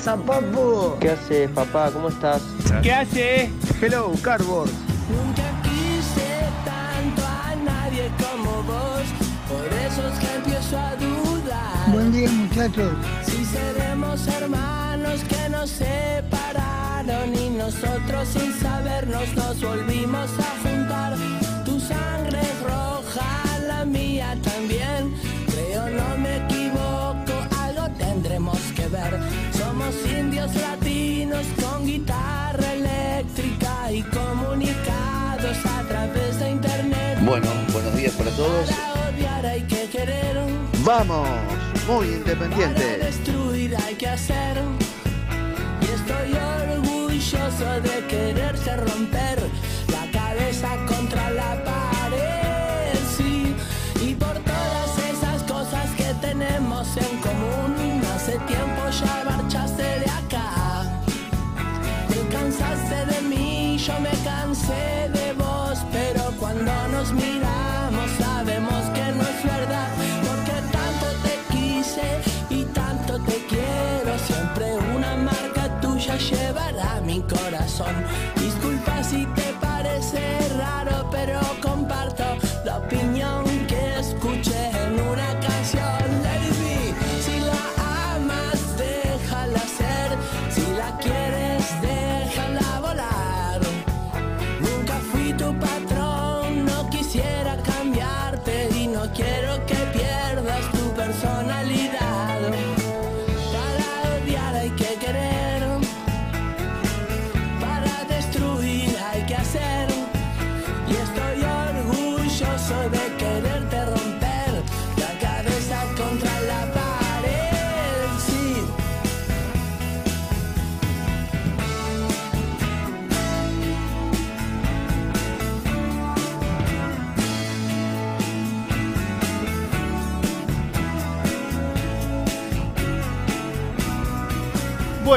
Pasa, papu? ¿Qué haces, papá? ¿Cómo estás? ¿Qué hace? Hello, Cardboard. Nunca quise tanto a nadie como vos, por eso es que empiezo a dudar. Buen día, muchachos. Si seremos hermanos que nos separaron y nosotros sin sabernos nos volvimos a juntar. Tu sangre es roja, la mía también. Creo no me equivoco, algo tendremos que ver. Somos indios latinos con guitarra eléctrica y comunicados a través de internet. Bueno, buenos días para todos. Para odiar hay que querer. Vamos, muy Para independiente. destruir hay que hacer. Y estoy orgulloso de quererse romper la cabeza contra la pared. Sí, y por todas esas cosas que tenemos en común. Hace tiempo ya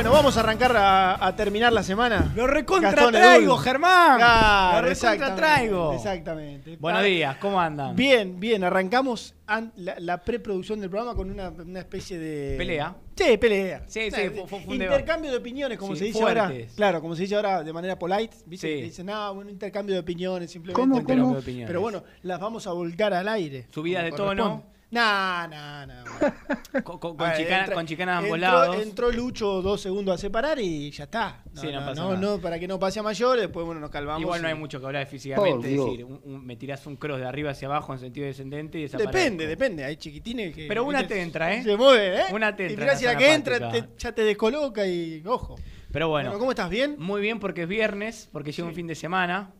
Bueno, vamos a arrancar a, a terminar la semana. Lo recontra Gastón traigo, Edul. Germán. Claro, Lo recontra exactamente, traigo. Exactamente. Buenos Ah, días, ¿cómo andan? Bien, bien. Arrancamos an- la, la preproducción del programa con una, una especie de. ¿Pelea? Sí, pelea. Sí, sí, fue- fue- un Intercambio de opiniones, como Sí, se dice ahora. Claro, como se dice ahora de manera polite. ¿Viste? Sí. Dicen, no, bueno, intercambio de opiniones, simplemente. ¿Cómo, pero, cómo? de opiniones. pero bueno, las vamos a volcar al aire. Subidas de tono. Nah, nah, nah. Con, con- con chicana- entra- con chicanas entró- lados. Entró Lucho dos segundos a separar y ya está. No, Sí, no no, pasa no, nada. no, para que no pase a mayores, después bueno, nos calvamos. Igual no y- hay mucho que hablar físicamente. Es decir, un- un- me tirás un cross de arriba hacia abajo en sentido descendente y desaparezco. Depende, depende. Hay chiquitines que. Pero una te entra, ¿eh? Se mueve, ¿eh? Una te Y entra mirá en si la que entra te- ya te descoloca y. Ojo. Pero bueno, Bueno, ¿cómo estás? ¿Bien? muy bien porque es viernes, porque llega un fin de semana.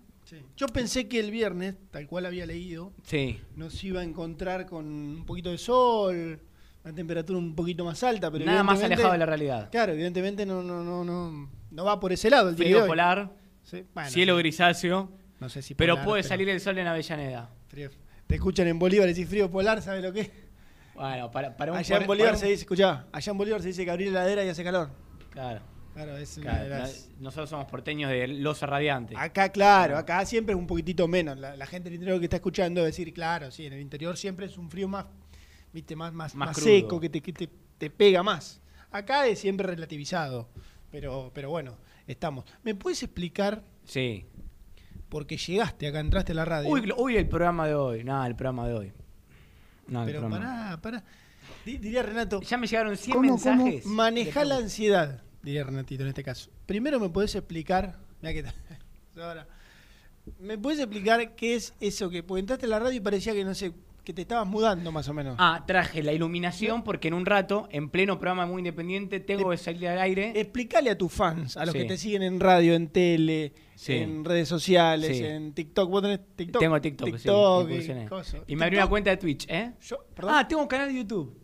Yo pensé que el viernes, tal cual había leído, Sí. nos iba a encontrar con un poquito de sol, una temperatura un poquito más alta, pero. Nada más evidentemente- alejado de la realidad. Claro, evidentemente no, no, no, no, no va por ese lado el Frío polar, Sí, bueno, cielo sí. grisáceo, No sé si pero puede salir el sol en Avellaneda. Frío. Te escuchan en Bolívar y decís frío polar, ¿sabes lo que es? Bueno, para, para un Allá en para Bolívar un- se dice, escuchá, allá en Bolívar se dice que abrir la heladera y hace calor. Claro, Claro, es una claro, de las- no- nosotros somos porteños de losa radiante. Acá, claro, acá siempre es un poquitito menos. La, la gente del interior que está escuchando va a decir, claro, sí, en el interior siempre es un frío más, viste, más, más, Más seco, que, te, que te, te pega más. Acá es siempre relativizado. Pero, pero bueno, estamos. ¿Me puedes explicar Sí. por qué llegaste acá, entraste a la radio? Uy, el programa de hoy. No, el programa de hoy. No, pero pará, pará. Di- Diría Renato, Ya me llegaron 100 ¿Cómo, cómo? mensajes. maneja de- la ansiedad, diría Renatito en este caso. Primero me podés explicar, mirá que ahora, ¿me puedes explicar qué es eso que, porque entraste a la radio y parecía que no sé, que te estabas mudando más o menos. Ah, traje la iluminación porque en un rato, en pleno programa muy independiente, tengo que salir al aire. Explícale a tus fans, a los Sí. que te siguen en radio, en tele, Sí. en redes sociales, Sí. en TikTok. ¿Vos tenés TikTok? Tengo TikTok, sí, y, coso. Y me abrí una cuenta de Twitch, ¿eh? yo- perdón. Ah, tengo un canal de YouTube.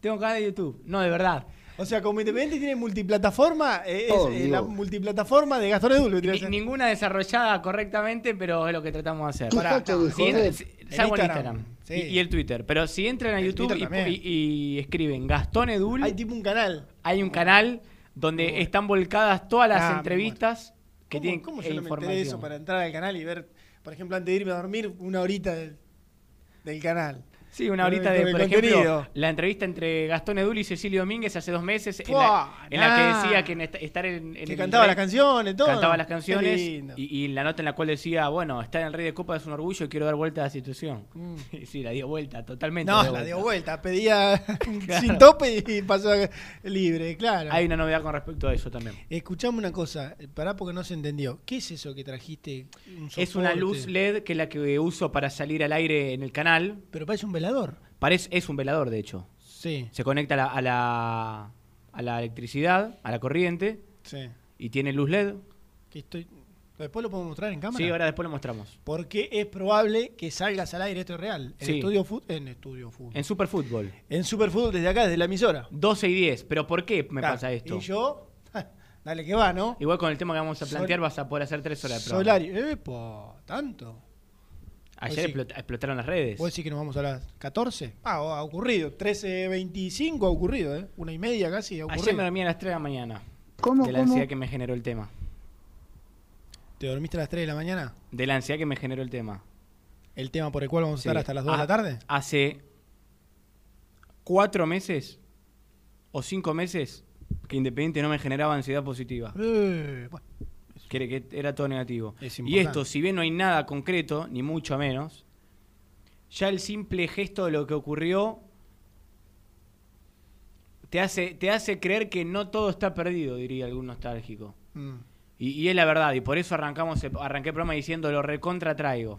Tengo un canal de YouTube. No, de verdad. O sea, como independiente tiene multiplataforma, eh, es Oh, eh, la multiplataforma de Gastón Edul. Ni- ninguna desarrollada correctamente, pero es lo que tratamos de hacer. Dejate de Si entra- si- salvo Instagram, Instagram. sí. Y, y el Twitter. Pero si entran a El YouTube y, también. y- y escriben Gastón Edul, Hay hay, tipo un canal. un canal donde están volcadas todas las Ah, entrevistas que ¿Cómo, tienen cómo eh, yo no me enteré de eso para entrar al canal y ver, por ejemplo, antes de irme a dormir, una horita del, del canal? Sí, una horita de, por ejemplo, la entrevista entre Gastón Edul y Cecilio Domínguez hace dos meses, en, la, en la que decía que en esta- estar en, en Que el cantaba rey- las canciones, todo. Cantaba las canciones y, y la nota en la cual decía, bueno, estar en el Rey de Copa es un orgullo y quiero dar vuelta a la situación. Mm. sí, la dio vuelta, totalmente. No, dio la dio vuelta, pedía Claro. sin tope y pasó libre, claro. Hay una novedad con respecto a eso también. Escuchame una cosa, pará porque no se entendió. ¿Qué es eso que trajiste? Un Es una luz LED que es la que uso para salir al aire en el canal. Pero parece un velador. Parece, es un velador, de hecho. Sí, Se conecta a la, a la, a la electricidad, a la corriente, sí. y tiene luz LED. Que estoy... ¿Después lo podemos mostrar en cámara? Sí, ahora después lo mostramos. Porque es probable que salgas al aire, esto es real. En Sí. Estudio Fútbol. En Estudio Fútbol. En Superfútbol. En Superfútbol desde acá, desde la emisora. 12 y 10. ¿Pero por qué me Claro, pasa esto? Y yo, dale que va, ¿no? Igual con el tema que vamos a Sol- plantear vas a poder hacer tres horas de programa. Solario. Epa, ¿tanto? Ayer sí. explotaron las redes. ¿Vos decís que nos vamos a las 14? Ah, ha ocurrido. 13.25 ha ocurrido, ¿eh? Una y media casi ha ocurrido. Ayer me dormí a las 3 de la mañana. ¿Cómo, de la cómo? ansiedad que me generó el tema. ¿Te dormiste a las 3 de la mañana? De la ansiedad que me generó el tema. ¿El tema por el cual vamos a Sí. estar hasta las 2 de Ah, la tarde? Hace cuatro meses o cinco meses que Independiente no me generaba ansiedad positiva. Eh, bueno, Que, que era todo negativo. Es y esto, si bien no hay nada concreto, ni mucho menos, ya el simple gesto de lo que ocurrió te hace, te hace creer que no todo está perdido, diría algún nostálgico. mm. Y, y es la verdad, y por eso arrancamos arranqué el programa diciendo lo recontra traigo.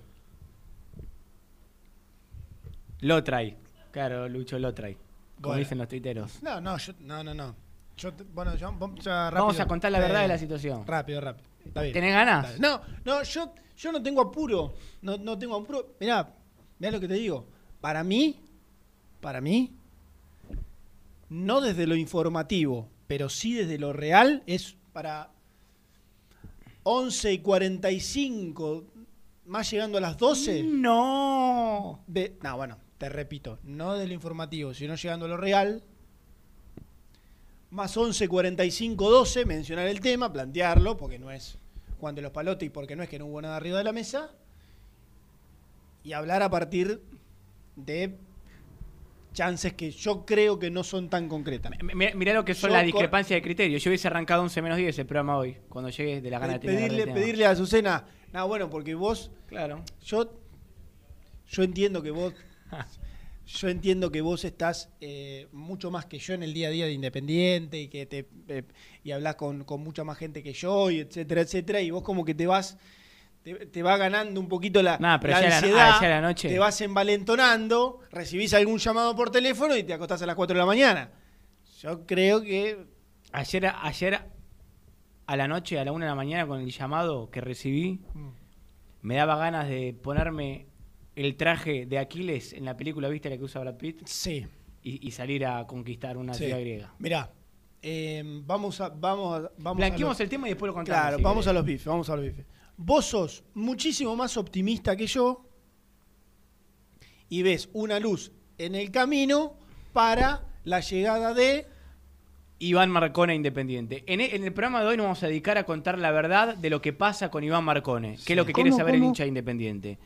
Lo trae. Claro, Lucho lo trae. Como Bueno. dicen los tuiteros. No, no, yo, no, no, no. Yo bueno, yo, vamos, a Vamos rápido. a contar la verdad Eh, de la situación. Rápido, rápido. Está bien. ¿Tenés ganas? No, no, yo, yo no tengo apuro. No, no tengo apuro. Mirá, mirá lo que te digo. Para mí, para mí, no desde lo informativo, pero sí desde lo real, es para 11 y 45, más llegando a las 12. No. De, no, bueno, te repito, no de lo informativo, sino llegando a lo real. Más 11, 45, 12, mencionar el tema, plantearlo, porque no es Juan de los Palotes y porque no es que no hubo nada arriba de la mesa. Y hablar a partir de chances que yo creo que no son tan concretas. Mi- mi- Mirá lo que son Yo las cor- discrepancias de criterio. Yo hubiese arrancado 11 menos 10 el programa hoy, cuando llegue de la gana de Pedirle, tema. pedirle a Azucena, no, bueno, porque vos Claro. Yo, yo entiendo que vos, yo entiendo que vos estás eh, mucho más que yo en el día a día de Independiente y que te eh, y hablas con, con mucha más gente que yo y etcétera, etcétera, y vos como que te vas te, te va ganando un poquito la, Nah, pero la ya a la- ansiedad, ah, la noche. te vas envalentonando, recibís algún llamado por teléfono y te acostás a las 4 de la mañana. Yo creo que Ayer, ayer a la noche, a la 1 de la mañana, con el llamado que recibí, Mm. me daba ganas de ponerme el traje de Aquiles en la película, ¿viste? La que usa Brad Pitt, sí, y, y salir a conquistar una sí. ciudad griega. Mirá, eh, vamos a vamos a, vamos a el tema y después lo contamos. Claro, si vamos querés. a los bifes, vamos a los bifes. Vos sos muchísimo más optimista que yo y ves una luz en el camino para la llegada de... Iván Marcone Independiente. En e- en el, programa de hoy nos vamos a dedicar a contar la verdad de lo que pasa con Iván Marcone, que es lo que quiere ¿Cómo, saber el cómo? hincha de Independiente.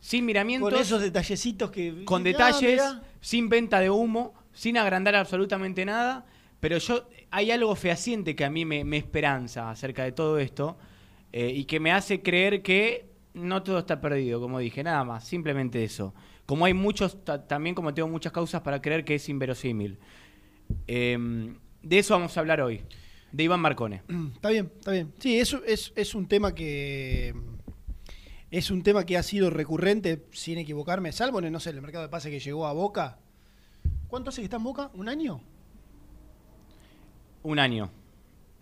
Sin miramientos, Con esos detallecitos que... con Ah, detalles, sin venta de humo, sin agrandar absolutamente nada. Pero yo hay algo fehaciente que a mí me, me esperanza acerca de todo esto eh, y que me hace creer que no todo está perdido, como dije, nada más, simplemente eso. Como hay muchos, ta- también como tengo muchas causas para creer que es inverosímil. Eh, de eso vamos a hablar hoy, de Iván Marcone. Está bien, está bien. Sí, eso es, es un tema que es un tema que ha sido recurrente, sin equivocarme, salvo en, no sé, el mercado de pase que llegó a Boca. ¿Cuánto hace que está en Boca? ¿Un año? Un año.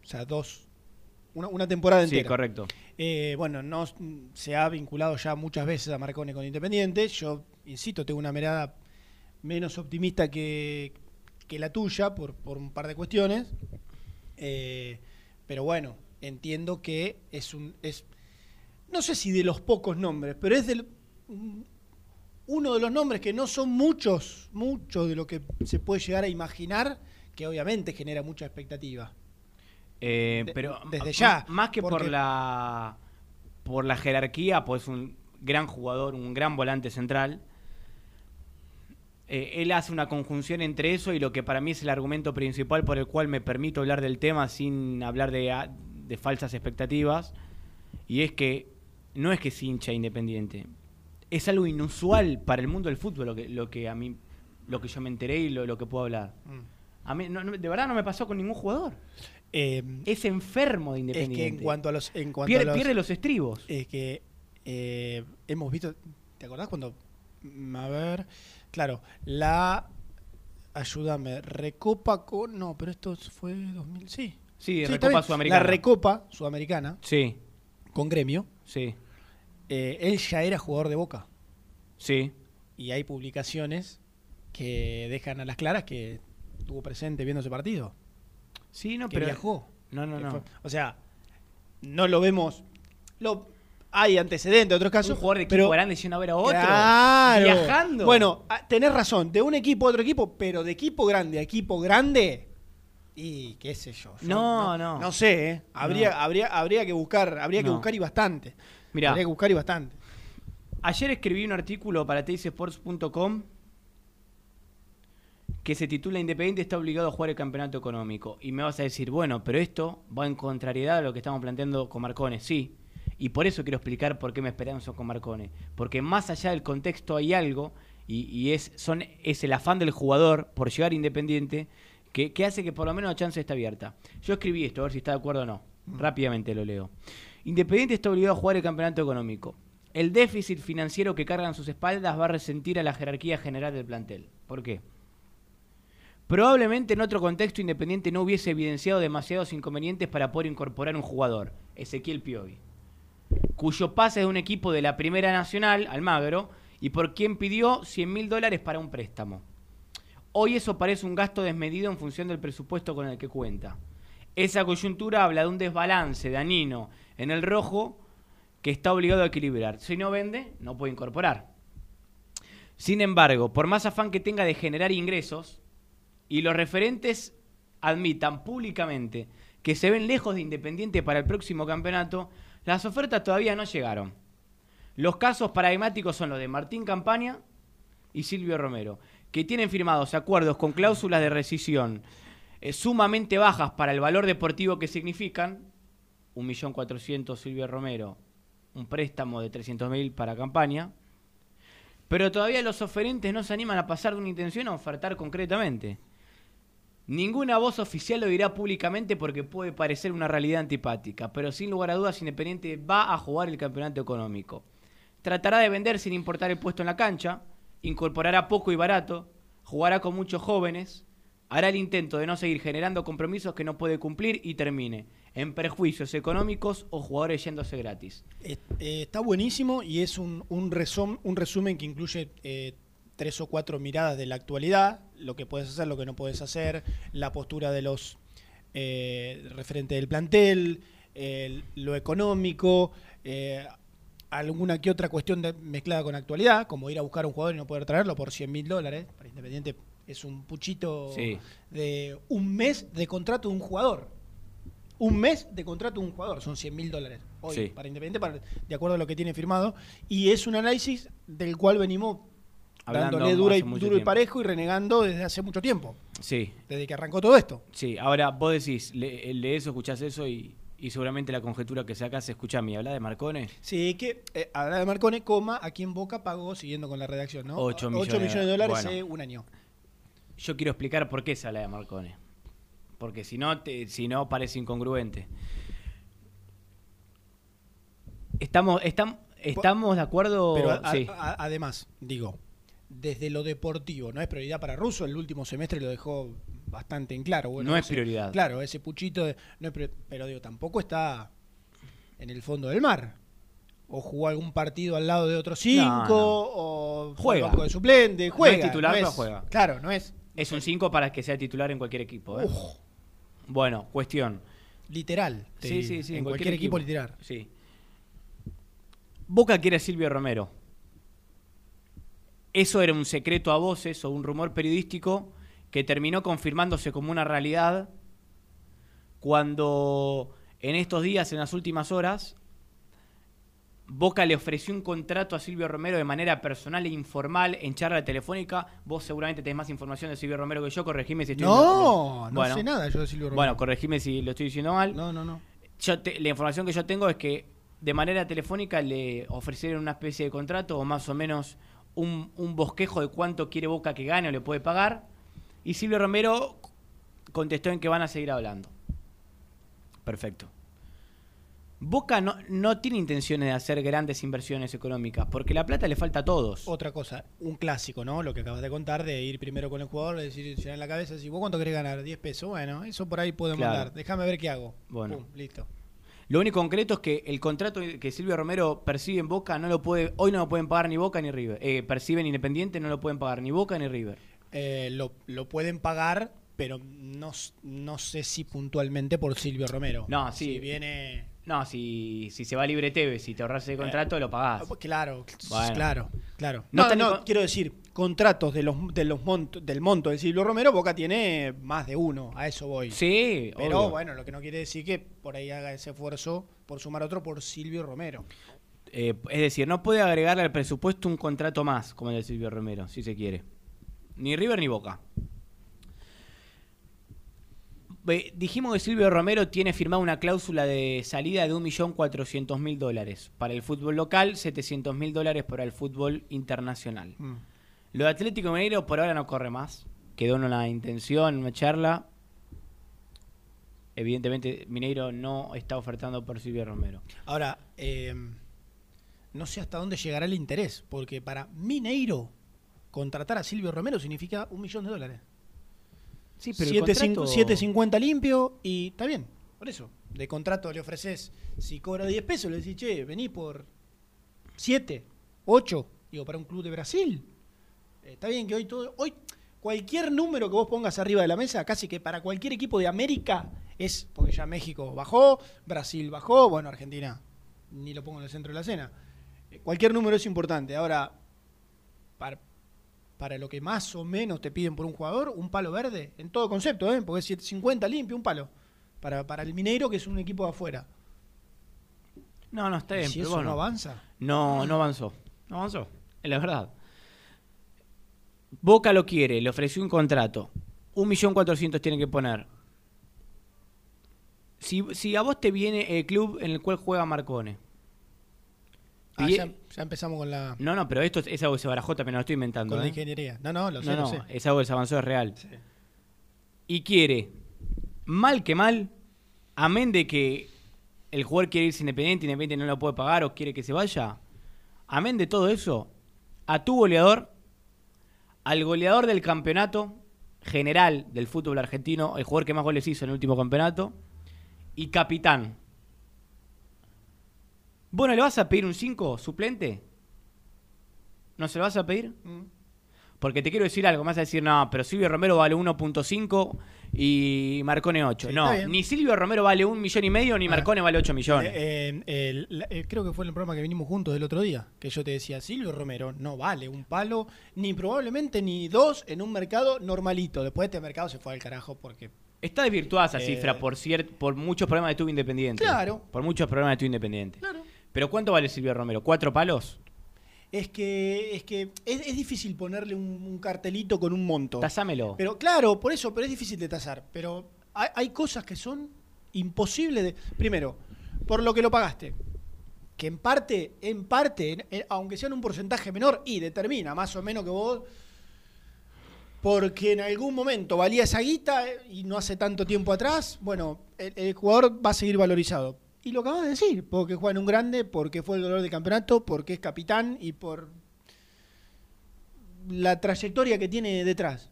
O sea, dos. Una, una temporada Sí, entera. correcto. Eh, bueno, no se ha vinculado ya muchas veces a Marcone con Independiente. Yo, insisto, tengo una mirada menos optimista que, que la tuya por, por un par de cuestiones. Eh, pero bueno, entiendo que es un. Es, no sé si de los pocos nombres, pero es del, un- uno de los nombres que no son muchos, muchos de lo que se puede llegar a imaginar, que obviamente genera mucha expectativa. Eh, De- pero desde ya, Más que por la por la jerarquía, pues un gran jugador, un gran volante central. Eh, él hace una conjunción entre eso y lo que para mí es el argumento principal por el cual me permito hablar del tema sin hablar de, de falsas expectativas. Y es que no es que es hincha independiente. Es algo inusual para el mundo del fútbol lo que, lo que a mí, lo que yo me enteré y lo, lo que puedo hablar. A mí, no- no- de verdad no me pasó con ningún jugador. Eh, Es enfermo de es Independiente. que en cuanto a los. En cuanto pierde, a los, pierde los estribos. Es que eh, hemos visto. ¿Te acordás cuando.? mm, A ver. Claro, la. Ayúdame. Recopa con. No, pero esto fue 2000. Sí. sí, está Recopa. Sudamericana. La Recopa Sudamericana Sí, con gremio. sí, eh, él ya era jugador de boca. sí. Y hay publicaciones que dejan a las claras que estuvo presente viendo ese partido. Sí, no, que pero. viajó. No, no, no. fue- o sea, no lo vemos. Lo, hay antecedentes de otros casos. un jugador de equipo pero, grande yendo a ver a otro. Claro. Viajando. Bueno, ah, tenés razón. De un equipo a otro equipo, pero de equipo grande a equipo grande. Y qué sé yo. yo No, no. No sé, ¿eh? Habría, No. habría, habría que buscar, habría que buscar y bastante. Habría que buscar y bastante. Ayer escribí un artículo para teisports.com que se titula Independiente está obligado a jugar el campeonato económico. Y me vas a decir, bueno, pero esto va en contrariedad a lo que estamos planteando con Marcone. Sí. Y por eso quiero explicar por qué me esperanzo con Marcone. Porque más allá del contexto hay algo, y, y es, son, es el afán del jugador por llegar Independiente, que, que hace que por lo menos la chance esté abierta. Yo escribí esto, a ver si está de acuerdo o no. Rápidamente lo leo. Independiente está obligado a jugar el campeonato económico. El déficit financiero que cargan sus espaldas va a resentir a la jerarquía general del plantel. ¿Por qué? Probablemente en otro contexto Independiente no hubiese evidenciado demasiados inconvenientes para poder incorporar un jugador, Ezequiel Piovi, cuyo pase de un equipo de la Primera Nacional, Almagro, y por quien pidió 100 mil dólares para un préstamo. Hoy eso parece un gasto desmedido en función del presupuesto con el que cuenta. Esa coyuntura habla de un desbalance dañino en el rojo que está obligado a equilibrar. Si no vende, no puede incorporar. Sin embargo, por más afán que tenga de generar ingresos, y los referentes admitan públicamente que se ven lejos de Independiente para el próximo campeonato, las ofertas todavía no llegaron. Los casos paradigmáticos son los de Martín Campaña y Silvio Romero, que tienen firmados acuerdos con cláusulas de rescisión eh, sumamente bajas para el valor deportivo que significan, 1.400.000 Silvio Romero, un préstamo de 300.000 para Campaña, pero todavía los oferentes no se animan a pasar de una intención a ofertar concretamente. Ninguna voz oficial lo dirá públicamente porque puede parecer una realidad antipática, pero sin lugar a dudas Independiente va a jugar el campeonato económico. Tratará de vender sin importar el puesto en la cancha, incorporará poco y barato, jugará con muchos jóvenes, hará el intento de no seguir generando compromisos que no puede cumplir y termine en perjuicios económicos o jugadores yéndose gratis. Eh, eh, está buenísimo y es un, un, resum- un resumen que incluye eh, tres o cuatro miradas de la actualidad, lo que puedes hacer, lo que no puedes hacer, la postura de los eh, referentes del plantel, el- lo económico, eh, alguna que otra cuestión de- mezclada con actualidad, como ir a buscar a un jugador y no poder traerlo por 100 mil dólares. Para Independiente es un puchito Sí. de un mes de contrato de un jugador. Un mes de contrato de un jugador, son 100 mil dólares. Hoy, Sí. para Independiente, para- de acuerdo a lo que tiene firmado. Y es un análisis del cual venimos Hablando dándole y, duro y parejo y renegando desde hace mucho tiempo, Sí, desde que arrancó todo esto. sí. Ahora vos decís, le, lees eso, escuchás eso y, y seguramente la conjetura que sacás, escucha mi habla de Marcone. Sí, que eh, habla de Marcone, coma, aquí en Boca pagó, siguiendo con la redacción, ¿no? Ocho Ocho millones de- dólares bueno. un año. Yo quiero explicar por qué se habla de Marcone. Porque si no, te- si no parece incongruente. Estamos, estamos, estamos de acuerdo. Pero a- sí. a- además, digo, desde lo deportivo, no es prioridad para Russo, el último semestre lo dejó bastante en claro. Bueno, No es prioridad. Claro, ese puchito, de- no es pero digo, tampoco está en el fondo del mar. O jugó algún partido al lado de otros cinco, No, no. o Juega. de suplente, juega. titular, no es- juega. Claro, no es Es un 5 para que sea titular en cualquier equipo. ¿eh? Uf. Bueno, cuestión. literal. te Sí, digo. sí, sí. En cualquier, equipo, literal. Sí. Boca quiere a Silvio Romero. Eso era un secreto a voces o un rumor periodístico que terminó confirmándose como una realidad cuando en estos días, en las últimas horas, Boca le ofreció un contrato a Silvio Romero de manera personal e informal en charla telefónica. Vos seguramente tenés más información de Silvio Romero que yo, corregime si estoy No, no Bueno. sé nada yo de Silvio Romero. Bueno, corregime si lo estoy diciendo mal. no, no, no. Yo te- la información que yo tengo es que de manera telefónica le ofrecieron una especie de contrato o más o menos un, un bosquejo de cuánto quiere Boca que gane o le puede pagar. Y Silvio Romero contestó en que van a seguir hablando. Perfecto. Boca no, no tiene intenciones de hacer grandes inversiones económicas porque la plata le falta a todos. Otra cosa, un clásico, ¿no? Lo que acabas de contar, de ir primero con el jugador, de decir, llenar en la cabeza, si vos cuánto querés ganar, 10 pesos, bueno, eso por ahí podemos Claro. dar, déjame ver qué hago. Bueno. Pum, listo. Lo único concreto es que el contrato que Silvio Romero percibe en Boca no lo puede, hoy no lo pueden pagar ni Boca ni River. Eh, perciben Independiente no lo pueden pagar ni Boca ni River. Eh, lo, lo pueden pagar, pero no, no sé si puntualmente por Silvio Romero. No, sí. Si viene... No, si, si se va libre Tevez, si te ahorras el contrato, lo pagás. Ah, Claro, Bueno. claro, claro. No No, quiero decir, contratos de los, de los monto- del monto de Silvio Romero, Boca tiene más de uno, a eso voy. Sí, Pero obvio. bueno, lo que no quiere decir que por ahí haga ese esfuerzo por sumar otro por Silvio Romero. Eh, es decir, no puede agregarle al presupuesto un contrato más, como el de Silvio Romero, si se quiere. Ni River ni Boca. Dijimos que Silvio Romero tiene firmada una cláusula de salida de 1.400.000 dólares para el fútbol local, 700.000 dólares para el fútbol internacional. Mm. Lo de Atlético Mineiro por ahora no corre más. Quedó en una intención, en una charla. Evidentemente, Mineiro no está ofertando por Silvio Romero. Ahora, eh, no sé hasta dónde llegará el interés, porque para Mineiro contratar a Silvio Romero significa un millón de dólares. Sí, Siete cincu- 7.50 limpio y está bien, por eso. De contrato le ofreces, si cobra 10 pesos, le decís, che, vení por 7, 8, digo, para un club de Brasil. Eh, está bien que hoy todo, hoy cualquier número que vos pongas arriba de la mesa, casi que para cualquier equipo de América es, porque ya México bajó, Brasil bajó, bueno, Argentina ni lo pongo en el centro de la cena. Eh, cualquier número es importante. Ahora, para, para lo que más o menos te piden por un jugador, un palo verde, en todo concepto, ¿eh? porque es 50 limpio, un palo. Para, para el Mineiro, que es un equipo de afuera. No, no, está bien. si pero eso bueno. no avanza. No, no avanzó. No avanzó. Es la verdad. Boca lo quiere, le ofreció un contrato. Un millón cuatrocientos tiene que poner. Si, si a vos te viene el club en el cual juega Marcone. Ah, y- ya, ya empezamos con la, No, no, pero esto es, es algo que se barajó también, no lo estoy inventando. con la ¿eh? ingeniería. No, no, lo sé, no, lo no, sé. es algo que se avanzó, es real. Sí. Y quiere, mal que mal, amén de que el jugador quiere irse independiente, independiente no lo puede pagar o quiere que se vaya, amén de todo eso, a tu goleador, al goleador del campeonato general del fútbol argentino, el jugador que más goles hizo en el último campeonato, y capitán. ¿Vos no le vas a pedir un 5 suplente? ¿No se lo vas a pedir? Mm. Porque te quiero decir algo, me vas a decir, no, pero Silvio Romero vale 1.5 y Marcone 8. Sí, no, ni Silvio Romero vale un millón y medio, ni Ah. Marcone vale 8 millones. Eh, eh, el- la- eh, creo que fue el programa que vinimos juntos del otro día, que yo te decía, Silvio Romero no vale un palo, ni probablemente ni dos en un mercado normalito. Después este mercado se fue al carajo porque... Está desvirtuada esa cifra por, por muchos problemas de tubo independiente. Claro. Por muchos problemas de tubo independiente. Claro. Pero ¿cuánto vale Silvio Romero? ¿Cuatro palos? Es que es, que es, es difícil ponerle un, un cartelito con un monto. Tasámelo. Pero claro, por eso, pero es difícil de tasar. Pero hay, hay cosas que son imposibles de. Primero, por lo que lo pagaste. Que en parte, en parte, en- en- aunque sea en un porcentaje menor, y determina más o menos que vos. Porque en algún momento valía esa guita eh, y no hace tanto tiempo atrás, bueno, el, el jugador va a seguir valorizado. Y lo acabas de decir, porque juega en un grande, porque fue el dolor del campeonato, porque es capitán y por la trayectoria que tiene detrás.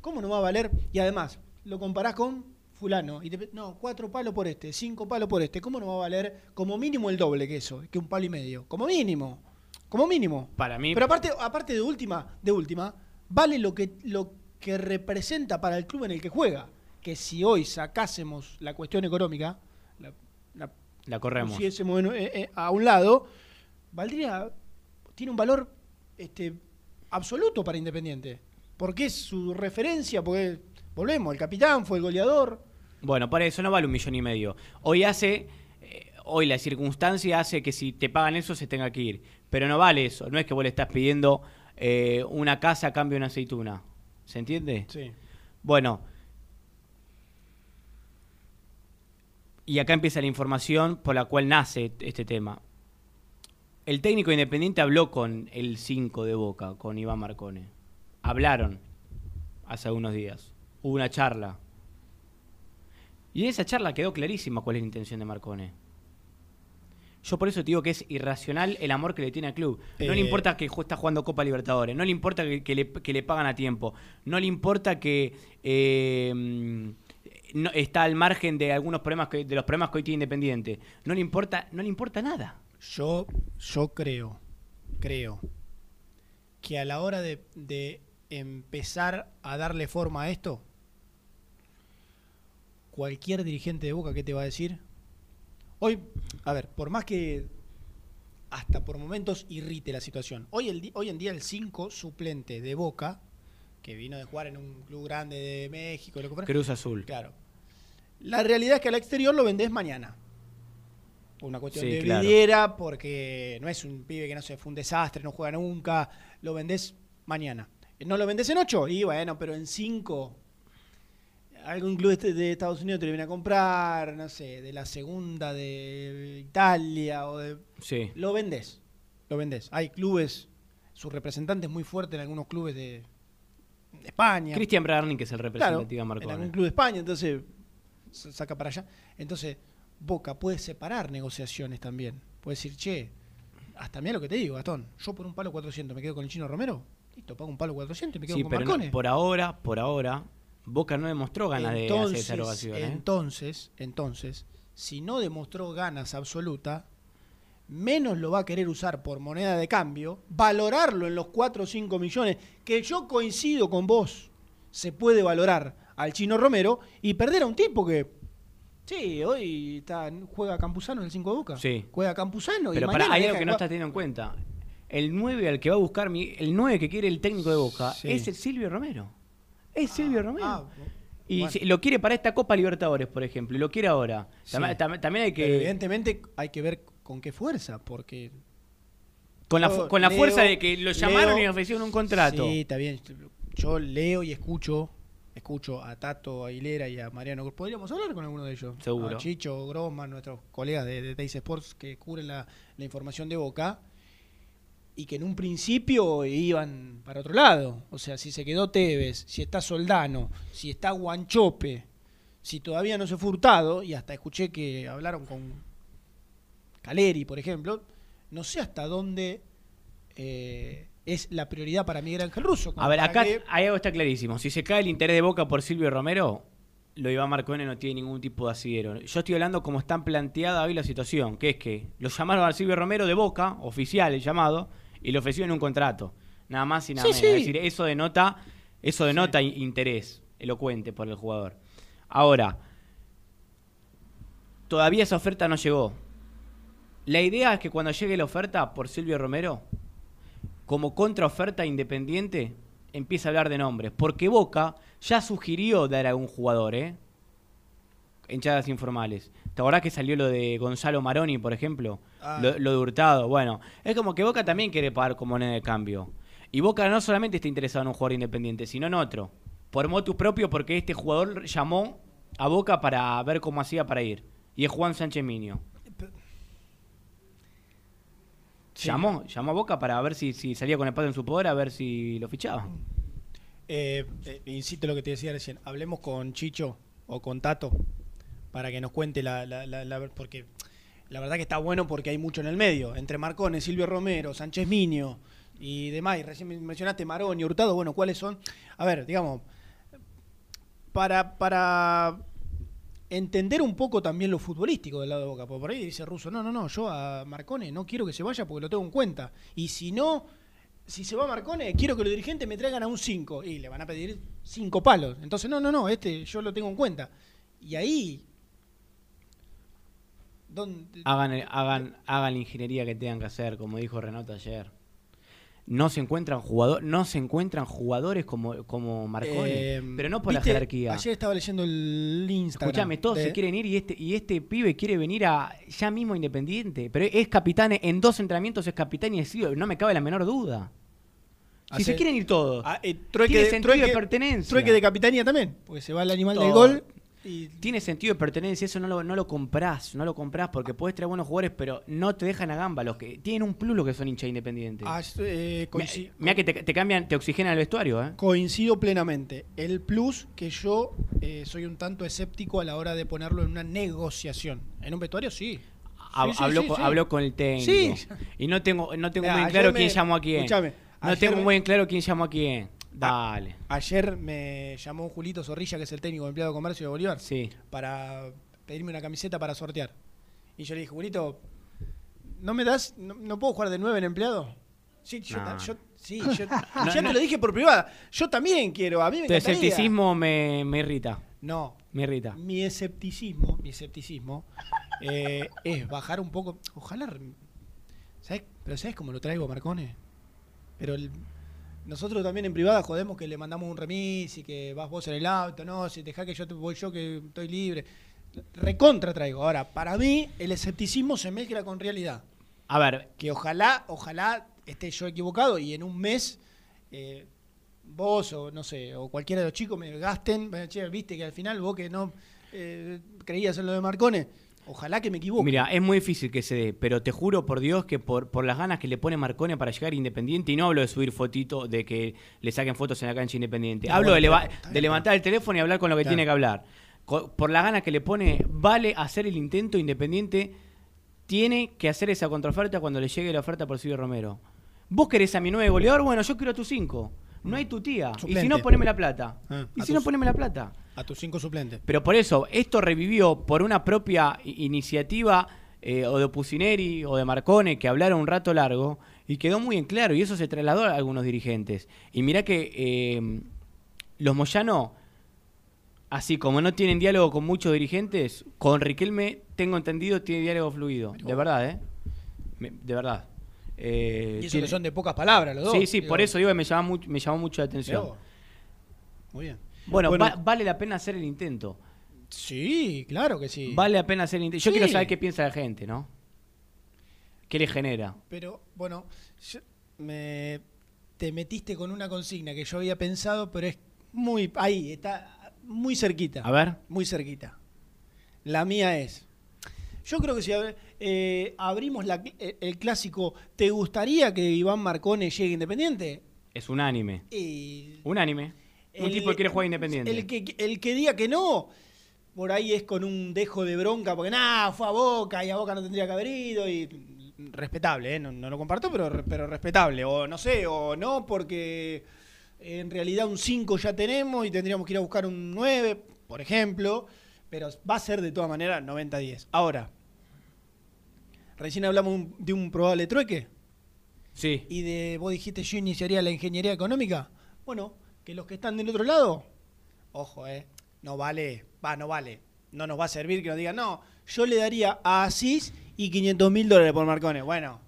¿Cómo no va a valer? Y además, lo comparás con fulano. Y te- no, cuatro palos por este, cinco palos por este. ¿Cómo no va a valer como mínimo el doble que eso? Que un palo y medio. Como mínimo. Como mínimo. Para mí, Pero aparte, aparte de última, de última, vale lo que, lo que representa para el club en el que juega. Que si hoy sacásemos la cuestión económica, la, corremos. pusiésemos en- eh, eh, a un lado, valdría, tiene un valor este, absoluto para Independiente. Porque es su referencia, porque, volvemos, el capitán fue el goleador. Bueno, para eso no vale un millón y medio. Hoy hace, eh, hoy la circunstancia hace que si te pagan eso se tenga que ir. Pero no vale eso. No es que vos le estás pidiendo eh, una casa a cambio de una aceituna. ¿Se entiende? Sí. Bueno. Y acá empieza la información por la cual nace este tema. El técnico independiente habló con el 5 de Boca, con Iván Marcone. Hablaron hace unos días. Hubo una charla. Y en esa charla quedó clarísima cuál es la intención de Marcone. Yo por eso te digo que es irracional el amor que le tiene al club. No le Eh, importa que está jugando Copa Libertadores, no le importa que, que le, que le pagan a tiempo, no le importa que eh, no, está al margen de algunos problemas que, de los problemas que hoy tiene Independiente. No le importa, no le importa nada. Yo, yo creo, creo que a la hora de, de empezar a darle forma a esto, cualquier dirigente de Boca, ¿qué te va a decir? Hoy, a ver, por más que hasta por momentos irrite la situación, hoy, el, hoy en día el 5 suplente de Boca, que vino de jugar en un club grande de México, lo que fuera, Cruz Azul. Claro. La realidad es que al exterior lo vendés mañana. Por una cuestión Sí, de claro. vidriera, porque no es un pibe que no se fue un desastre, no juega nunca. Lo vendés mañana. No lo vendés en 8, y bueno, pero en 5. Algún club de Estados Unidos te lo viene a comprar, no sé, de la segunda de Italia o de. Sí. Lo vendés. Lo vendés. Hay clubes, su representante es muy fuerte en algunos clubes de, de España. Cristian Bragarni, que es el Claro, representante de en Marcone. algún club de España, entonces saca para allá. Entonces, Boca puede separar negociaciones también. Puede decir, che, hasta mira lo que te digo, Gastón, yo por un palo 400 me quedo con el chino Romero, listo, pago un palo 400 y me quedo Sí, con pero no- Marcone. por ahora, por ahora, Boca no demostró ganas de hacer esa. ¿eh? entonces, entonces, si no demostró ganas absoluta, menos lo va a querer usar por moneda de cambio, valorarlo en los 4 o 5 millones, que yo coincido con vos, se puede valorar al Chino Romero y perder a un tipo que, sí, hoy está, juega Campuzano en el 5 de Boca. Sí. Juega Campuzano y Pero mañana para, hay algo que no estás teniendo en cuenta. El 9 al que va a buscar, mi- el 9 que quiere el técnico de Boca Sí. es el Silvio Romero. Es Silvio Romero. Ah, y bueno. si- lo quiere para esta Copa Libertadores, por ejemplo, y lo quiere ahora. Sí. Tam- tam- también hay Pero que... evidentemente hay que ver con qué fuerza, porque Con la, con la leo- fuerza de que lo llamaron leo- y ofrecieron un contrato. Sí, está bien. Yo leo y escucho, escucho a Tato Aguilera y a Mariano. Podríamos hablar con alguno de ellos. Seguro. A Chicho, Groma, nuestros colegas de, de Teis Sports que cubren la, la información de Boca. Y que en un principio iban para otro lado. O sea, si se quedó Tevez, si está Soldano, si está Guanchope, si todavía no se fue Hurtado, y hasta escuché que hablaron con Caleri, por ejemplo, no sé hasta dónde eh, es la prioridad para Miguel Ángel Russo. A ver, acá que- hay algo está clarísimo. Si se cae el interés de Boca por Silvio Romero, lo Iván Marcone no tiene ningún tipo de asidero. Yo estoy hablando como está planteada hoy la situación, que es que lo llamaron a Silvio Romero de Boca, oficial el llamado, y le ofrecieron un contrato. Nada más y nada Sí, menos. sí. Es decir, eso denota, eso denota interés elocuente por el jugador. Ahora, todavía esa oferta no llegó. La idea es que cuando llegue la oferta por Silvio Romero, como contraoferta independiente, empieza a hablar de nombres. Porque Boca ya sugirió dar a algún jugador, ¿eh? Hinchadas informales. ¿Te acordás que salió lo de Gonzalo Maroni, por ejemplo? Ah. Lo, lo de Hurtado. Bueno, es como que Boca también quiere pagar como moneda de cambio. Y Boca no solamente está interesado en un jugador independiente, sino en otro. Por motu propio, porque este jugador llamó a Boca para ver cómo hacía para ir. Y es Juan Sánchez Minio. Sí. Llamó, llamó a Boca para ver si, si salía con el padre en su poder, a ver si lo fichaba. Eh, eh, insisto en lo que te decía recién. Hablemos con Chicho o con Tato para que nos cuente la, la- la- la- porque la verdad que está bueno porque hay mucho en el medio. Entre Marcones, Silvio Romero, Sánchez Miño y demás. Y recién men- mencionaste Maroni, Hurtado. Bueno, ¿cuáles son? A ver, digamos, para, para entender un poco también lo futbolístico del lado de Boca. Porque por ahí dice Russo, no, no, no, yo a Marcone no quiero que se vaya porque lo tengo en cuenta. Y si no, si se va Marcone, quiero que los dirigentes me traigan a un 5. Y le van a pedir 5 palos. Entonces, no, no, no, este yo lo tengo en cuenta. Y ahí... ¿dónde- Hagan, hagan, hagan la ingeniería que tengan que hacer, como dijo Renato ayer. No se encuentran jugadores, no se encuentran jugadores como, como Marconi, Eh, pero no por la jerarquía. Ayer estaba leyendo el Instagram. Escuchame, todos de- se quieren ir y este, y este pibe quiere venir a ya mismo Independiente. Pero es capitán, en dos entrenamientos es capitán y es no me cabe la menor duda. Si Hace- se quieren ir todos. Ah, eh, trueque, Tiene de- sentido de pertenencia. Trueque de capitanía también, porque se va el animal del gol. Y, Tiene sentido de pertenencia, eso no lo, no lo comprás, no lo comprás porque puedes traer buenos jugadores, pero no te dejan a gamba. Los que tienen un plus los que son hinchas independientes. Ah, eh, Mira que te, te cambian, te oxigenan el vestuario, ¿eh? Coincido plenamente. El plus que yo eh, soy un tanto escéptico a la hora de ponerlo en una negociación. En un vestuario sí. Ha- Sí, sí, habló, sí, con, sí. habló con el técnico. Sí. Y no tengo, no tengo muy claro me- quién llamó a quién. escuchame, no tengo me- muy claro quién llamó a quién. Dale. Ayer me llamó un Julito Zorrilla, que es el técnico de empleado de comercio de Bolívar, Sí. para pedirme una camiseta para sortear. Y yo le dije, Julito, ¿no me das? ¿No, no puedo jugar de nueve en empleado? Sí, yo, No. yo- sí, yo- No, ya no. te lo dije por privada. Yo también quiero, a mí me Tu escepticismo me, me irrita. No, Me irrita. mi escepticismo, mi escepticismo eh, es bajar un poco. Ojalá. ¿sabes? Pero ¿sabes cómo lo traigo, Marcone? Pero el- nosotros también en privada jodemos que le mandamos un remis y que vas vos en el auto, no, si dejá que yo te voy yo que estoy libre. Recontra traigo. Ahora, para mí, el escepticismo se mezcla con realidad. A ver, Que ojalá, ojalá esté yo equivocado y en un mes eh, vos o no sé, o cualquiera de los chicos me gasten, che, viste que al final vos que no eh, creías en lo de Marcone, ojalá que me equivoque. mira, es muy difícil que se dé, pero te juro por Dios que por, por las ganas que le pone Marcone para llegar a Independiente, y no hablo de subir fotito, de que le saquen fotos en la cancha Independiente, No, hablo de, leva- levantar el teléfono y hablar con lo que Claro. tiene que hablar. Por las ganas que le pone, vale hacer el intento Independiente, tiene que hacer esa contraoferta cuando le llegue la oferta por Silvio Romero. Vos querés a mi nueve goleador, bueno, yo quiero a tu cinco. No hay tu tía. Y si no, poneme la plata. Ah, y si no, poneme la plata. A tus cinco suplentes. Pero por eso, esto revivió por una propia iniciativa eh, o de Pusineri o de Marcone que hablaron un rato largo y quedó muy en claro y eso se trasladó a algunos dirigentes. Y mirá que eh, los Moyano, así como no tienen diálogo con muchos dirigentes, con Riquelme, tengo entendido, tiene diálogo fluido. De verdad, ¿eh? De verdad. Eh, Y eso tiene- que son de pocas palabras los dos. Sí, sí, Digo, por eso digo que me llamó, mucho- me llamó mucho la atención. Muy bien. Bueno, Bueno. va- vale la pena hacer el intento. Sí, claro que sí. Vale la pena hacer el intento. Yo Sí. quiero saber qué piensa la gente, ¿no? ¿Qué le genera? Pero bueno, yo- me, te metiste con una consigna que yo había pensado, pero es muy ahí, está muy cerquita. A ver. Muy cerquita. La mía es. Yo creo que si eh, abrimos la- eh, el clásico, ¿te gustaría que Iván Marcone llegue independiente? Es unánime. Y Unánime. Un el- tipo que quiere jugar independiente. El que, el que diga que no, por ahí es con un dejo de bronca, porque nada, fue a Boca y a Boca no tendría que haber ido. Y respetable, ¿eh? no, no lo comparto, pero, pero respetable. O no sé, o no, porque en realidad un 5 ya tenemos y tendríamos que ir a buscar un 9, por ejemplo. Pero va a ser de todas maneras 90-10. Ahora, recién hablamos un- de un probable trueque. Sí. y de vos dijiste yo iniciaría la ingeniería económica. Bueno, que los que están del otro lado, ojo, eh, no vale, va, no vale, no nos va a servir que nos digan, no, yo le daría a Asís y 500 mil dólares por Marcone. Bueno,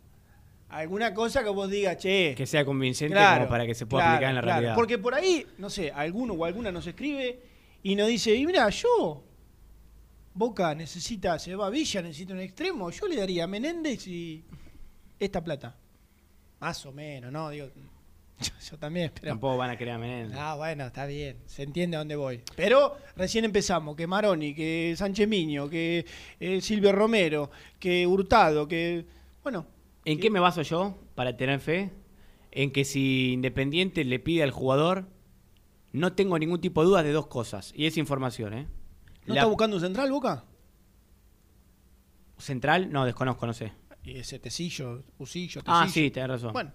alguna cosa que vos digas, che, Que sea convincente Claro, como para que se pueda claro, aplicar en la claro. realidad. Porque por ahí, no sé, alguno o alguna nos escribe y nos dice, y mira, yo, Boca necesita, se va a Villa, necesita un extremo, yo le daría a Menéndez y esta plata. Más o menos, ¿no? Digo, yo, yo también, pero... Tampoco van a querer a Menéndez. Ah, bueno, está bien, se entiende a dónde voy. Pero recién empezamos, que Maroni, que Sánchez Miño, que eh, Silvio Romero, que Hurtado, que... Bueno, ¿En qué me baso yo para tener fe? En que si Independiente le pide al jugador, no tengo ningún tipo de dudas de dos cosas. Y es información, ¿eh? ¿no La- está buscando un central, Boca? Central, no, desconozco, no sé. Y ese Tecillo, Usillo, Tecillo. Ah, sí, tenés razón. Bueno,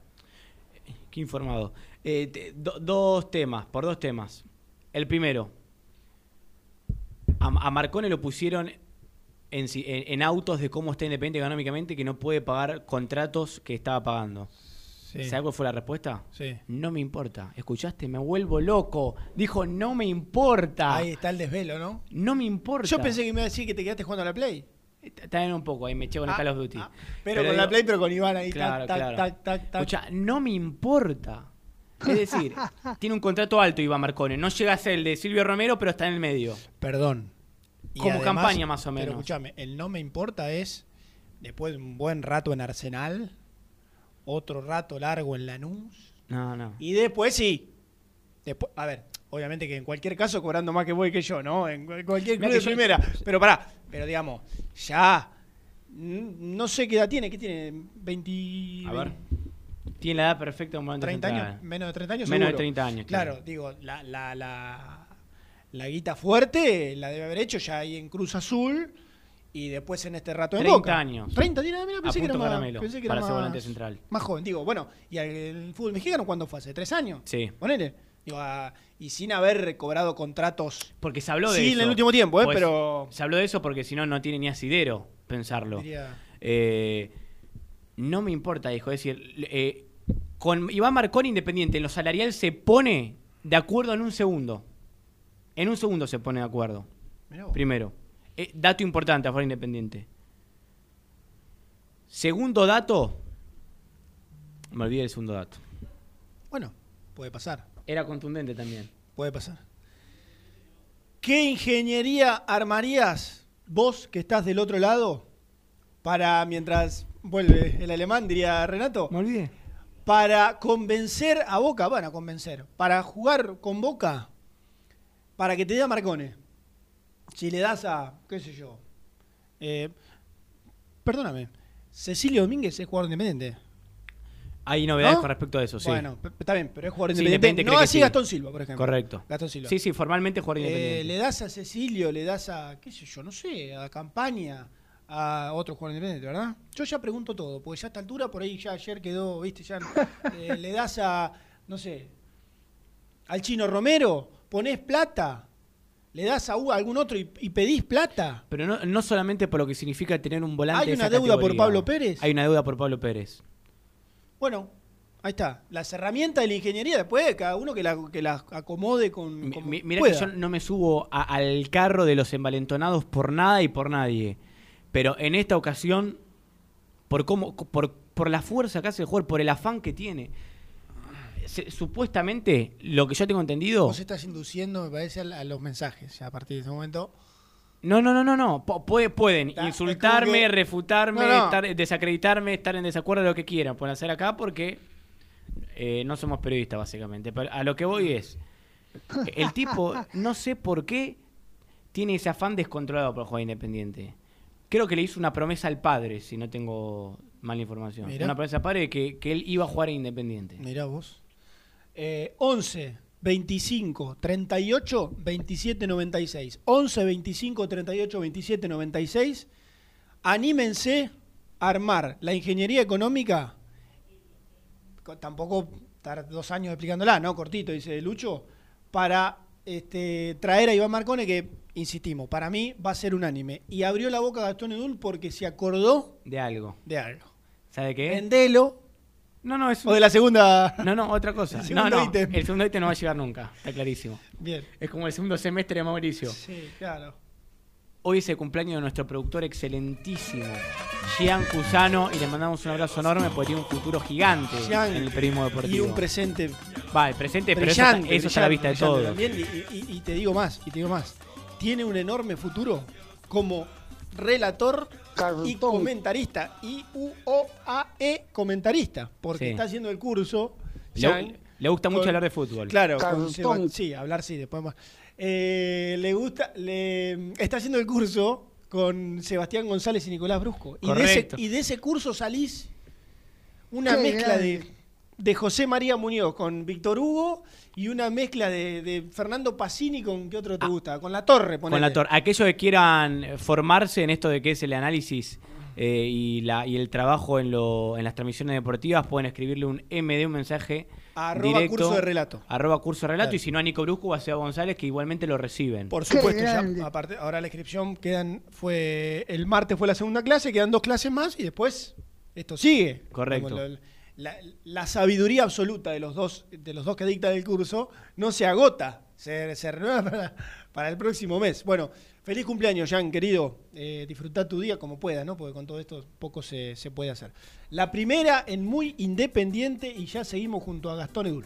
Qué informado. Eh, te- do- dos temas, por dos temas. El primero, a, a Marcone lo pusieron en, si- en- en autos de cómo está independiente económicamente que no puede pagar contratos que estaba pagando. sí. ¿Sabes cuál fue la respuesta? Sí. No me importa. ¿Escuchaste? Me vuelvo loco. Dijo, no me importa. Ahí está el desvelo, ¿no? No me importa. Yo pensé que me iba a decir que te quedaste jugando a la Play. Está bien un poco, ahí me eché con el Ah, Call of Duty. ah, pero, con digo, la Play, pero con Iván ahí. Claro, tac, claro. tac, tac, tac, tac. Escucha, no me importa. Es decir, tiene un contrato alto Iván Marcone. No llega a ser el de Silvio Romero, pero está en el medio. Perdón. Y Como campaña, más o Pero menos. escúchame, el no me importa es, después de un buen rato en Arsenal, otro rato largo en Lanús, No, no. y después sí. Después, a ver, obviamente que en cualquier caso cobrando más que vos y que yo, ¿no? En cu- cualquier club de primera. Pero pará, pero digamos, ya. No sé qué edad tiene, ¿qué tiene? 20. A ver. Tiene la edad perfecta un momento 30 central. años, menos de 30 años. Menos de seguro. 30 años, claro. Claro, digo, la, la, la, la guita fuerte la debe haber hecho ya ahí en Cruz Azul y después en este rato en 30 Boca. años. 30 tiene, mira, pensé que era más, caramelo, pensé que para era ser más, volante central. más joven. Digo, bueno, y el, el fútbol mexicano cuándo fue? ¿Hace tres años? Sí. Ponele. Digo, y sin haber cobrado contratos. Porque se habló de Sí, eso. en el último tiempo, ¿eh? Pues, Pero- Se habló de eso porque si no, no tiene ni asidero pensarlo. Diría- Eh, no me importa, dijo. Es decir, eh, con Iván Marconi Independiente, en lo salarial se pone de acuerdo en un segundo. En un segundo se pone de acuerdo. Primero. Eh, dato importante a favor de Independiente. Segundo dato. Me olvidé del segundo dato. Bueno, puede pasar. Era contundente también. Puede pasar. ¿Qué ingeniería armarías vos que estás del otro lado para, mientras vuelve el alemán, diría Renato, Me olvidé. para convencer a Boca, bueno, convencer, para jugar con Boca, para que te dé a Marcone? Si le das a, qué sé yo, eh, perdóname, Cecilio Domínguez es jugador independiente. Hay novedades ¿No? con respecto a eso, sí. Bueno, está bien, pero es jugador Sí, independiente. No así sí. Gastón Silva, por ejemplo. Correcto. Gastón Silva. Sí, sí, formalmente jugador Eh, independiente. le das a Cecilio, le das a, qué sé yo, no sé, a Campaña, a otro jugador independiente, ¿verdad? Yo ya pregunto todo, porque ya a esta altura, por ahí ya ayer quedó, viste, ya eh, le das a, no sé, al Chino Romero, ponés plata, le das a, algún otro y, y pedís plata. Pero no, no solamente por lo que significa tener un volante. ¿Hay de una esa deuda por. Pablo Pérez? Hay una deuda por Pablo Pérez. Bueno, ahí está. Las herramientas de la ingeniería, después cada uno que las que las acomode con. Mi- como Mirá pueda. que yo no me subo a- al carro de los envalentonados por nada y por nadie. Pero en esta ocasión, por cómo, por, por la fuerza que hace el jugador, por el afán que tiene. Se- supuestamente, lo que yo tengo entendido. Vos estás induciendo, me parece, a, a los mensajes ya a partir de ese momento. No, no, no, no, no. Pueden Está- insultarme, que- refutarme, No, no. estar- desacreditarme, estar en desacuerdo, lo que quieran. Pueden hacer acá porque eh, no somos periodistas, básicamente. Pero a lo que voy es. El tipo, no sé por qué, tiene ese afán descontrolado por jugar independiente. Creo que le hizo una promesa al padre, si no tengo mala información. Mirá. Una promesa al padre de que, que él iba a jugar a independiente. Mirá vos. Eh, 11, 25, 38, 27, 96. 11, 25, 38, 27, 96. Anímense a armar la ingeniería económica. Co- Tampoco estar dos años explicándola, ¿no? Cortito, dice Lucho. Para este, traer a Iván Marcone, que, insistimos, para mí va a ser unánime. Y abrió la boca Gastón Edul porque se acordó De algo. de algo. ¿Sabe qué? Vendelo No, no, es O de la segunda. No, no, otra cosa. El segundo no, ítem. el segundo ítem no va a llegar nunca, está clarísimo. Bien. Es como el segundo semestre de Mauricio. Sí, claro. Hoy es el cumpleaños de nuestro productor excelentísimo, Gian Cusano, y le mandamos un abrazo enorme porque tiene un futuro gigante Gian, en el periodismo Y deportivo. un presente Va, el presente, pero eso, está- brillante. eso está a la vista de todos. también. Y, y- y te digo más, y te digo más. Tiene un enorme futuro como relator y comentarista. I-U-O-A-E comentarista. Porque Sí. está haciendo el curso. Le, gusta mucho con- hablar de fútbol. Claro, con Cartón. Sí, hablar sí, después más. Eh, le gusta, le está haciendo el curso con Sebastián González y Nicolás Brusco. Y de, ese, Correcto. y de ese curso salís una Qué mezcla grande. de, de José María Muñoz con Víctor Hugo y una mezcla de, de Fernando Pacini con qué otro te gusta, con la Torre, Ah. Con la tor Aquellos que quieran formarse en esto de qué es el análisis eh, y, la, y el trabajo en, lo, en las transmisiones deportivas, pueden escribirle un MD, un mensaje Arroba directo, curso de relato. Arroba curso de relato. Claro. Y si no, a Nico Brusco o a Seba González, que igualmente lo reciben. Por supuesto, ya, aparte, ahora la inscripción quedan, fue el martes fue la segunda clase, quedan dos clases más y después esto sigue. Correcto. Como lo- la, sabiduría absoluta de los dos, de los dos que dictan el curso no se agota, se, se renueva para, para el próximo mes. Bueno, feliz cumpleaños, Jan, querido. Eh, disfruta tu día como puedas, ¿no? Porque con todo esto poco se, se puede hacer. La primera en muy independiente y ya seguimos junto a Gastón Edul.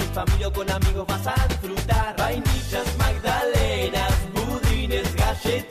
Familia con amigos vas a disfrutar. Vainillas, magdalenas, budines, galletitas.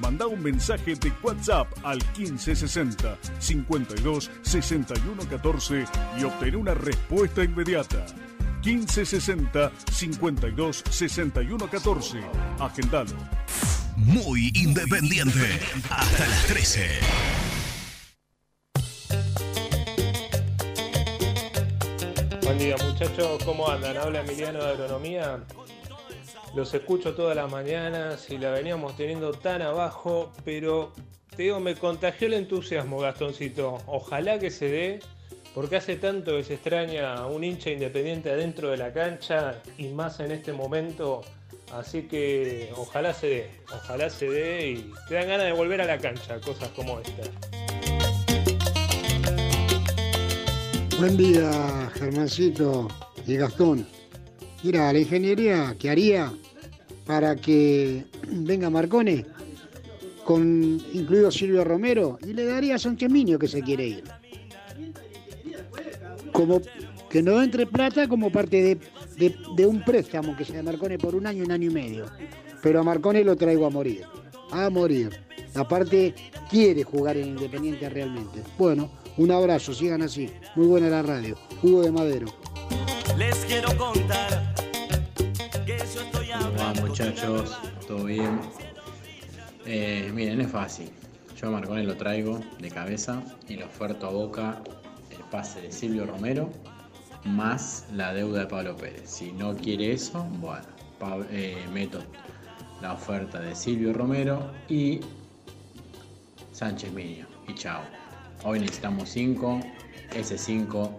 Manda un mensaje de WhatsApp al 1560 52 61 14 y obtén una respuesta inmediata. 1560 52 61 14. Agendalo. Muy independiente. Hasta las 13. Buen día muchachos, ¿cómo andan? Habla Emiliano de Agronomía. Los escucho todas las mañanas y la veníamos teniendo tan abajo, pero te digo, me contagió el entusiasmo, Gastoncito. Ojalá que se dé, porque hace tanto que se extraña un hincha independiente adentro de la cancha y más en este momento. Así que ojalá se dé, ojalá se dé y te dan ganas de volver a la cancha, cosas como esta. Buen día, Germancito y Gastón. Mira, la ingeniería que haría para que venga Marcone, con incluido Silvio Romero, y le daría a Sánchez Minio que se quiere ir. Como que no entre plata como parte de, de- un préstamo que se de Marcone por un año, un año y medio. Pero a Marcone lo traigo a morir. A morir. Aparte, quiere jugar en Independiente realmente. Bueno, un abrazo, sigan así. Muy buena la radio. Hugo de Madero. Les quiero contar estoy ¿Cómo va muchachos? ¿Todo bien? Eh, miren, es fácil. Yo a Marcone lo traigo de cabeza y le oferto a Boca el pase de Silvio Romero más la deuda de Pablo Pérez. Si no quiere eso, bueno, eh, meto la oferta de Silvio Romero y Sánchez Miño. Y chao. Hoy necesitamos 5. Ese 5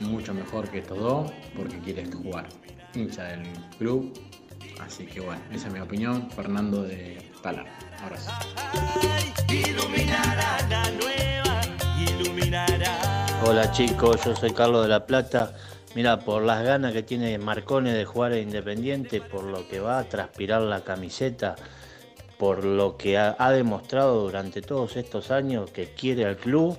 mucho mejor que estos dos porque quiere jugar. Hincha del club. Así que bueno, esa es mi opinión. Fernando de Talar. Iluminará. Hola chicos, yo soy Carlos de la Plata. Mira, por las ganas que tiene Marcone de jugar a Independiente, por lo que va a transpirar la camiseta, por lo que ha, ha demostrado durante todos estos años que quiere al club,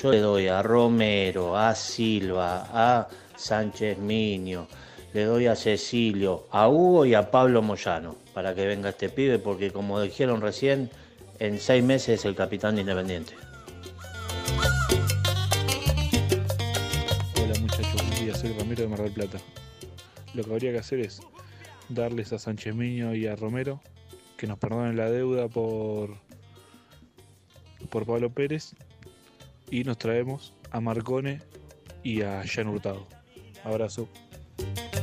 Yo le doy a Romero, a Silva, a Sánchez Miño, le doy a Cecilio, a Hugo y a Pablo Moyano para que venga este pibe, porque como dijeron recién, en seis meses es el capitán de Independiente. Hola muchachos, buen día, soy Ramiro de Mar del Plata. Lo que habría que hacer es darles a Sánchez Miño y a Romero que nos perdonen la deuda por, por Pablo Pérez y nos traemos a Marcone y a Jan Hurtado. Abrazo.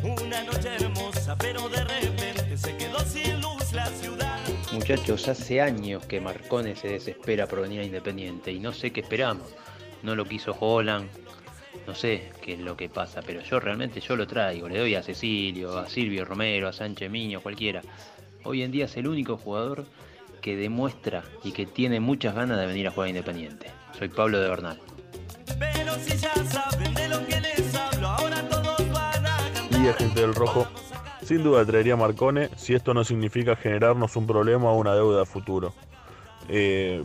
Una noche hermosa, pero de repente se quedó sin luz la ciudad. Muchachos, hace años que Marcone se desespera por venir a Independiente y no sé qué esperamos. No lo quiso Holland, no sé qué es lo que pasa, pero yo realmente yo lo traigo. Le doy a Cecilio, a Silvio Romero, a Sánchez Miño, cualquiera. Hoy en día es el único jugador que demuestra y que tiene muchas ganas de venir a jugar a Independiente. Soy Pablo de Bernal. Pero si ya saben de lo que gente del Rojo. Sin duda traería Marcone si esto no significa generarnos un problema o una deuda futuro. Eh,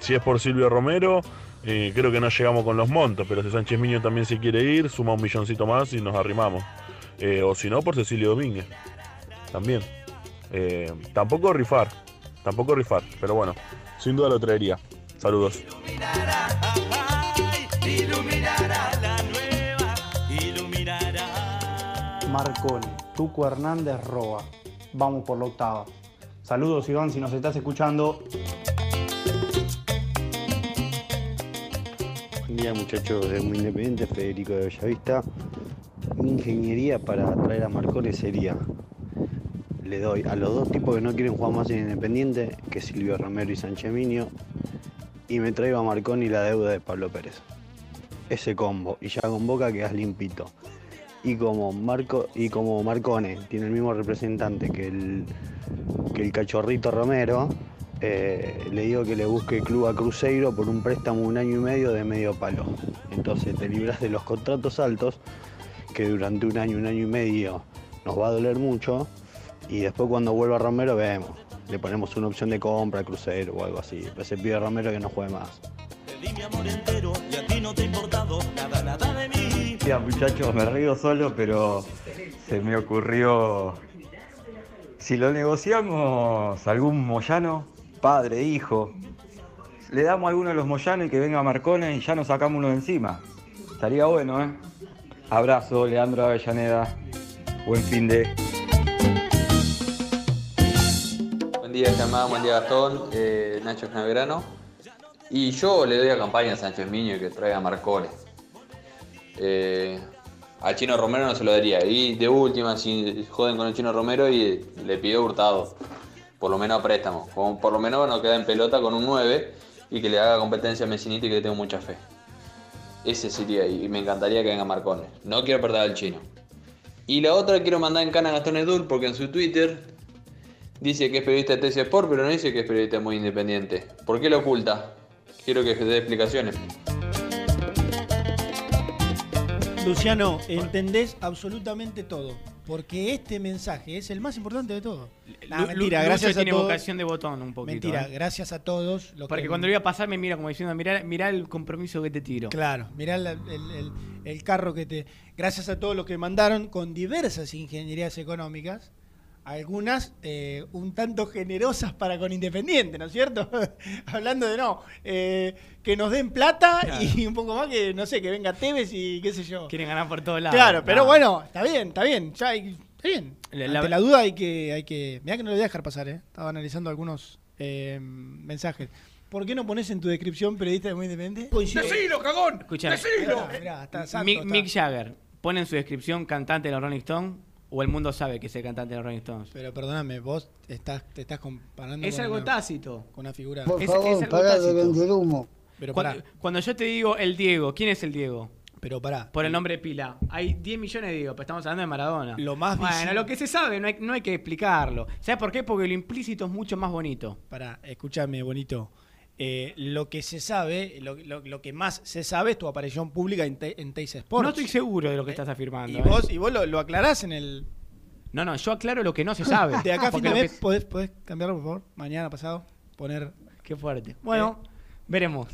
si es por Silvio Romero, eh, creo que no llegamos con los montos, pero si Sánchez Miño también se quiere ir, suma un milloncito más y nos arrimamos. Eh, o si no, por Cecilio Domínguez. También. Tampoco rifar, tampoco rifar, pero bueno, sin duda lo traería. Saludos. Marconi, Tuco Hernández Roa. Vamos por la octava. Saludos Iván si nos estás escuchando. Buen día muchachos de Muy Independiente, Federico de Bellavista. Mi ingeniería para traer a Marcone sería, le doy a los dos tipos que no quieren jugar más en Independiente, que Silvio Romero y Sánchez Miño, y me traigo a Marcone y la deuda de Pablo Pérez. Ese combo, y ya con Boca quedas limpito. Y como, Marco, y como Marcone tiene el mismo representante que el, que el cachorrito Romero, eh, le digo que le busque club a Cruzeiro por un préstamo un año y medio de medio palo. Entonces te libras de los contratos altos, que durante un año, un año y medio nos va a doler mucho, y después cuando vuelva Romero vemos. Le ponemos una opción de compra a Cruzeiro o algo así. Pero se pide a Romero que no juegue más. Te di amor entero y a ti no te ha importado nada, nada Mira, muchachos, me río solo, pero se me ocurrió. Si lo negociamos algún Moyano, padre, hijo, le damos a alguno de los Moyanos y que venga Marcone y ya nos sacamos uno de encima. Estaría bueno, ¿eh? Abrazo, Leandro Avellaneda. Buen fin de. Buen día, Germán, buen día, Gastón, eh, Nacho Canaverano. Y yo le doy a campaña a Sánchez Miño y que traiga a Marcone. Eh, al Chino Romero no se lo daría. Y de última, si joden con el Chino Romero y le pido hurtado. Por lo menos a préstamo. Por lo menos no queda en pelota con un 9 y que le haga competencia a Messiniti que le tengo mucha fe. Ese sería, y me encantaría que venga Marcone. No quiero perder al chino. Y la otra quiero mandar en cana a Gastón Edul porque en su Twitter dice que es periodista de TC Sport, pero no dice que es periodista muy independiente. ¿Por qué lo oculta? Quiero que dé explicaciones. Luciano, entendés absolutamente todo. Porque este mensaje es el más importante de todo. Nah, Lu- mentira, Lu- gracias a tiene todos. vocación de botón un poquito. Mentira, ¿eh? gracias a todos. lo Porque que- cuando lo iba a pasar me mira como diciendo, mirá, mirá el compromiso que te tiro. Claro, mirá el, el- el- el carro que te... Gracias a todos los que mandaron con diversas ingenierías económicas, algunas eh, un tanto generosas para con Independiente, ¿no es cierto? Hablando de no, eh, que nos den plata y un poco más que, no sé, que venga Tevez y qué sé yo. Quieren ganar por todos lados. Claro, pero No. bueno, está bien, está bien, ya hay- está bien. La- Ante la- la duda hay que, hay que... Mirá que no lo voy a dejar pasar, ¿eh? Estaba analizando algunos eh, mensajes. ¿Por qué no pones en tu descripción periodista de muy independiente? ¡Decilo, cagón! Escucha, Mirá, mirá, está santo, Mick, está. Mick Jagger pone en su descripción cantante de los Rolling Stones o el mundo sabe que es el cantante de los Rolling Stones. Pero perdóname, vos estás, te estás comparando Es con algo una- tácito. Con una figura. Por Es- favor, es algo tácito. humo. Pero cuando, pará. cuando yo te digo el Diego, ¿quién es el Diego? Pero pará. Por el nombre de pila. Hay 10 millones de Diego, pero estamos hablando de Maradona. Lo más Bueno, visible- lo que se sabe, no hay, no hay que explicarlo. ¿Sabes por qué? Porque lo implícito es mucho más bonito. Pará, escúchame, bonito. Eh, lo que se sabe, lo, lo- lo que más se sabe es tu aparición pública en, Te- en Teis Sports. No estoy seguro de lo que estás afirmando. Y ¿eh? vos, y vos lo, lo aclarás en el. No, no, yo aclaro lo que no se sabe. De acá a fin Porque de lo mes, que- ¿podés, podés cambiarlo, por favor? Mañana pasado, poner. Qué fuerte. Bueno, veremos.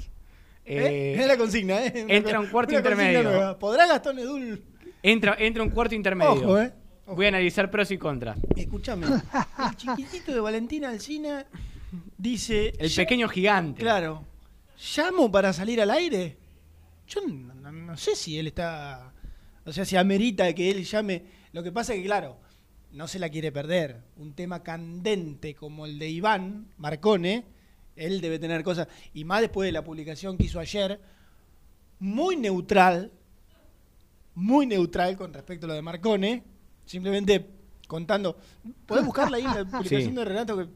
¿Eh? Eh, Mirá la consigna, ¿eh? Entra un cuarto intermedio. ¿Podrá Gastón Edul? Entra, entra un cuarto intermedio. Ojo, eh. Voy a analizar pros y contras. Escúchame. El chiquitito de Valentina Alcina dice. El "Ya- pequeño gigante. Claro. ¿Llamo para salir al aire? Yo no, no- no sé si él está. O sea, si amerita que él llame. Lo que pasa es que, claro, no se la quiere perder. Un tema candente como el de Iván Marcone, él debe tener cosas. Y más después de la publicación que hizo ayer, muy neutral, muy neutral con respecto a lo de Marcone, simplemente contando. ¿Podés buscarla ahí la publicación Sí. de Renato? Que,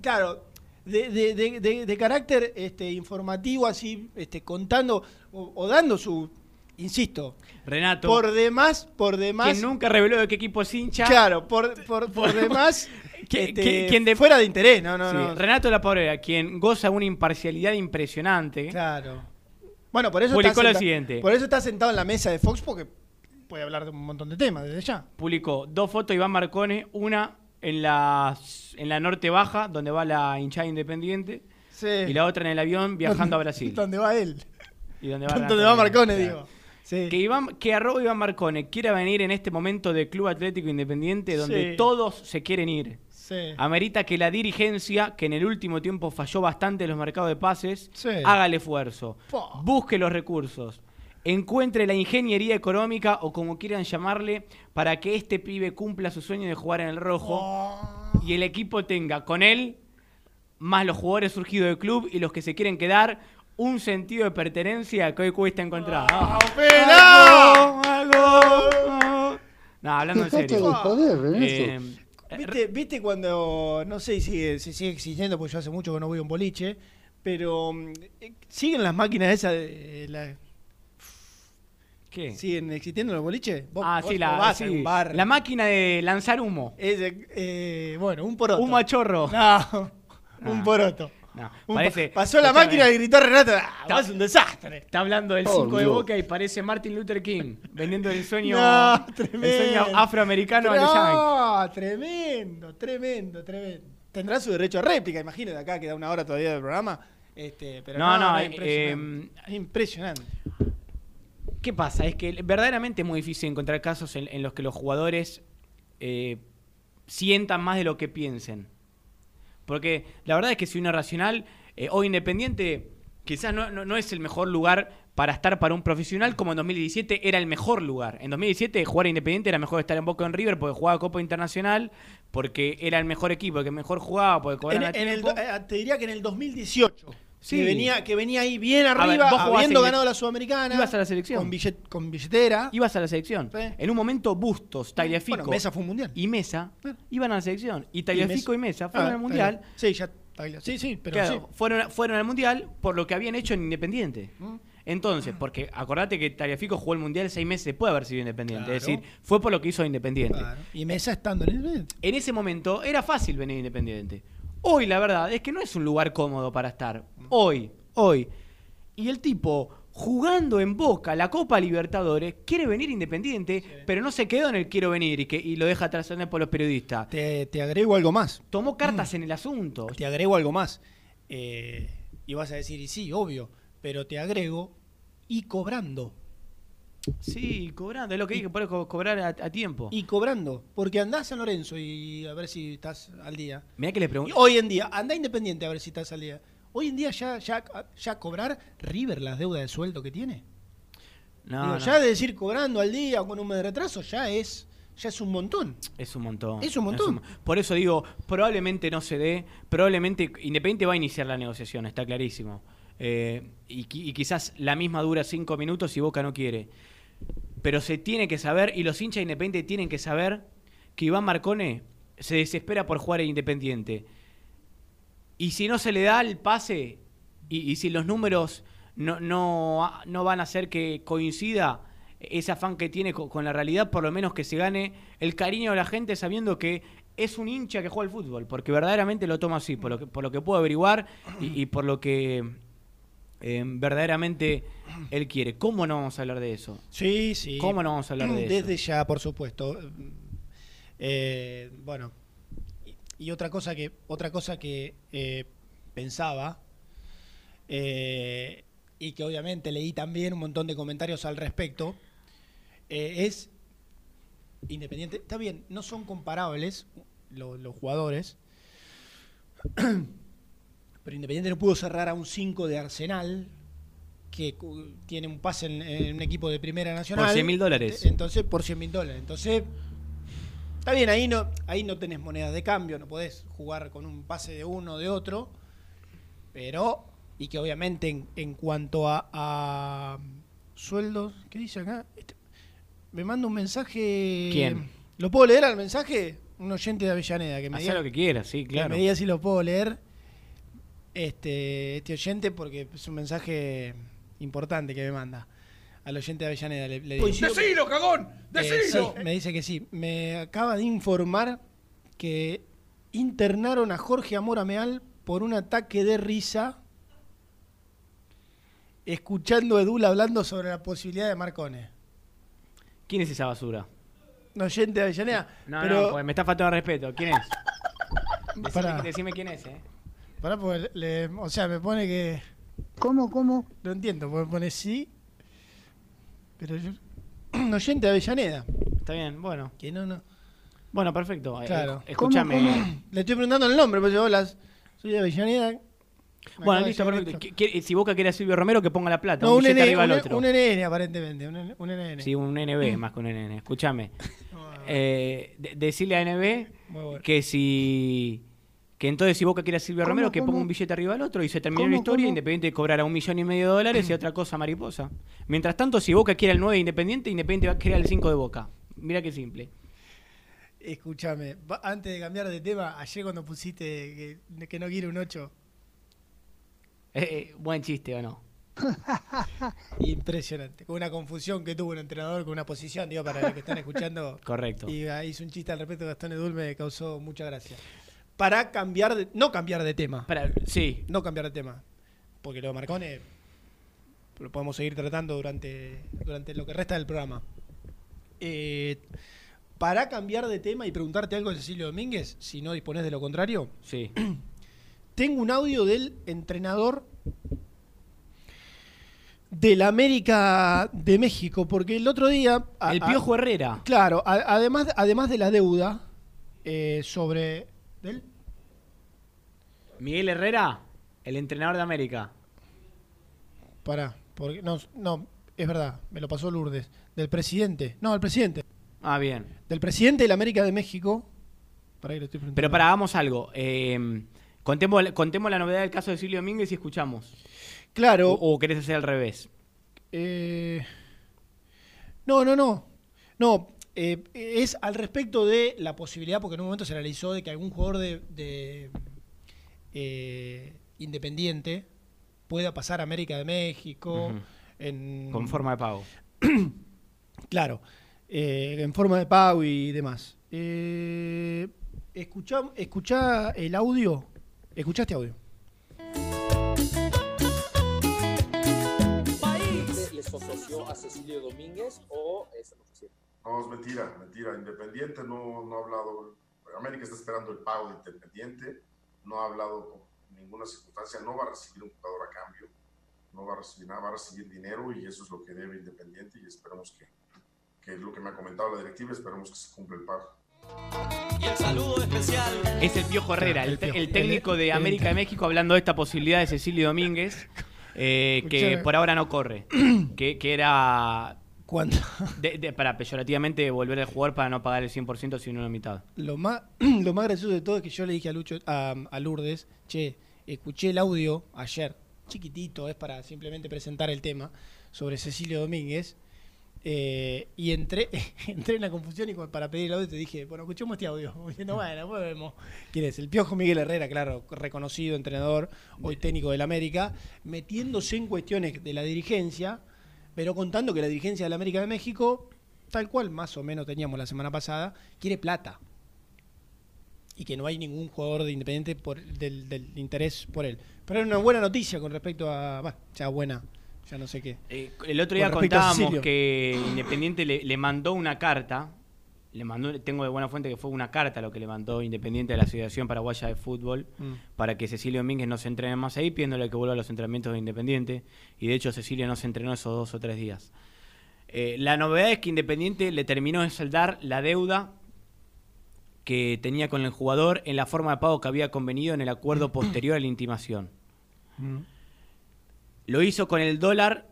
claro, de, de- de- de- de carácter este, informativo, así, este, contando o, o dando su. Insisto, Renato. por demás, por demás. Quien nunca reveló de qué equipo es hincha. Claro, por, por, por demás. Que- este, quien de- fuera de interés, no, no, Sí, no. Renato La Pabrera, quien goza una imparcialidad impresionante. Claro. Bueno, por eso, Publicó está lo siguiente. por eso está sentado en la mesa de Fox, porque puede hablar de un montón de temas desde ya. Publicó dos fotos de Iván Marcone, una en la, en la norte baja, donde va la hinchada independiente, Sí. y la otra en el avión viajando a Brasil. ¿Dónde va él? Y donde va, ¿Dónde va Marcone, Claro. digo? Sí. Que, Iván, que arroba Iván Marcone quiera venir en este momento de Club Atlético Independiente donde Sí. todos se quieren ir. Sí. Amerita que la dirigencia, que en el último tiempo falló bastante en los mercados de pases, haga el esfuerzo, Po. busque los recursos, encuentre la ingeniería económica o como quieran llamarle para que este pibe cumpla su sueño de jugar en el rojo Oh. y el equipo tenga con él, más los jugadores surgidos del club y los que se quieren quedar, un sentido de pertenencia que hoy cuesta encontrar. ¡Pero! ¡Algo! No, hablando en serio. de joder, Renato. Eh, ¿Viste, viste cuando, no sé si sigue, si sigue existiendo, porque yo hace mucho que no voy a un boliche, pero eh, siguen las máquinas esas de la- ¿Qué? ¿Siguen existiendo los boliches? Vos- Ah, vos sí, no la, a un bar. la máquina de lanzar humo. Es eh, bueno, un poroto. Un machorro. No, un No. poroto. No, Un parece- pa- pasó la máquina y gritó Renato, ah, Está- es un desastre. Está hablando del Por 5 de. Boca y parece Martin Luther King, vendiendo el sueño, No, el tremendo. sueño afroamericano a los. No, tremendo, tremendo, tremendo. Tendrá su derecho a réplica, imagino, de acá queda una hora todavía del programa. Este, pero No, no, no, es eh, impresionante. Es impresionante. ¿Qué pasa? Es que verdaderamente es muy difícil encontrar casos en, en los que los jugadores eh, sientan más de lo que piensen. Porque la verdad es que si uno es racional, eh, o Independiente quizás no, no- no es el mejor lugar para estar para un profesional, como en 2017 era el mejor lugar. En 2017 jugar Independiente era mejor estar en Boca o en River porque jugaba Copa Internacional, porque era el mejor equipo, el que mejor jugaba, porque En, cobraban a en el, eh, te diría que en el 2018, Sí. que, venía, que venía ahí bien ver, arriba, jugabas habiendo en- ganado la Sudamericana. Ibas a la selección. Con, billet- con billetera. Ibas a la selección. Sí. En un momento Bustos, Tagliafico Bueno, Mesa fue un mundial. y Mesa iban a la selección. Y Y Tagliafico y Mesa fueron Ah, al mundial. Sí, ya. Sí, sí, pero Claro, sí. fueron, fueron al mundial por lo que habían hecho en Independiente. Mm. Entonces, porque acordate que Tagliafico jugó el mundial seis meses después de haber sido Independiente. Es decir, fue por lo que hizo Independiente. Claro. Y Mesa estando en el En ese momento era fácil venir Independiente. Hoy la verdad es que no es un lugar cómodo para estar. Hoy, hoy. Y el tipo jugando en Boca la Copa Libertadores quiere venir Independiente, pero no se quedó en el quiero venir y, que, y lo deja trascender por los periodistas. Te, te agrego algo más. Tomó cartas en el asunto. Te agrego algo más. Eh, y vas a decir, y sí, obvio, pero te agrego y cobrando. Sí, cobrando, es lo que dije, por co- cobrar a, a tiempo. Y cobrando. Porque andás a San Lorenzo y a ver si estás al día. Mirá que le pregunto. hoy en día, anda independiente a ver si estás al día. Hoy en día ya, ya, ya cobrar River las deudas de sueldo que tiene. No, Digo, no, Ya de decir cobrando al día o con un mes de retraso, ya es, ya es un montón. Es un montón. Es un montón. mo- Por eso digo, probablemente no se dé, probablemente Independiente va a iniciar la negociación, está clarísimo. Eh, y, y quizás la misma dura cinco minutos y Boca no quiere. Pero se tiene que saber, y los hinchas de Independiente tienen que saber, que Iván Marcone se desespera por jugar en Independiente. Y si no se le da el pase, y, si los números no, no, no van a hacer que coincida ese afán que tiene co- con, la realidad, por lo menos que se gane el cariño de la gente sabiendo que es un hincha que juega al fútbol, porque verdaderamente lo toma así, por lo que, por lo que puedo averiguar y por lo que eh, verdaderamente él quiere. ¿Cómo no vamos a hablar de eso? Sí, sí. ¿Cómo no vamos a hablar de eso? Desde ya, por supuesto. Eh, bueno, y, otra cosa que, otra cosa que eh, pensaba eh, y que obviamente leí también un montón de comentarios al respecto, es Independiente. Está bien, no son comparables lo- los jugadores, pero Independiente no pudo cerrar a un 5 de Arsenal que tiene un pase en, en un equipo de primera nacional. Por 100.000 dólares. Entonces, por 100 mil dólares. Entonces, está bien, ahí no, ahí no tenés monedas de cambio, no podés jugar con un pase de uno o de otro, pero, y que obviamente en, en cuanto a, a sueldos, ¿qué dice acá? Este- me manda un mensaje. ¿Quién? ¿Lo puedo leer al mensaje? Un oyente de Avellaneda que me Hacé diga, lo que quieras, sí, que claro. me diga si lo puedo leer. Este, este oyente, porque es un mensaje importante que me manda. Al oyente de Avellaneda le, le digo. ¡Decilo, cagón! Eh, ¡Decilo! sí, me dice que sí. Me acaba de informar que internaron a Jorge Amor Ameal por un ataque de risa escuchando a Edul hablando sobre la posibilidad de Marcone. ¿Quién es esa basura? Un oyente de Avellaneda. No, pero, no, pues me está faltando respeto. ¿Quién es? Decime, decime quién es, eh. Pará, porque le- o sea, me pone que... ¿Cómo, cómo? No entiendo, porque me pone sí. Pero yo... Un oyente de Avellaneda. Está bien, bueno. Que no, no. Bueno, perfecto. Eh, Claro. escúchame. ¿Cómo, cómo? Le estoy preguntando el nombre, pues yo, hola, soy de Avellaneda. Me Bueno, listo, perfecto. Si Boca quiere a Silvio Romero, que ponga la plata. No, un un, NN, arriba al un, otro. un NN aparentemente, un, N- un NN. Sí, un NB más que un NN. Escúchame. Eh, de- decirle a NB bueno. que si. Que entonces si Boca quiere a Silvio ¿Cómo, Romero, que cómo? ponga un billete arriba al otro y se terminó la ¿Cómo, historia. cómo? Independiente cobrará un millón y medio de dólares y otra cosa mariposa. Mientras tanto, si Boca quiere el 9 de Independiente, Independiente va a querer el 5 de Boca. Mira qué simple. Escúchame, antes de cambiar de tema, ayer cuando pusiste que, que no quiere un 8, Eh, eh, buen chiste o no. impresionante. Con una confusión que tuvo un entrenador con una posición, digo, para los que están escuchando. Correcto. Y ah, hizo un chiste al respecto de Gastón Edul, me causó mucha gracia. Para cambiar de. No cambiar de tema. Para, sí. No cambiar de tema. Porque lo de Marcone lo podemos seguir tratando durante, durante lo que resta del programa. Eh, para cambiar de tema y preguntarte algo de Cecilio Domínguez, si no dispones de lo contrario, Sí. tengo un audio del entrenador del América de México, porque el otro día... El a- Piojo Herrera. Claro, a- además, además de la deuda eh, sobre... ¿Del? Miguel Herrera, el entrenador de América. Pará, porque no, no, es verdad, me lo pasó Lourdes. Del presidente, no, el presidente. Ah, bien. Del presidente de la América de México. Para que lo estoy Pero para, hagamos algo. Eh, contemos, contemos la novedad del caso de Silvio Domínguez y escuchamos. Claro. O, o querés hacer al revés. Eh, no, no, no. No, eh, es al respecto de la posibilidad, porque en un momento se realizó de que algún jugador de, de, eh, Independiente pueda pasar a América de México. En, Con forma de pago. Claro, eh, en forma de pago y demás. Eh, escuchá, escuchá el audio. ¿Escuchaste este audio? ¿Les ofreció a Cecilio Domínguez o es No, es mentira, mentira. Independiente no, no ha hablado. América está esperando el pago de Independiente. No ha hablado con ninguna circunstancia. No va a recibir un jugador a cambio. No va a recibir nada, va a recibir dinero y eso es lo que debe Independiente. Y esperamos que, que es lo que me ha comentado la directiva. Esperamos que se cumpla el pago. Y el saludo especial. Es el Piojo Herrera, el, El técnico de América de México, hablando de esta posibilidad de Cecilio Domínguez, eh, que por ahora no corre. que, que era. De- para peyorativamente volver a jugar para no pagar el 100%, sino la mitad. Lo más, lo más gracioso de todo es que yo le dije a, Lucho, a, a Lourdes, che, escuché el audio ayer, chiquitito, es para simplemente presentar el tema, sobre Cecilio Domínguez, eh, y entré, entré en la confusión y para pedir el audio te dije, bueno, escuchemos este audio. Diciendo, bueno, pues vemos. ¿Quién es? El Piojo Miguel Herrera, claro, reconocido entrenador, hoy técnico del América, metiéndose en cuestiones de la dirigencia, pero contando que la dirigencia del América de México, tal cual más o menos teníamos la semana pasada, quiere plata. Y que no hay ningún jugador de Independiente por, del, del interés por él. Pero era una buena noticia con respecto a. Ya buena, ya no sé qué. Eh, el otro día Con contábamos que Independiente le, le mandó una carta le mandó, tengo de buena fuente que fue una carta lo que le mandó Independiente a la Asociación Paraguaya de Fútbol Mm. para que Cecilio Domínguez no se entrene más ahí, pidiéndole que vuelva a los entrenamientos de Independiente. Y de hecho Cecilio no se entrenó esos dos o tres días. Eh, la novedad es que Independiente le terminó de saldar la deuda que tenía con el jugador en la forma de pago que había convenido en el acuerdo posterior a la intimación. Lo hizo con el dólar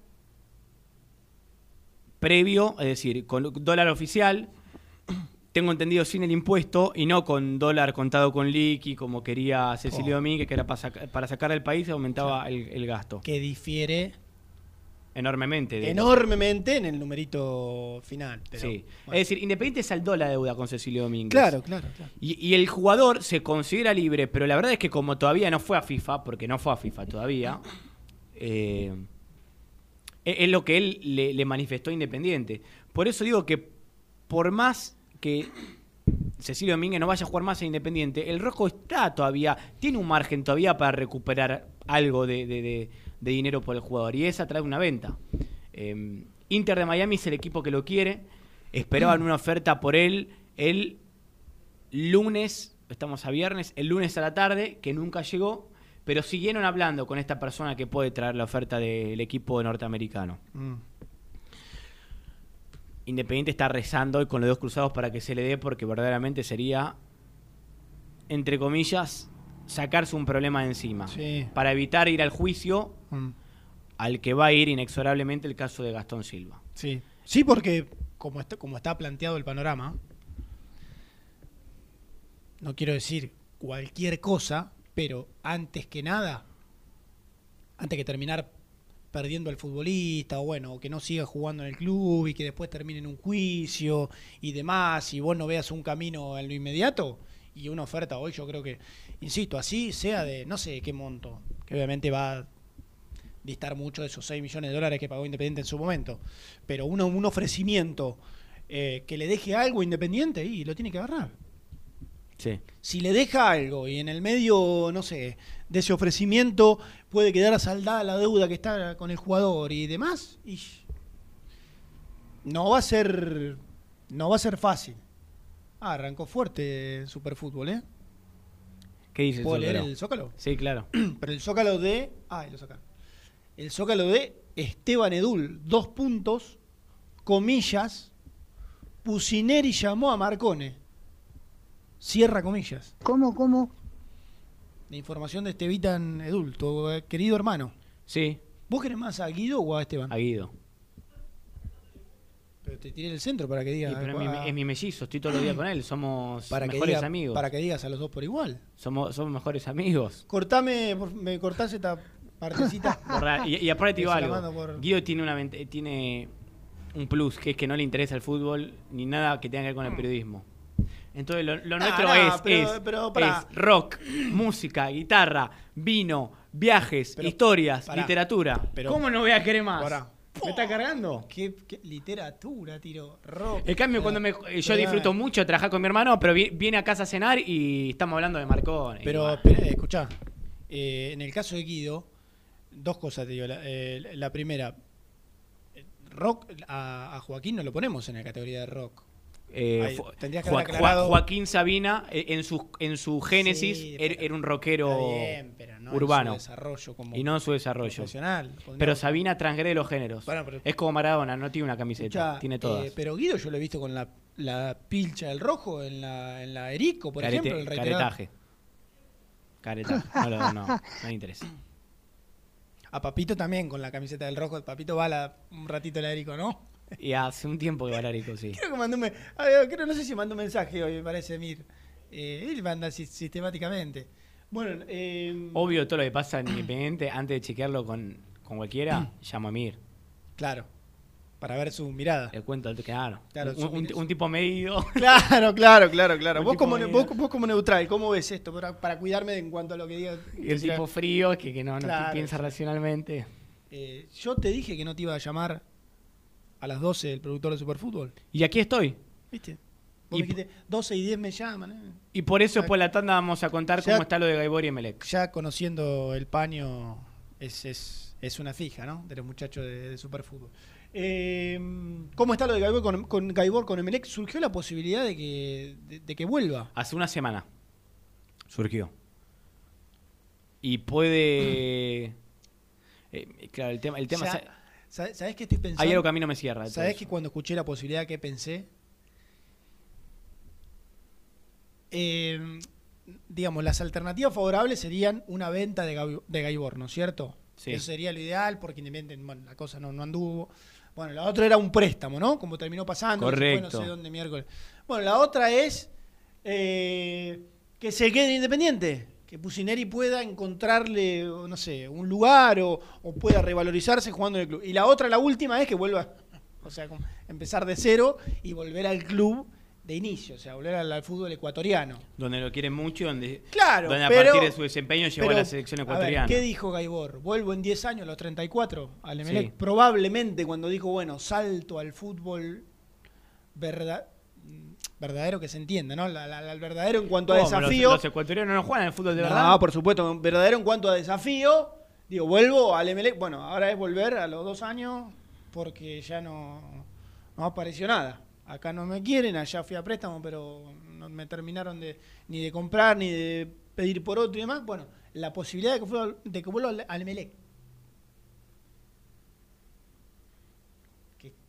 previo, es decir, con dólar oficial, tengo entendido sin el impuesto y no con dólar contado con liqui, como quería Cecilio Oh. Domínguez, que era para, saca- para sacar del país aumentaba el, el gasto. Que difiere Enormemente. de- enormemente en el numerito final. pero, sí. bueno. Es decir, Independiente saldó la deuda con Cecilio Domínguez. Claro, claro, claro. Y, y el jugador se considera libre, pero la verdad es que como todavía no fue a FIFA, porque no fue a FIFA todavía, eh, es, es lo que él le, le manifestó a Independiente. Por eso digo que por más que Cecilio Domínguez no vaya a jugar más en Independiente, el Rojo está todavía, tiene un margen todavía para recuperar algo de, dinero por el jugador, y es a través de una venta. Eh, Inter de Miami es el equipo que lo quiere, esperaban una oferta por él el lunes, estamos a viernes, el lunes a la tarde, que nunca llegó, pero siguieron hablando con esta persona que puede traer la oferta del equipo norteamericano. Mm. Independiente está rezando hoy con los dedos cruzados para que se le dé porque verdaderamente sería, entre comillas, sacarse un problema de encima. Sí. Para evitar ir al juicio Mm. al que va a ir inexorablemente el caso de Gastón Silva. Sí. Sí, porque como está, como está planteado el panorama, no quiero decir cualquier cosa, pero antes que nada, antes que terminar perdiendo al futbolista, o bueno, que no siga jugando en el club y que después termine en un juicio y demás, y vos no veas un camino en lo inmediato y una oferta hoy, yo creo que, insisto, así sea de no sé qué monto, que obviamente va a distar mucho de esos 6 millones de dólares que pagó Independiente en su momento, pero uno, un ofrecimiento eh, que le deje algo Independiente y lo tiene que agarrar. Sí. Si le deja algo y en el medio, no sé, de ese ofrecimiento puede quedar saldada la deuda que está con el jugador y demás, y no va a ser no va a ser fácil. Ah, arrancó fuerte el Superfútbol, ¿eh? ¿Qué dice el ¿Puedo leer Zócalo? el Zócalo? Sí, claro. Pero el Zócalo de. Ah, lo sacaron. El Zócalo de Esteban Edul, dos puntos, comillas. Pusineri llamó a Marcone. Cierra comillas. ¿Cómo, cómo? La información de Estevitan Edul, tu eh, querido hermano. Sí. ¿Vos querés más a Guido o a Esteban? A Guido. Pero te tiré el centro para que diga. Sí, pero es, mi, a- es mi mellizo, estoy todos los días con él, somos para que mejores diga- amigos. Para que digas a los dos por igual. Somos, somos mejores amigos. Cortame, por- me cortás esta partecita. Borra- y, y aparte te digo algo, por- Guido tiene, una, vent- tiene un plus, que es que no le interesa el fútbol ni nada que tenga que ver con el periodismo. Entonces lo, lo. Ah, nuestro no, es, pero- es, pero pará. es rock, música, guitarra, vino, viajes, Pero, historias, pará. literatura. Pero- ¿Cómo no voy a querer más? Pará. ¿Me está cargando? ¿Qué, qué literatura, tiro? Rock. En cambio, cuando me, eh, yo disfruto mucho de trabajar con mi hermano, pero vi- viene a casa a cenar y estamos hablando de Marcón. Pero, espera, eh, escuchá. eh, en el caso de Guido, dos cosas te digo. La, eh, la primera, eh, rock, a, a Joaquín no lo ponemos en la categoría de rock. Eh, que Joaquín Sabina, eh, en su, en su génesis, Sí, er- era, un rockero Está bien, pero no en urbano. su desarrollo como y no en su desarrollo. profesional. Pero Sabina transgrede los géneros. Bueno, pero- es como Maradona, no tiene una camiseta, tiene todas. eh, pero Guido yo lo he visto con la, la pilcha del rojo en la, en la Erico, por Carete- ejemplo. El caretaje. Caretaje. No, lo- no, no me interesa. A Papito también con la camiseta del rojo. Papito va la- un ratito a la Erico, ¿no? Y hace un tiempo que Valarico, sí. Creo que mandó un creo, no sé si mandó un mensaje hoy, me parece, Mir. Eh, él manda si- sistemáticamente. Bueno, eh, Obvio, todo lo que pasa en Independiente, antes de chequearlo con, con cualquiera, llamo a Mir. claro, para ver su mirada. Le cuento, claro. Claro, un, un- un tipo medido. Claro, claro, claro, claro. Vos como, vos, vos como neutral, ¿cómo ves esto? Para, para cuidarme en cuanto a lo que diga. Y el tipo frío, que, que no, no Claro. piensa racionalmente. Eh, yo te dije que no te iba a llamar a las 12 el productor de Superfútbol. Y aquí estoy. ¿Viste? Vos Y dijiste 12 y 10 me llaman. ¿eh? Y por eso Ya- después de la tanda vamos a contar Ya- cómo está lo de Gaibor y Emelec. Ya conociendo el paño, es, es, es una fija, ¿no? De los muchachos de, de Superfútbol. Eh, ¿Cómo está lo de Gaibor con, con Gaibor con Emelec? Surgió la posibilidad de que, de, de que vuelva. Hace una semana surgió. Y puede. eh, claro, el tema. El tema O sea, sa- sa- ¿Sabés qué estoy pensando? Hay algo que a mí no me cierra de todo ¿Sabés eso. que cuando escuché la posibilidad que pensé? Eh, digamos, las alternativas favorables serían una venta de, de Gaibor, ¿no es cierto? Sí. Eso sería lo ideal porque Independiente, bueno, la cosa no, no anduvo. Bueno, la otra era un préstamo, ¿no? Como terminó pasando. Correcto. no sé dónde miércoles. Bueno, la otra es eh, que se quede Independiente. Que Pusineri pueda encontrarle, no sé, un lugar o, o pueda revalorizarse jugando en el club. Y la otra, la última, es que vuelva, o sea, empezar de cero y volver al club de inicio, o sea, volver al, al fútbol ecuatoriano. Donde lo quieren mucho donde, Claro, donde a pero- partir de su desempeño llegó pero, a la selección a ver, ecuatoriana. ¿Qué dijo Gaibor? Vuelvo en 10 años, a los 34, al Emelec. Sí. Probablemente cuando dijo, bueno, salto al fútbol verdad, verdadero que se entienda, ¿no? La- la- la- el verdadero en cuanto a desafío. Los, ecuatorianos no juegan al fútbol de verdad. No, por supuesto, verdadero en cuanto a desafío. Digo, vuelvo al Emelec. Bueno, ahora es volver a los dos años porque ya no, no apareció nada. Acá no me quieren, allá fui a préstamo, pero no me terminaron de ni de comprar ni de pedir por otro y demás. Bueno, la posibilidad de que, fue- de que vuelva al, al Emelec.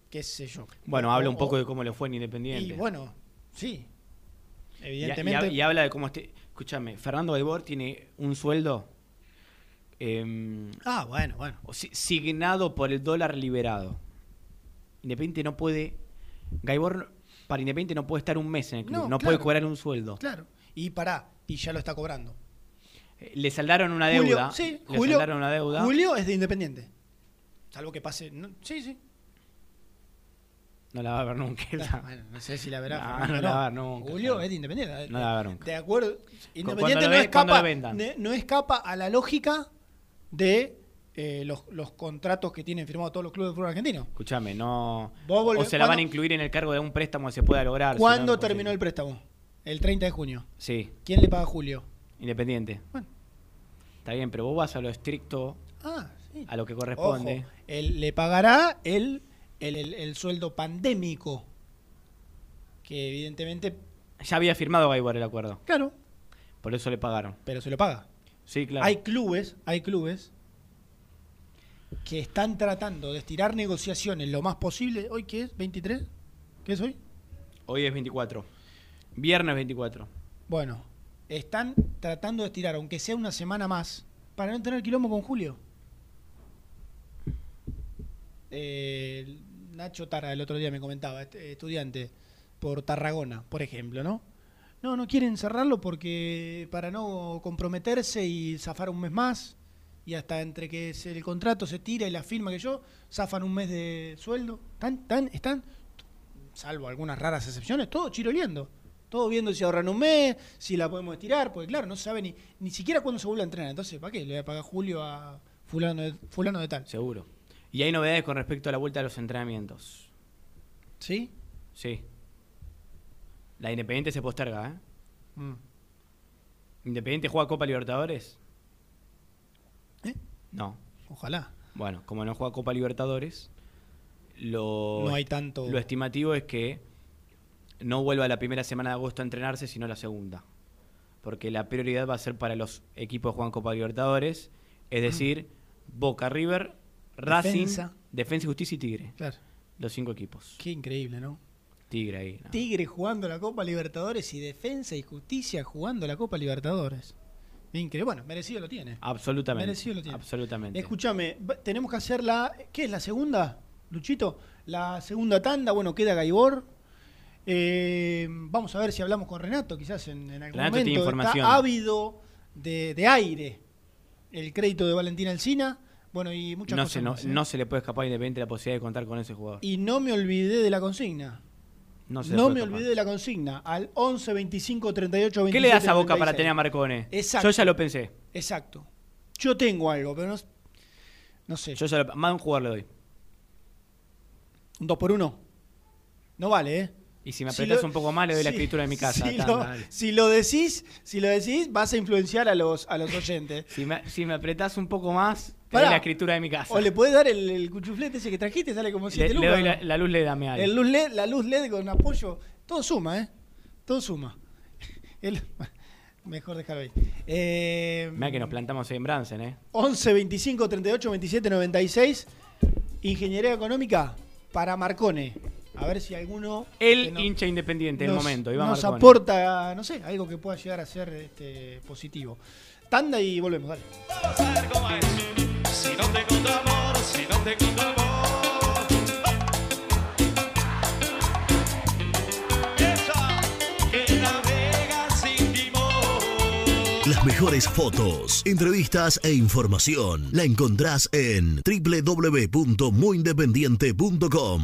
¿Qué, sé yo? Bueno, O- habla un o- poco de cómo le fue en Independiente. Y bueno, sí. Evidentemente. Y, y habla de cómo este. Escúchame, Fernando Gaibor tiene un sueldo. em, Ah, bueno, bueno. signado por el dólar liberado. Independiente no puede. Gaibor para Independiente no puede estar un mes en el club. No, No, puede cobrar un sueldo. Claro. Y pará, y ya lo está cobrando. Eh, Le saldaron una Julio, deuda. sí, le Julio, saldaron una deuda. Julio es de Independiente. Salvo que pase. no- sí, sí. No la va a ver nunca. esa. Bueno, no sé si la verá. No, la va a ver nunca, Julio claro. es de Independiente. No la va a ver nunca. De acuerdo. Independiente no, escapa, ne- no escapa a la lógica de eh, los, los contratos que tienen firmados todos los clubes de fútbol argentino. Escúchame, no. O se la van a ¿cuándo- incluir en el cargo de un préstamo que se pueda lograr. ¿Cuándo terminó el préstamo? El 30 de junio. Sí, ¿Quién le paga a Julio? Independiente. Bueno. Está bien, pero vos vas a lo estricto, Ah, sí. a lo que corresponde. Ojo, él le pagará el, el, el- el sueldo pandémico. Que evidentemente, Ya había firmado Gaibor el acuerdo. claro, Por eso le pagaron. pero se lo paga. Sí, claro. Hay clubes, hay clubes que están tratando de estirar negociaciones lo más posible. ¿Hoy qué es? ¿23? ¿Qué es hoy? Hoy es 24. Viernes 24. Bueno, están tratando de estirar, aunque sea una semana más, para no tener quilombo con Julio. Eh, Nacho Tara el otro día me comentaba, est- estudiante por Tarragona, por ejemplo, ¿no? No, no quieren cerrarlo porque para no comprometerse y zafar un mes más y hasta entre que el contrato se tira y la firma que yo, zafan un mes de sueldo. Están, tan, están, salvo algunas raras excepciones, todo chiroleando. Todo viendo si ahorran un mes, si la podemos estirar, porque claro, no se sabe ni, ni siquiera cuándo se vuelve a entrenar. Entonces, ¿para qué? Le voy a pagar Julio a fulano de, fulano de tal. Seguro. Y hay novedades con respecto a la vuelta a los entrenamientos. ¿Sí? Sí. La Independiente se posterga, ¿eh? Mm. ¿Independiente juega Copa Libertadores? ¿Eh? No. Ojalá. Bueno, como no juega Copa Libertadores, lo, No hay tanto- lo estimativo es que no vuelva la primera semana de agosto a entrenarse, sino la segunda. Porque la prioridad va a ser para los equipos que juegan Copa Libertadores, es decir, Boca River, Racing, Defensa. Defensa y Justicia y Tigre. Claro. Los cinco equipos. Qué increíble, ¿no? Tigre ahí. ¿no? Tigre jugando la Copa Libertadores y Defensa y Justicia jugando la Copa Libertadores. Increíble. Bueno, merecido lo tiene. Absolutamente. Merecido lo tiene. Absolutamente. Escúchame, tenemos que hacer la. ¿Qué es la segunda, Luchito? La segunda tanda, bueno, queda Gaibor. Eh, vamos a ver si hablamos con Renato, quizás en, en algún Renato momento. tiene información. Está ávido de, de aire el crédito de Valentín Alcina. Bueno, y muchas no, cosas se, no, más, ¿eh? no se le puede escapar Independiente la posibilidad de contar con ese jugador. Y no me olvidé de la consigna. No, se No me escapar. olvidé de la consigna. Al 11 25 38 27 ¿Qué le das a Boca para 36. tener a Marcone? Exacto. Yo ya lo pensé. Exacto. Yo tengo algo, pero no, no sé. Yo ya lo, más de un jugador le doy. ¿Un 2 por 1 No vale, ¿eh? Y si me Si lo- un poco más, le doy la escritura de mi casa. Si, Tan, lo, si lo decís, si lo decís, vas a influenciar a los, a los oyentes. Si me, si me apretás un poco más, te Pará. doy la escritura de mi casa. O le podés dar el, el cuchuflete ese que trajiste, sale como le, 7 le lucas. doy la, la luz le dame algo. El luz LED, la luz LED con apoyo, todo suma, ¿eh? Todo suma. El- mejor dejarlo ahí. Eh, Mira que nos plantamos ahí en Bransen, ¿eh? 11 25 38 27 96. Ingeniería económica para Marcone. A ver si alguno. El no- hincha independiente del momento, Iván Nos aporta, no sé, algo que pueda llegar a ser este, positivo. Tanda y volvemos, dale. Si no tengo tu amor, si no tengo tu amor. Esa que navega sin timón. Las mejores fotos, entrevistas e información la encontrás en www.muyindependiente.com.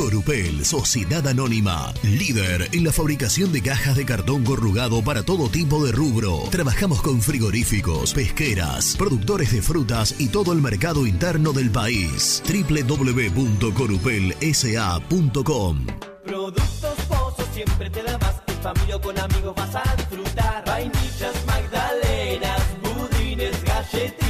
Corupel, Sociedad Anónima, líder en la fabricación de cajas de cartón corrugado para todo tipo de rubro. Trabajamos con frigoríficos, pesqueras, productores de frutas y todo el mercado interno del país. www.corupelsa.com Productos Pozos siempre te da más. En familia o con amigos vas a disfrutar. Vainillas, magdalenas, budines, galletitas.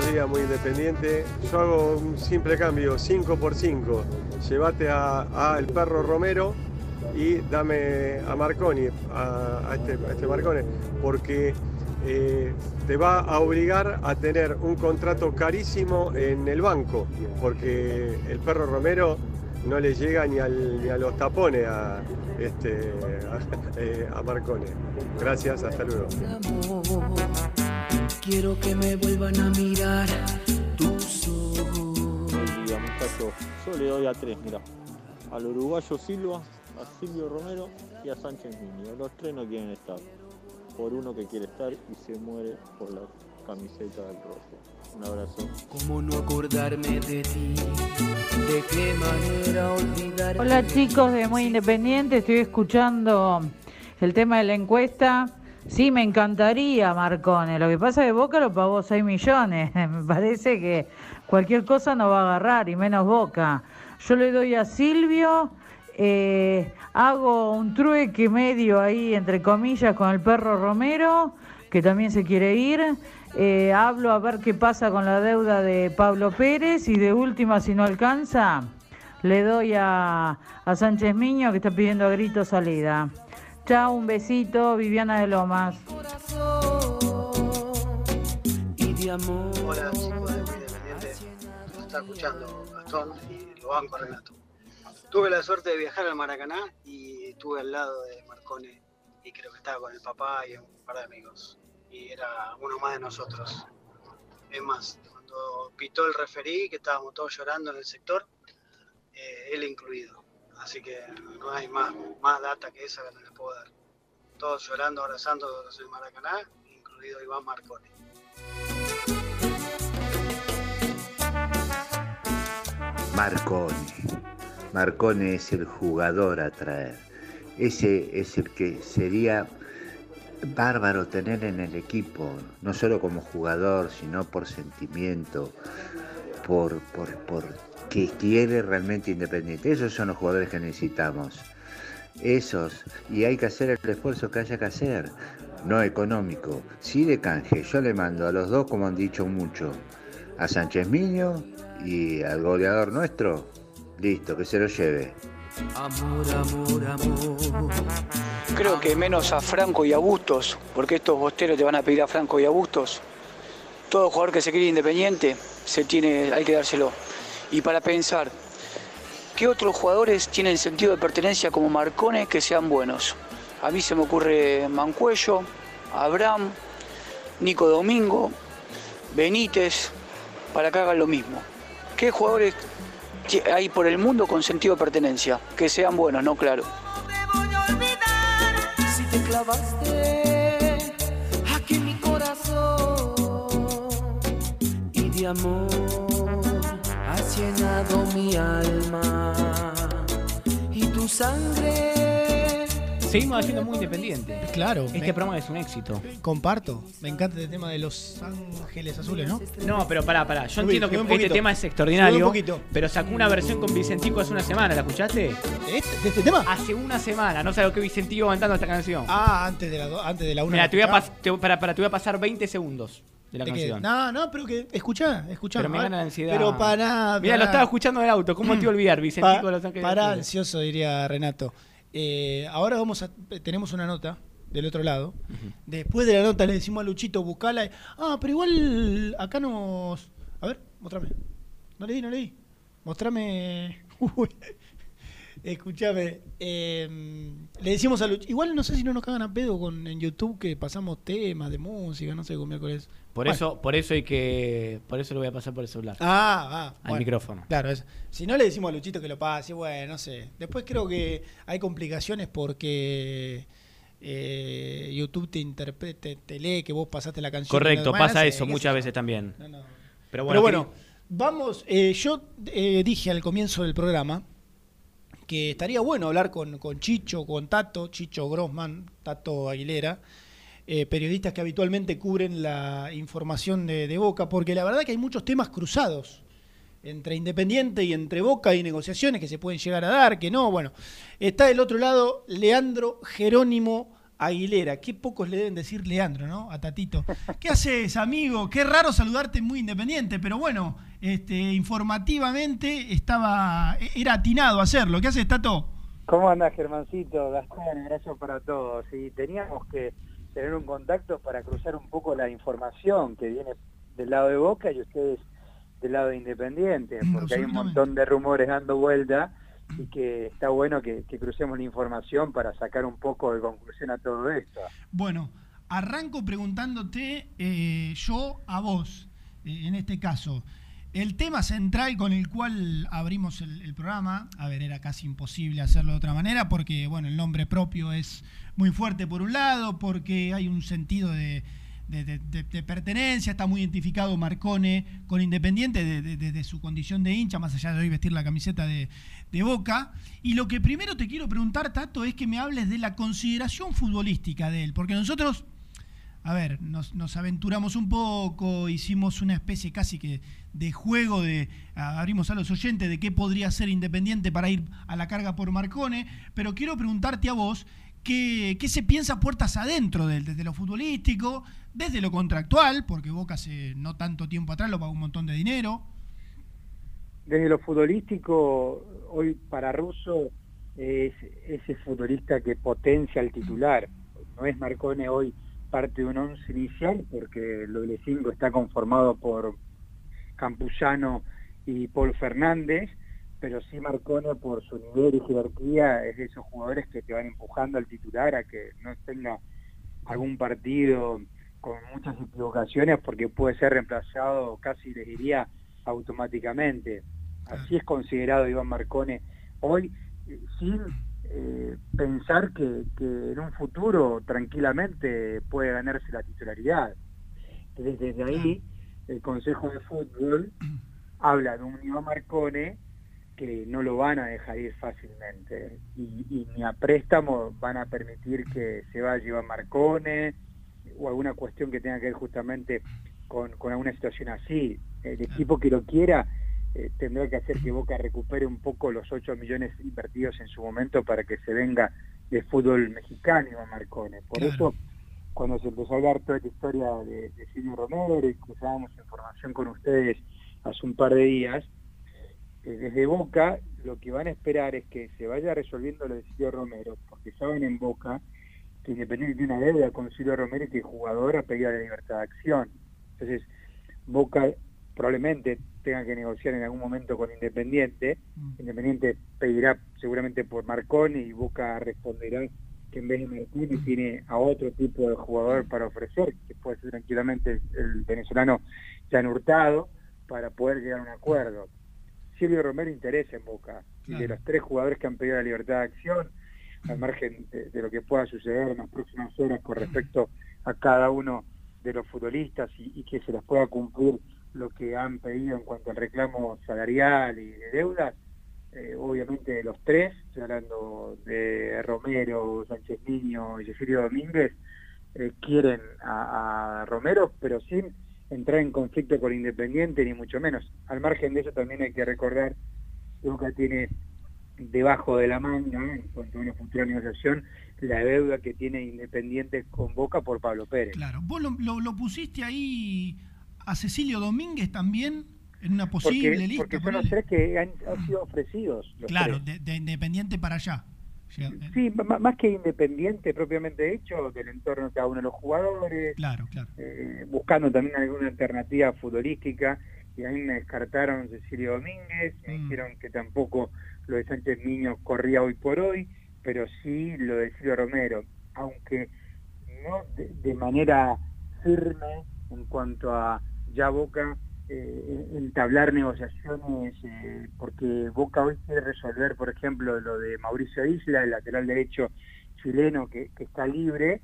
Días, muy independiente. Yo hago un simple cambio, 5 por 5 Llévate a, el perro Romero y dame a Marconi, a, este, a este Marconi, porque eh, te va a obligar a tener un contrato carísimo en el banco, porque el perro Romero no le llega ni, al- ni a los tapones a, este, a, eh, a Marconi. Gracias, hasta luego. Quiero que me vuelvan a mirar tus ojos. Día, muchachos. Yo le doy a tres, mira. Al uruguayo Silva, a Silvio Romero y a Sánchez Niño. Los tres no quieren estar. Por uno que quiere estar y se muere por la camiseta del rojo. Un abrazo. ¿Cómo no acordarme de ti? ¿De qué manera olvidar? Hola chicos de Muy Independiente, estoy escuchando el tema de la encuesta. Sí, me encantaría, Marcone. Lo que pasa es que Boca lo pagó 6 millones. Me parece que cualquier cosa no va a agarrar, y menos Boca. Yo le doy a Silvio, eh, hago un trueque medio ahí, entre comillas, con el perro Romero, que también se quiere ir. Eh, hablo a ver qué pasa con la deuda de Pablo Pérez y de última, si no alcanza, le doy a, a Sánchez Miño que está pidiendo a grito salida. Chao, un besito, Viviana de Lomas. Hola chicos de Muy Independiente, nos está escuchando Gastón y lo banco Renato. Tuve la suerte de viajar al Maracaná y estuve al lado de Marcone y creo que estaba con el papá y un par de amigos. Y era uno más de nosotros. Es más, cuando pitó el referí, que estábamos todos llorando en el sector, eh, él incluido. Así que no hay más, más data que esa que no les puedo dar. Todos llorando, abrazando el Maracaná, incluido Iván Marcone. Marcone. Marcone es el jugador a traer. Ese es el que sería bárbaro tener en el equipo, no solo como jugador, sino por sentimiento, por, por, por que quiere realmente Independiente. Esos son los jugadores que necesitamos. Esos. Y hay que hacer el esfuerzo que haya que hacer. No económico, sí de canje. Yo le mando a los dos, como han dicho mucho, a Sánchez Miño y al goleador nuestro, listo, que se lo lleve. Amor, amor, amor. Creo que menos a Franco y a Bustos, porque estos bosteros te van a pedir a Franco y a Bustos. Todo jugador que se quiere independiente, se tiene, hay que dárselo. Y para pensar, ¿qué otros jugadores tienen sentido de pertenencia como Marcone que sean buenos? A mí se me ocurre Mancuello, Abraham, Nico Domingo, Benítez, para que hagan lo mismo. ¿Qué jugadores hay por el mundo con sentido de pertenencia? Que sean buenos, no claro. Aquí mi corazón y de amor llenado mi alma y tu sangre. Seguimos haciendo muy independiente. Claro. Este me- programa es un éxito. Comparto. Me encanta el tema de los ángeles azules, ¿no? No, pero pará, pará. Yo Subí, entiendo que este poquito. tema es extraordinario. un poquito. Pero sacó una versión con Vicentico hace una semana. ¿La escuchaste? ¿De este tema? Hace una semana. No sé lo que Vicentico cantando esta canción. Ah, antes de la, antes de la una. Mira, ¿la te voy, a te, para, para, te voy a pasar 20 segundos de la ¿De qué? canción. No, no, pero que escuchá, escuchá. Pero me gana la ansiedad. Pero para. Mira, lo estaba escuchando en el auto. ¿Cómo te iba a olvidar, Vicentico Los Ángeles Para ansioso, diría Renato. Eh, ahora vamos a. Tenemos una nota del otro lado. Después de la nota le decimos a Luchito, buscala. Ah, pero igual acá nos. A ver, mostrame. No le di, no le di. Mostrame. Uy. Escúchame. eh, le decimos a Luchito. Igual no sé si no nos cagan a pedo con, en YouTube que pasamos temas de música, no sé con miércoles. Por Bueno. eso, por eso hay que. Por eso lo voy a pasar por el celular. Ah, ah. Al bueno. micrófono. Claro, es- si no le decimos a Luchito que lo pase, bueno, no sé. Después creo que hay complicaciones porque eh, YouTube te interprete, te lee que vos pasaste la canción. Correcto, pasa sé, eso muchas veces también. No, no. Pero bueno, Pero bueno, quería- vamos, eh, yo eh, dije al comienzo del programa que estaría bueno hablar con, con Chicho, con Tato, Chicho Grossman, Tato Aguilera, eh, periodistas que habitualmente cubren la información de, de Boca, porque la verdad que hay muchos temas cruzados entre Independiente y entre Boca y negociaciones que se pueden llegar a dar, que no, bueno. Está del otro lado Leandro Jerónimo Aguilera. Qué pocos le deben decir Leandro, ¿no? A Tatito. ¿Qué haces, amigo? Qué raro saludarte muy independiente, pero bueno, este, informativamente estaba, era atinado hacerlo. ¿Qué haces, Tato? ¿Cómo andas, Germancito? Gastón, abrazo para todos. Y teníamos que tener un contacto para cruzar un poco la información que viene del lado de Boca y ustedes del lado de Independiente, porque hay un montón de rumores dando vuelta y que está bueno que, crucemos la información para sacar un poco de conclusión a todo esto. Bueno, arranco preguntándote eh, yo a vos, eh, en este caso. El tema central con el cual abrimos el programa, a ver, era casi imposible hacerlo de otra manera porque, bueno, el nombre propio es muy fuerte por un lado, porque hay un sentido de, de- de- de- de pertenencia, está muy identificado Marcone con Independiente desde de, de su condición de hincha, más allá de hoy vestir la camiseta de, de Boca. Y lo que primero te quiero preguntar, Tato, es que me hables de la consideración futbolística de él, porque nosotros a ver, nos, aventuramos un poco, hicimos una especie casi que de juego, de abrimos a los oyentes de qué podría ser Independiente para ir a la carga por Marcone, pero quiero preguntarte a vos qué, qué se piensa puertas adentro de- desde lo futbolístico, desde lo contractual, porque Boca hace no tanto tiempo atrás lo pagó un montón de dinero. Desde lo futbolístico, hoy para Russo es ese futbolista que potencia al titular. No es Marcone hoy parte de un once inicial porque el doble 5 está conformado por Campuzano y Paul Fernández, pero sí Marcone por su nivel y jerarquía es de esos jugadores que te van empujando al titular a que no tenga algún partido con muchas equivocaciones porque puede ser reemplazado casi les diría automáticamente. Así es considerado Iván Marcone hoy eh, sin eh, pensar que, que en un futuro tranquilamente puede ganarse la titularidad. Entonces desde ahí el Consejo de Fútbol habla de un Iván Marcone que no lo van a dejar ir fácilmente y, y ni a préstamo van a permitir que se vaya Iván Marcone o alguna cuestión que tenga que ver justamente con, con alguna situación así. El equipo que lo quiera eh, tendrá que hacer que Boca recupere un poco los 8 millones invertidos en su momento para que se venga de fútbol mexicano Iván Marcone. Por eso, cuando se empezó a hablar toda esta historia de, de Silvio Romero y cruzábamos información con ustedes hace un par de días, eh, desde Boca lo que van a esperar es que se vaya resolviendo lo de Silvio Romero, porque saben en Boca que Independiente tiene una deuda con Silvio Romero y que el jugador ha pedido la libertad de acción. Entonces, Boca probablemente tenga que negociar en algún momento con Independiente. Independiente pedirá seguramente por Marconi y Boca responderá que en vez de Marconi tiene a otro tipo de jugador para ofrecer, que puede ser tranquilamente el venezolano Jan Hurtado, para poder llegar a un acuerdo. Silvio Romero interesa en Boca, y de los tres jugadores que han pedido la libertad de acción, al margen de, lo que pueda suceder en las próximas horas con respecto a cada uno de los futbolistas y, que se les pueda cumplir lo que han pedido en cuanto al reclamo salarial y de deudas, eh, obviamente los tres, estoy hablando de Romero, Sánchez Niño y Cecilio Domínguez, eh, quieren a, a Romero, pero sin entrar en conflicto con Independiente, ni mucho menos. Al margen de eso también hay que recordar que Boca tiene debajo de la manga, en cuanto a una futura negociación, la deuda que tiene Independiente con Boca por Pablo Pérez. Claro, vos lo, lo- lo pusiste ahí a Cecilio Domínguez también en una posible porque, lista. porque son los ponele. tres que han, han sido ofrecidos. los Claro, de, de Independiente para allá. Sí, m- más que independiente propiamente hecho, del entorno de cada uno de los jugadores, Claro, claro. eh, buscando también alguna alternativa futbolística, y a mí me descartaron Cecilio Domínguez, me Mm. dijeron que tampoco lo de Sánchez Niño corría hoy por hoy, pero sí lo de Silvio Romero, aunque no de, de manera firme en cuanto a ya Boca eh, entablar negociaciones, eh, porque Boca hoy quiere resolver, por ejemplo, lo de Mauricio Isla, el lateral derecho chileno que, que está libre,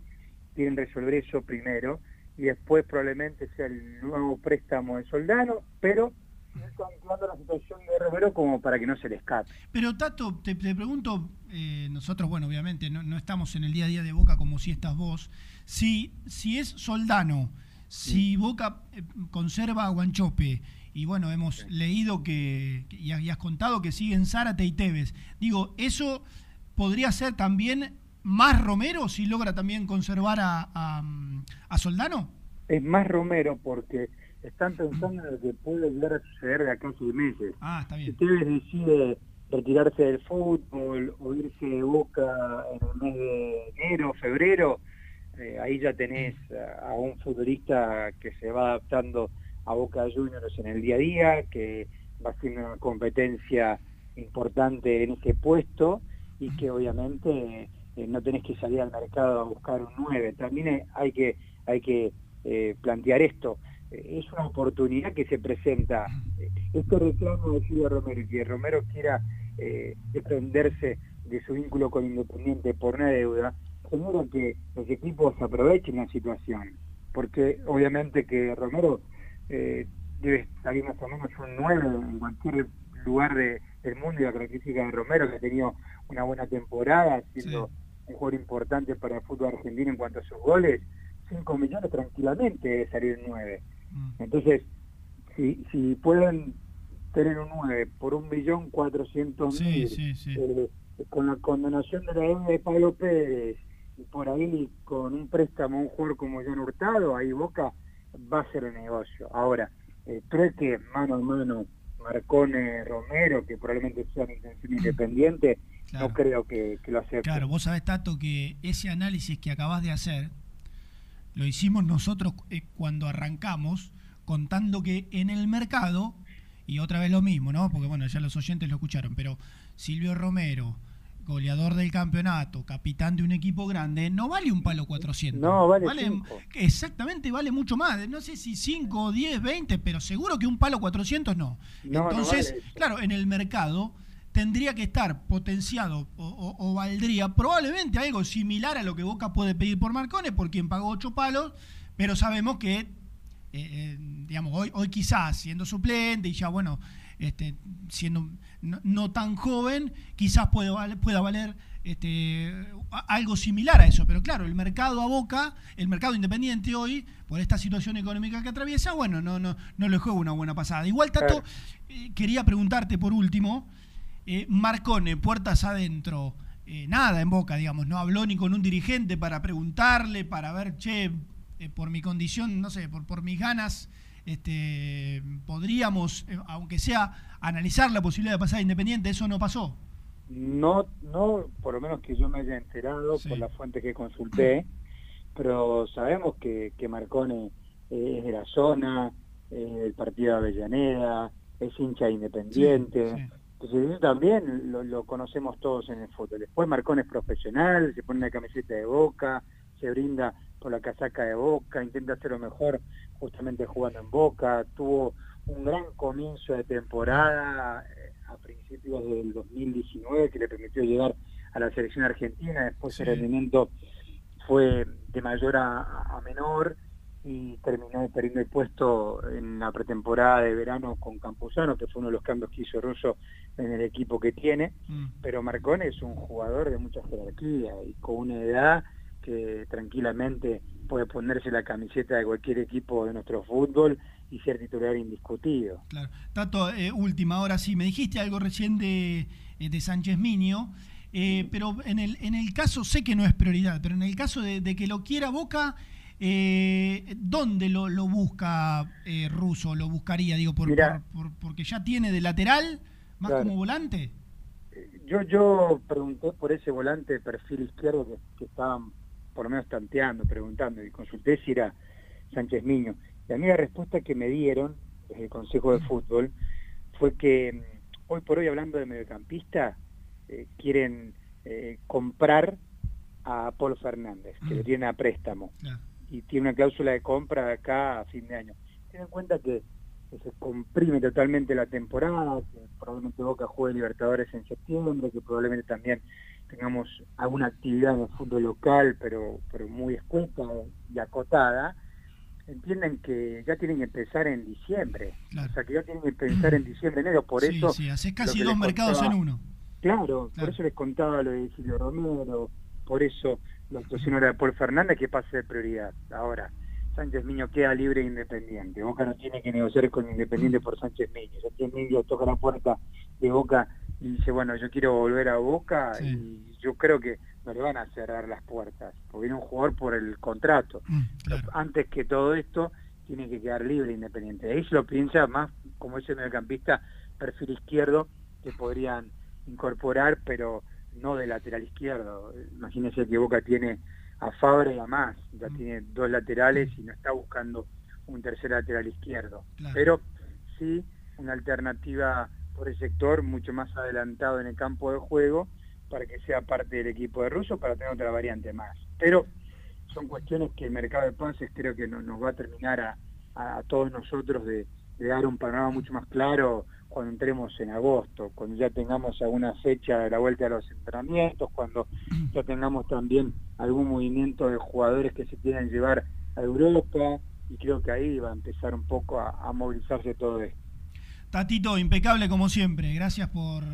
quieren resolver eso primero, y después probablemente sea el nuevo préstamo de Soldano, pero controlando la situación de Romero como para que no se le escape. Pero Tato, te, te pregunto, eh, nosotros, bueno, obviamente no, no estamos en el día a día de Boca como si estás vos, si, si es Soldano, si Boca eh, conserva a Guanchope, y bueno, hemos leído que, y has contado que siguen Zárate y Tevez, digo, ¿eso podría ser también más Romero si logra también conservar a, a, a Soldano? Es más Romero porque están pensando en lo que puede llegar a suceder de acá a seis meses. Ah, está Si bien. Tevez decide retirarse del fútbol o irse de Boca en el mes de enero, febrero, eh, ahí ya tenés a, a un futbolista que se va adaptando a Boca Juniors en el día a día, que va haciendo una competencia importante en ese puesto y que obviamente eh, no tenés que salir al mercado a buscar un 9. También hay- que, hay que eh, plantear esto. Eh, es una oportunidad que se presenta. Este reclamo de Silvio Romero y que Romero quiera eh, desprenderse de su vínculo con Independiente por una deuda, genera que los equipos aprovechen la situación. Porque obviamente que Romero eh, debe salir más o menos un 9 en cualquier lugar de- del mundo y la característica de Romero, que ha tenido una buena temporada, siendo un jugador importante para el fútbol argentino en cuanto a sus goles, 5 millones tranquilamente debe salir 9. Entonces, si, si pueden tener un 9 por un millón cuatrocientos mil, Sí, sí, sí. eh, con la condonación de la deuda de Pablo Pérez y por ahí con un préstamo a un jugador como John Hurtado, ahí Boca va a ser el negocio. Ahora, eh, trueque mano a mano, Marcone Romero, que probablemente sea una intención independiente, no creo que, que lo acepte. Claro, vos sabés, Tato, que ese análisis que acabás de hacer lo hicimos nosotros eh, cuando arrancamos, contando que en el mercado, y otra vez lo mismo, ¿no? Porque bueno, ya los oyentes lo escucharon, pero Silvio Romero, goleador del campeonato, capitán de un equipo grande, no vale un palo 400. No, vale cinco. Exactamente, vale mucho más. No sé si 5, 10, 20, pero seguro que un palo 400 no. No, no Entonces, vale claro, en el mercado tendría que estar potenciado o, o- o valdría probablemente algo similar a lo que Boca puede pedir por Marcone, por quien pagó ocho palos, pero sabemos que, eh, eh, digamos, hoy, hoy quizás siendo suplente y ya, bueno, este, siendo no, no tan joven, quizás puede pueda valer este, algo similar a eso. Pero claro, el mercado a Boca, el mercado independiente hoy, por esta situación económica que atraviesa, bueno, no, no, no le juega una buena pasada. Igual, Tato, eh, quería preguntarte por último, eh, Marcone, puertas adentro, eh, nada en boca, digamos, no habló ni con un dirigente para preguntarle, para ver, che, eh, por mi condición, no sé, por, por mis ganas, este, podríamos, eh, aunque sea, analizar la posibilidad de pasar a Independiente, eso no pasó. No, no, por lo menos que yo me haya enterado por la fuente que consulté, pero sabemos que, que Marcone es de la zona, es del partido de Avellaneda, es hincha independiente. Entonces eso también lo, lo conocemos todos en el fútbol. Después Marcone es profesional, se pone una camiseta de boca, se brinda por la casaca de boca, intenta hacer lo mejor justamente jugando en boca, tuvo un gran comienzo de temporada eh, a principios del 2019 que le permitió llegar a la selección argentina, después el rendimiento fue de mayor a, a menor y terminó perdiendo el puesto en la pretemporada de verano con Campuzano, que fue uno de los cambios que hizo Russo en el equipo que tiene, pero Marcone es un jugador de mucha jerarquía y con una edad que tranquilamente puede ponerse la camiseta de cualquier equipo de nuestro fútbol y ser titular indiscutido. Claro. Tato, eh, última, ahora sí, me dijiste algo recién de, eh, de Sánchez Miño, eh, pero en el, en el caso, sé que no es prioridad, pero en el caso de, de que lo quiera Boca, eh, ¿dónde lo, lo busca eh, Russo? ¿Lo buscaría? Digo, por, Mirá. por- por- porque ya tiene de lateral, más Claro. como volante. Yo, yo pregunté por ese volante de perfil izquierdo que, que estaban por lo menos tanteando, preguntando, y consulté si era Sánchez Miño. Y a mí la respuesta que me dieron desde el Consejo de Fútbol fue que mm, hoy por hoy, hablando de mediocampista, eh, quieren eh, comprar a Paul Fernández, que lo tiene a préstamo, y tiene una cláusula de compra de acá a fin de año. Ten en cuenta que que se comprime totalmente la temporada, que probablemente Boca juegue Libertadores en septiembre, que probablemente también tengamos alguna actividad en el fútbol local, pero, pero muy escueta y acotada, entienden que ya tienen que empezar en diciembre. O sea, que ya tienen que pensar en diciembre, enero. Por Sí, eso... sí, haces casi dos mercados contaba- en uno. Claro, por eso les contaba lo de Silvio Romero, por eso la actuación ahora de Paul Fernández que pasa de prioridad. Ahora, Sánchez Miño queda libre e independiente. Boca no tiene que negociar con Independiente por Sánchez Miño. Sánchez Miño toca la puerta de Boca y dice, bueno, yo quiero volver a Boca y yo creo que no le van a cerrar las puertas, porque viene un jugador por el contrato. Pero Antes que todo esto, tiene que quedar libre e Independiente. Ahí se lo piensa más como ese mediocampista perfil izquierdo que podrían incorporar, pero no de lateral izquierdo. Imagínense que Boca tiene a Fabre y a más, ya tiene dos laterales y no está buscando un tercer lateral izquierdo. Pero sí una alternativa por el sector mucho más adelantado en el campo de juego para que sea parte del equipo de Russo para tener otra variante más. Pero son cuestiones que el mercado de pases creo que no- nos va a terminar a, a- a todos nosotros de, de dar un panorama mucho más claro cuando entremos en agosto, cuando ya tengamos alguna fecha de la vuelta a los entrenamientos, cuando ya tengamos también algún movimiento de jugadores que se quieran llevar a Europa y creo que ahí va a empezar un poco a, a movilizarse todo esto. Tatito, impecable como siempre. Gracias por,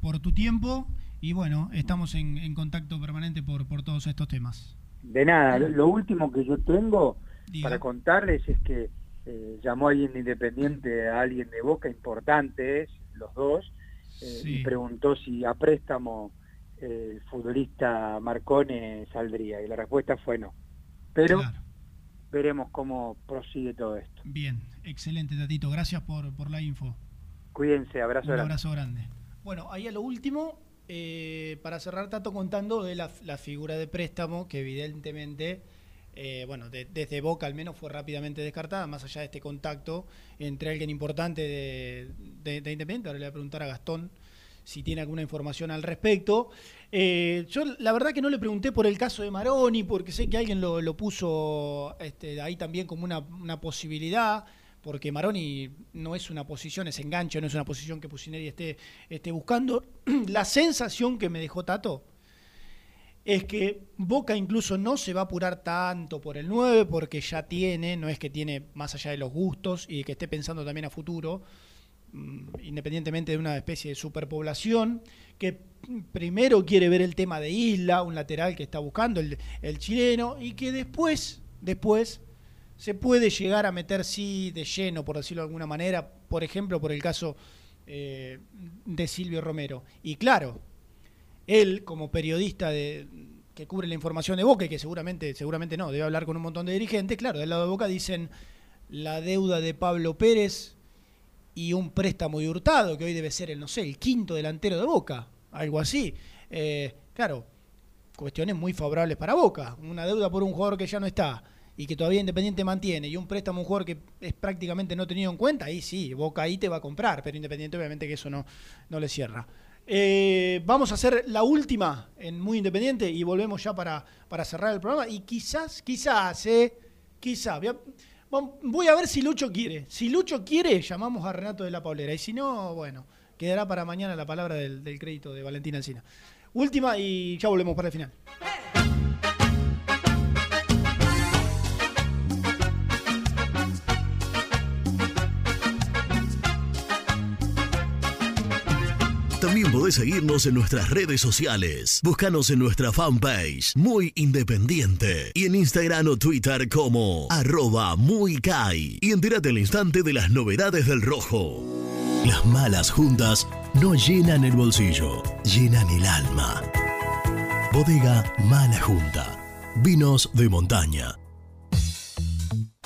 por tu tiempo y bueno, estamos en, en contacto permanente por, por todos estos temas. De nada, lo, lo último que yo tengo para contarles es que eh, llamó alguien de Independiente a alguien de Boca, importante es, los dos, eh, y preguntó si a préstamo eh, el futbolista Marcone saldría, y la respuesta fue no. Pero veremos cómo prosigue todo esto. Bien, excelente Tatito. Gracias por, por la info. Cuídense, abrazo Un grande. abrazo grande. Bueno, ahí a lo último, eh, para cerrar, Tato contando de la, la figura de préstamo que evidentemente, eh, bueno, de- desde Boca al menos fue rápidamente descartada, más allá de este contacto entre alguien importante de, de- de Independiente. Ahora le voy a preguntar a Gastón si tiene alguna información al respecto. Eh, yo la verdad que no le pregunté por el caso de Maroni, porque sé que alguien lo, lo puso este, ahí también como una, una posibilidad, porque Maroni no es una posición, es enganche, no es una posición que Pusineri esté, esté buscando. la sensación que me dejó Tato es que Boca incluso no se va a apurar tanto por el 9, porque ya tiene, no es que tiene más allá de los gustos y que esté pensando también a futuro, mm, independientemente de una especie de superpoblación, que primero quiere ver el tema de Isla, un lateral que está buscando, el, el chileno, y que después, después, se puede llegar a meter sí de lleno, por decirlo de alguna manera, por ejemplo, por el caso eh, de Silvio Romero. Y claro, él como periodista de, que cubre la información de Boca y que seguramente, seguramente no, debe hablar con un montón de dirigentes, claro, del lado de Boca dicen, la deuda de Pablo Pérez y un préstamo de Hurtado, que hoy debe ser el, no sé, el quinto delantero de Boca, algo así. Eh, claro, cuestiones muy favorables para Boca. Una deuda por un jugador que ya no está y que todavía Independiente mantiene y un préstamo a un jugador que es prácticamente no tenido en cuenta, ahí sí, Boca ahí te va a comprar, pero Independiente obviamente que eso no, no le cierra. Eh, vamos a hacer la última en Muy Independiente y volvemos ya para, para cerrar el programa. Y quizás, quizás, eh, quizás. Voy a, voy a ver si Lucho quiere. Si Lucho quiere, llamamos a Renato de la Paulera. Y si no, bueno, quedará para mañana la palabra del, crédito de Valentín Alcina. Última y ya volvemos para el final. También podés seguirnos en nuestras redes sociales. Búscanos en nuestra fanpage, Muy Independiente. Y en Instagram o Twitter como arroba muy Kai. Y entérate al instante de las novedades del rojo. Las malas juntas no llenan el bolsillo, llenan el alma. Bodega Mala Junta. Vinos de montaña.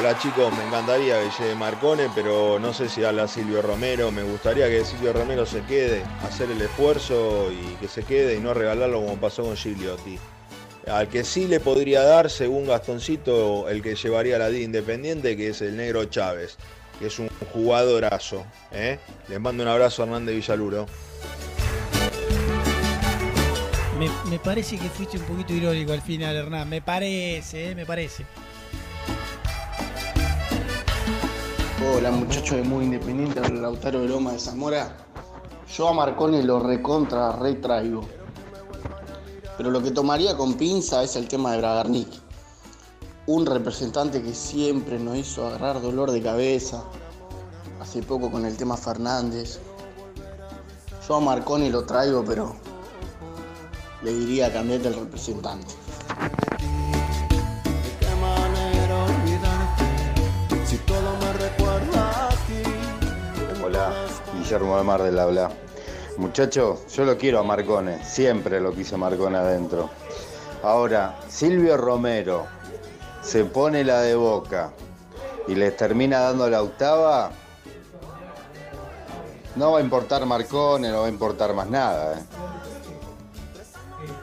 Hola chicos, me encantaría que llegue Marcone, pero no sé si habla Silvio Romero. Me gustaría que Silvio Romero se quede, hacer el esfuerzo y que se quede y no regalarlo como pasó con Gigliotti. Al que sí le podría dar, según Gastoncito, el que llevaría la D Independiente, que es el negro Chávez, que es un jugadorazo. ¿eh? Les mando un abrazo a Hernández Villaluro. Me, parece que fuiste un poquito irónico al final, Hernán. Me parece, eh, me parece. Hola muchachos de Muy Independiente, Lautaro de Loma de Zamora. Yo a Marconi lo recontra retraigo. Pero lo que tomaría con pinza es el tema de Bragarnik. Un representante que siempre nos hizo agarrar dolor de cabeza. Hace poco con el tema Fernández. Yo a Marconi lo traigo, pero le diría cambiate el representante. Guillermo Mar del Habla. Muchacho, yo lo quiero a Marcone, siempre lo quise Marcone adentro. Ahora, Silvio Romero se pone la de boca y les termina dando la octava, no va a importar Marcone, no va a importar más nada. ¿eh?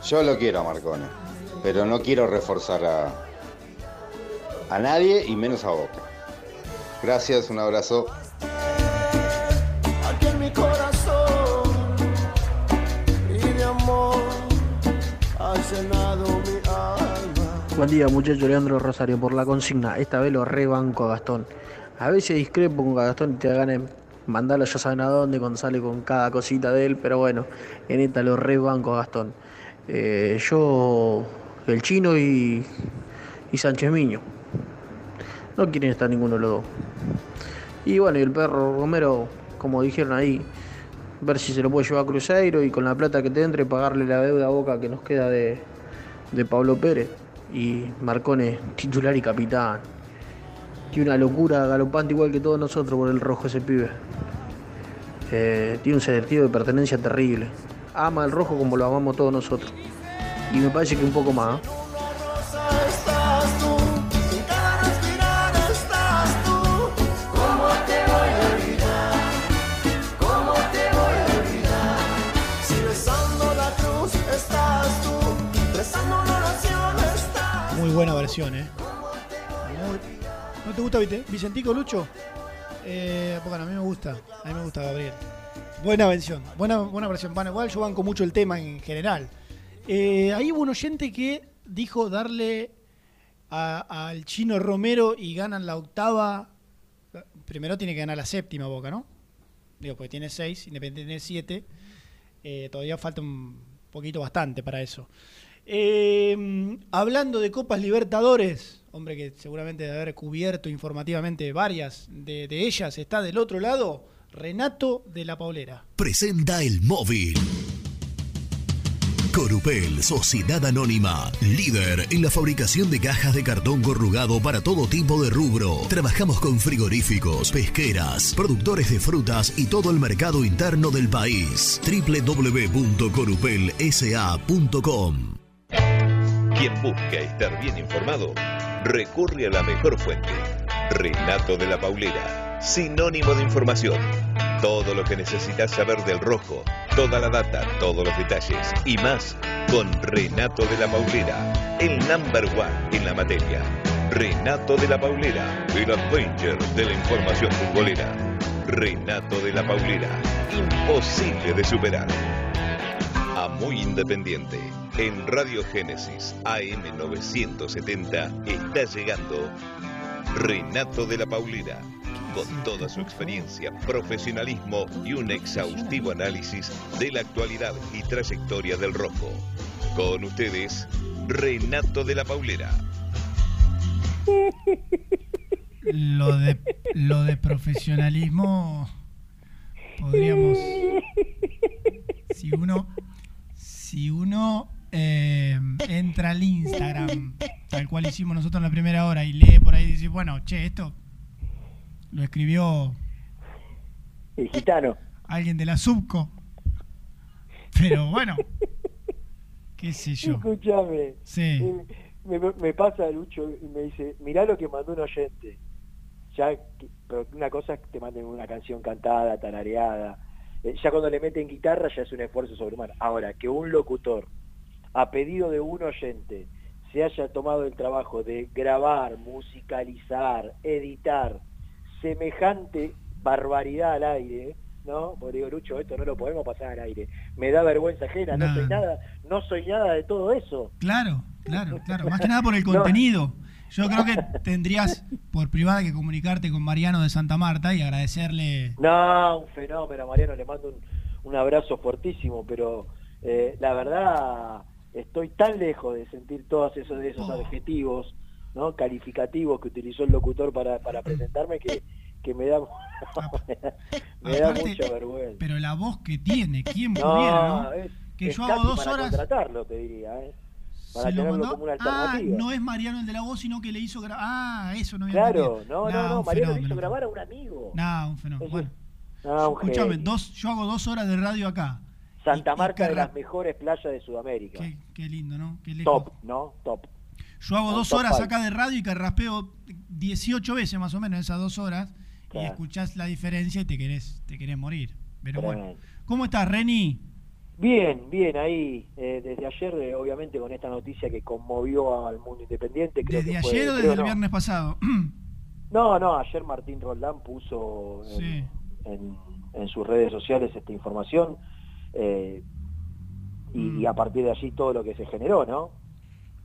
Yo lo quiero a Marcone, pero no quiero reforzar a, a nadie y menos a Boca. Gracias, un abrazo. Mi corazón y de amor has llenado mi alma. Buen día muchacho Leandro Rosario por la consigna. Esta vez lo rebanco a Gastón. A veces discrepo con Gastón y te de mandarlo ya saben a dónde cuando sale con cada cosita de él, pero bueno, en esta lo rebanco a Gastón. Eh, yo, el chino y, y Sánchez Miño. No quieren estar ninguno de los dos. Y bueno, y el perro Romero, como dijeron ahí, ver si se lo puede llevar a Cruzeiro y con la plata que te entre pagarle la deuda a Boca que nos queda de, de Pablo Pérez y Marcone titular y capitán. Tiene una locura galopante igual que todos nosotros por el rojo ese pibe. Eh, tiene un sentido de pertenencia terrible. Ama el rojo como lo amamos todos nosotros. Y me parece que un poco más. ¿eh? Buena versión, ¿eh? ¿No te gusta Vicentico Lucho? Eh, porque a mí me gusta. A mí me gusta Gabriel. Buena versión. Buena, buena versión. Bueno, igual yo banco mucho el tema en general. Eh, ahí hubo un oyente que dijo darle al chino Romero y ganan la octava. Primero tiene que ganar la séptima Boca, ¿no? Digo, porque tiene seis, Independiente tiene siete. Eh, todavía falta un poquito bastante para eso. Eh, hablando de Copas Libertadores, hombre que seguramente debe haber cubierto informativamente varias de, de ellas, está del otro lado Renato de la Paulera. Presenta el móvil. Corupel, Sociedad Anónima, líder en la fabricación de cajas de cartón corrugado para todo tipo de rubro. Trabajamos con frigoríficos, pesqueras, productores de frutas y todo el mercado interno del país. www.corupelsa.com Quien busca estar bien informado, recurre a la mejor fuente. Renato de la Paulera, sinónimo de información. Todo lo que necesitas saber del rojo, toda la data, todos los detalles y más con Renato de la Paulera, el number one en la materia. Renato de la Paulera, el Avenger de la información futbolera. Renato de la Paulera, imposible de superar. A Muy Independiente, en Radio Génesis AM970 está llegando Renato de la Paulera, con toda su experiencia, profesionalismo y un exhaustivo análisis de la actualidad y trayectoria del rojo. Con ustedes, Renato de la Paulera. Lo de, lo de profesionalismo podríamos... Si uno, si uno eh, entra al Instagram, tal cual hicimos nosotros en la primera hora, y lee por ahí y dice, bueno, che, esto lo escribió El gitano. alguien de la Subco. Pero bueno, qué sé yo. Escúchame. Sí. Me, me- me pasa Lucho y me dice, mirá lo que mandó un oyente. Ya, pero una cosa es que te manden una canción cantada, tarareada. Eh, ya cuando le meten guitarra ya es un esfuerzo sobrehumano. Ahora, que un locutor, a pedido de un oyente, se haya tomado el trabajo de grabar, musicalizar, editar semejante barbaridad al aire, ¿no? Porque digo, Lucho, esto no lo podemos pasar al aire. Me da vergüenza ajena, no soy nada, no soy nada de todo eso. Claro, claro, claro. Más que nada por el No. contenido. Yo creo que tendrías por privada que comunicarte con Mariano de Santa Marta y agradecerle. No, un fenómeno, Mariano le mando un, un abrazo fuertísimo, pero eh, la verdad estoy tan lejos de sentir todos esos, de esos adjetivos no calificativos que utilizó el locutor para, para presentarme que, que me da, me da Aparte, mucha vergüenza. Pero la voz que tiene, ¿quién No, pudiera, no? es- que es yo hago dos para horas. contratarlo, te diría, ¿eh? Para tenerlo mandó. como una Ah, alternativa. no es Mariano el de la voz, sino que le hizo grabar. Ah, eso no había Claro, entendido. no, no, no, Mariano le hizo grabar a un amigo. Nah, un fenómeno. Eso- Bueno, Ah, escúchame, dos, yo hago dos horas de radio acá. Santa y- y Marta de las mejores playas de Sudamérica. Qué, qué lindo, ¿no? Qué lejos. Top, ¿no? Top. Yo hago dos horas five. acá de radio y carraspeo 18 veces más o menos esas dos horas y escuchás la diferencia y te querés, te querés morir. Pero bueno. ¿Cómo estás, Reni? Bien, bien, ahí, eh, desde ayer, eh, obviamente, con esta noticia que conmovió al mundo independiente. Creo ¿Desde que fue- ayer o desde el no. viernes pasado? No, no, ayer Martín Roldán puso en, Sí. en- en sus redes sociales esta información eh, y, Mm. a partir de allí todo lo que se generó, ¿no?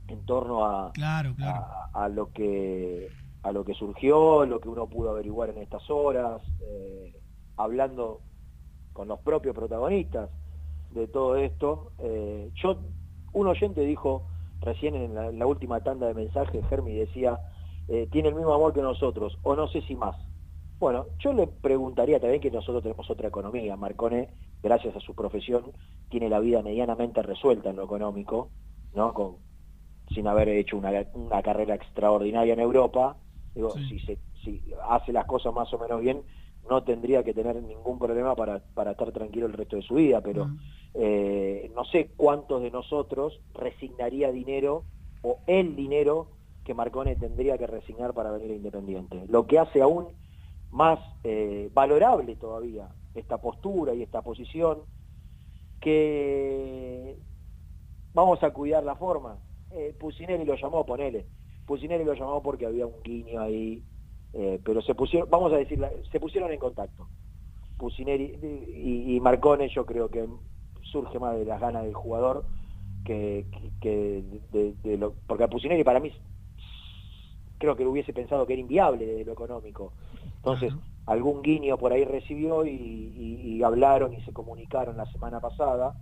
En torno a, Claro, claro. a, a lo que a lo que surgió, lo que uno pudo averiguar en estas horas, eh, hablando con los propios protagonistas de todo esto. Eh, yo, un oyente dijo recién en la, en la última tanda de mensajes, Germi decía, eh, tiene el mismo amor que nosotros, o no sé si más. Bueno, yo le preguntaría también que nosotros tenemos otra economía. Marcone, gracias a su profesión, tiene la vida medianamente resuelta en lo económico, ¿no? Con, sin haber hecho una, una carrera extraordinaria en Europa. Digo, si, se, si hace las cosas más o menos bien, no tendría que tener ningún problema para, para estar tranquilo el resto de su vida, pero eh, no sé cuántos de nosotros resignaría dinero o el dinero que Marcone tendría que resignar para venir a Independiente. Lo que hace aún más eh, valorable todavía esta postura y esta posición que vamos a cuidar la forma. Eh, Pusineri lo llamó, ponele. Pusineri lo llamó porque había un guiño ahí, eh, pero se pusieron, vamos a decir, se pusieron en contacto. Pusineri y, y Marcone yo creo que surge más de las ganas del jugador que, que- de, lo, porque a Pusineri para mí creo que hubiese pensado que era inviable de lo económico. Entonces, algún guiño por ahí recibió y, y- y hablaron y se comunicaron la semana pasada.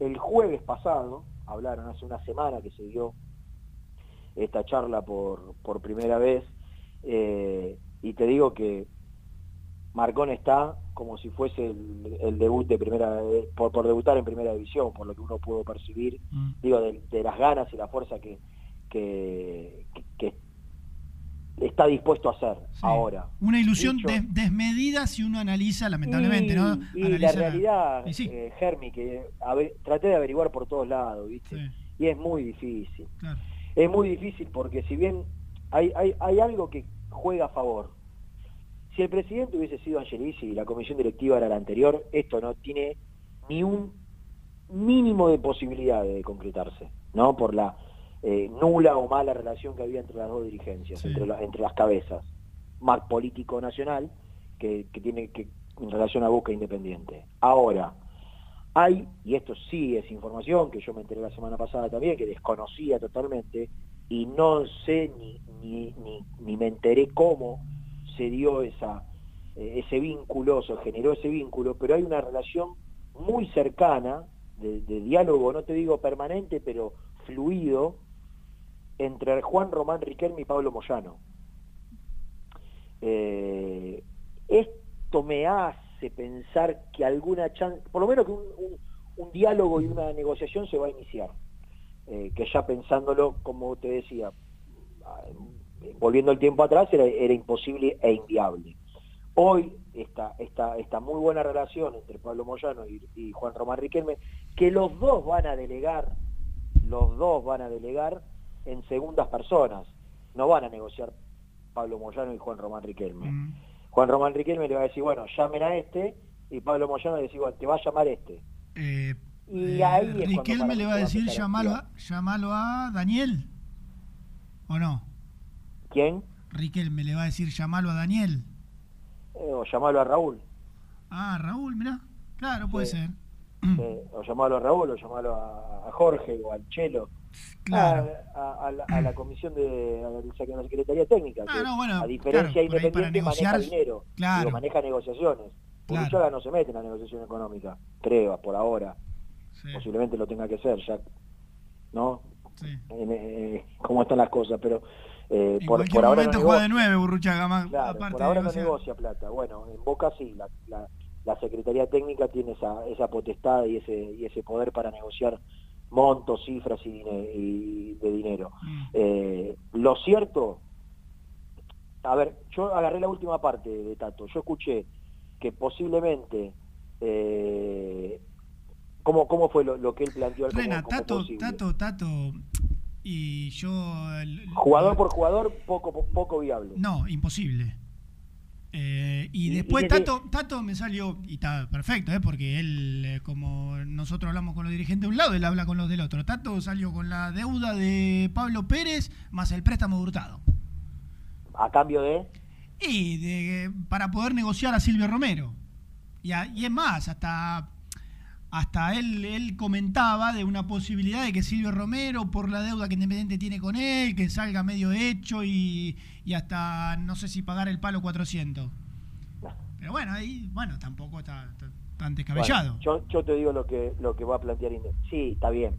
El jueves pasado, hablaron hace una semana que se dio esta charla por, por primera vez, eh, y te digo que Marcón está como si fuese el, el debut de primera por, por debutar en primera división, por lo que uno pudo percibir, digo, de, de las ganas y la fuerza que- que está dispuesto a hacer ahora. Una ilusión Dicho- des- desmedida si uno analiza, lamentablemente, ¿no? Y, y la realidad, Y sí. eh, Germi, que ver, traté de averiguar por todos lados, ¿viste? Y es muy difícil. Claro. Es muy difícil porque si bien hay, hay, hay algo que juega a favor. Si el presidente hubiese sido Angelici y la comisión directiva era la anterior, esto no tiene ni un mínimo de posibilidad de concretarse, ¿no? Por la eh, nula o mala relación que había entre las dos dirigencias, entre, la- entre las cabezas, más político nacional que, que tiene que en relación a Boca Independiente. Ahora, hay, y esto sí es información que yo me enteré la semana pasada también, que desconocía totalmente, y no sé ni, ni, ni, ni me enteré cómo se dio esa, eh, ese vínculo, se generó ese vínculo, pero hay una relación muy cercana, de, de diálogo, no te digo permanente, pero fluido, entre Juan Román Riquelme y Pablo Moyano. Eh, esto me hace pensar que alguna chance, por lo menos que un, diálogo y una negociación se va a iniciar. Eh, que ya pensándolo, como te decía, ah, volviendo el tiempo atrás, era, imposible e inviable. Hoy está esta, esta muy buena relación entre Pablo Moyano y Juan Román Riquelme, que los dos van a delegar, los dos van a delegar en segundas personas. No van a negociar Pablo Moyano y Juan Román Riquelme. Juan Román Riquelme le va a decir, bueno, llamen a este, y Pablo Moyano le va a decir, bueno, te va a llamar este. Eh, Y eh, ahí Riquelme le va a decir empezar llamalo a, llamalo a Daniel. ¿O no? ¿Quién? Riquelme le va a decir llamalo a Daniel. Eh, o llamarlo a Raúl. Ah, Raúl, mirá. Claro, puede Sí. ser. o llamarlo a Raúl, o llamarlo a, a Jorge o al Chelo, Claro. a, a- la, a la comisión de, a la, Secretaría Técnica, que Ah, no, bueno, a diferencia claro, ahí para Independiente negociar, maneja dinero, claro. digo, maneja negociaciones. Burruchaga no se mete en la negociación económica, creo, por ahora. Sí. Posiblemente lo tenga que hacer, ya, ¿no? Sí. En, eh, cómo están las cosas, pero eh, En por, cualquier por ahora momento no juega de nueve, Burruchaga, más, Claro, aparte por de ahora no negociar. negocia plata. Bueno, en Boca sí, la, la, la Secretaría Técnica tiene esa, esa potestad y ese, y ese poder para negociar montos, cifras y, de dinero. Eh, lo cierto, a ver, yo agarré la última parte de Tato. Yo escuché que posiblemente, eh, ¿cómo, ¿cómo fue lo, lo que él planteó como- Rena, como Tato? Tato, Tato. Y yo. el- Jugador por jugador, poco, poco viable. No, imposible. Eh, y, Y- después y desde- Tato, Tato me salió, y está perfecto, ¿eh? porque él, eh, como nosotros hablamos con los dirigentes de un lado, él habla con los del otro. Tato salió con la deuda de Pablo Pérez más el préstamo de Hurtado. A cambio de... Y de, para poder negociar a Silvio Romero. Y, a- y es más, hasta, hasta él, él comentaba de una posibilidad de que Silvio Romero, por la deuda que Independiente tiene con él, que salga medio hecho y, y hasta no sé si pagar el palo 400. Pero bueno, ahí, bueno, tampoco está, está tan descabellado. Bueno, yo, yo te digo lo que lo que va a plantear Inde- Sí, está bien.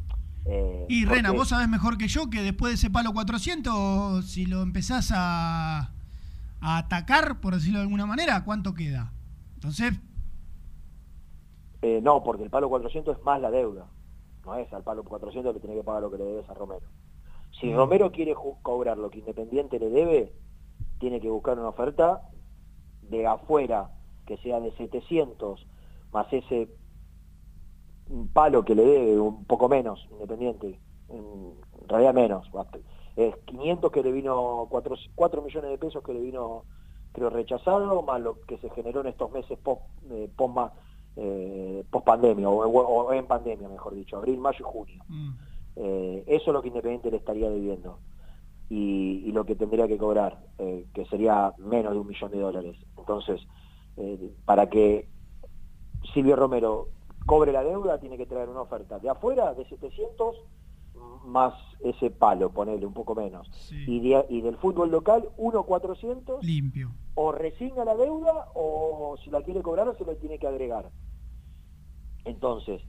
Eh, y Rena, porque- vos sabés mejor que yo que después de ese palo 400, si lo empezás a, a atacar, por decirlo de alguna manera, ¿cuánto queda? Entonces, Eh, no, porque el palo 400 es más la deuda. No es al palo 400 le tiene que pagar lo que le debes a Romero. Si Mm. Romero quiere cobrar lo que Independiente le debe, tiene que buscar una oferta de afuera que sea de 700 más ese palo que le debe, un poco menos, Independiente, en realidad menos. Es 500 que le vino, 4, 4 millones de pesos que le vino, creo, rechazado, más lo que se generó en estos meses post, eh, post, ma- eh, post pandemia, o, o en pandemia, mejor dicho, abril, mayo y junio. Eh, eso es lo que Independiente le estaría debiendo. Y, y lo que tendría que cobrar, eh, que sería menos de un millón de dólares. Entonces, eh, para que Silvio Romero cobre la deuda, tiene que traer una oferta de afuera de 700 más ese palo, ponerle un poco menos. Y, de- y del fútbol local, 1.400 limpio. o resigna la deuda o si la quiere cobrar se lo tiene que agregar. Entonces,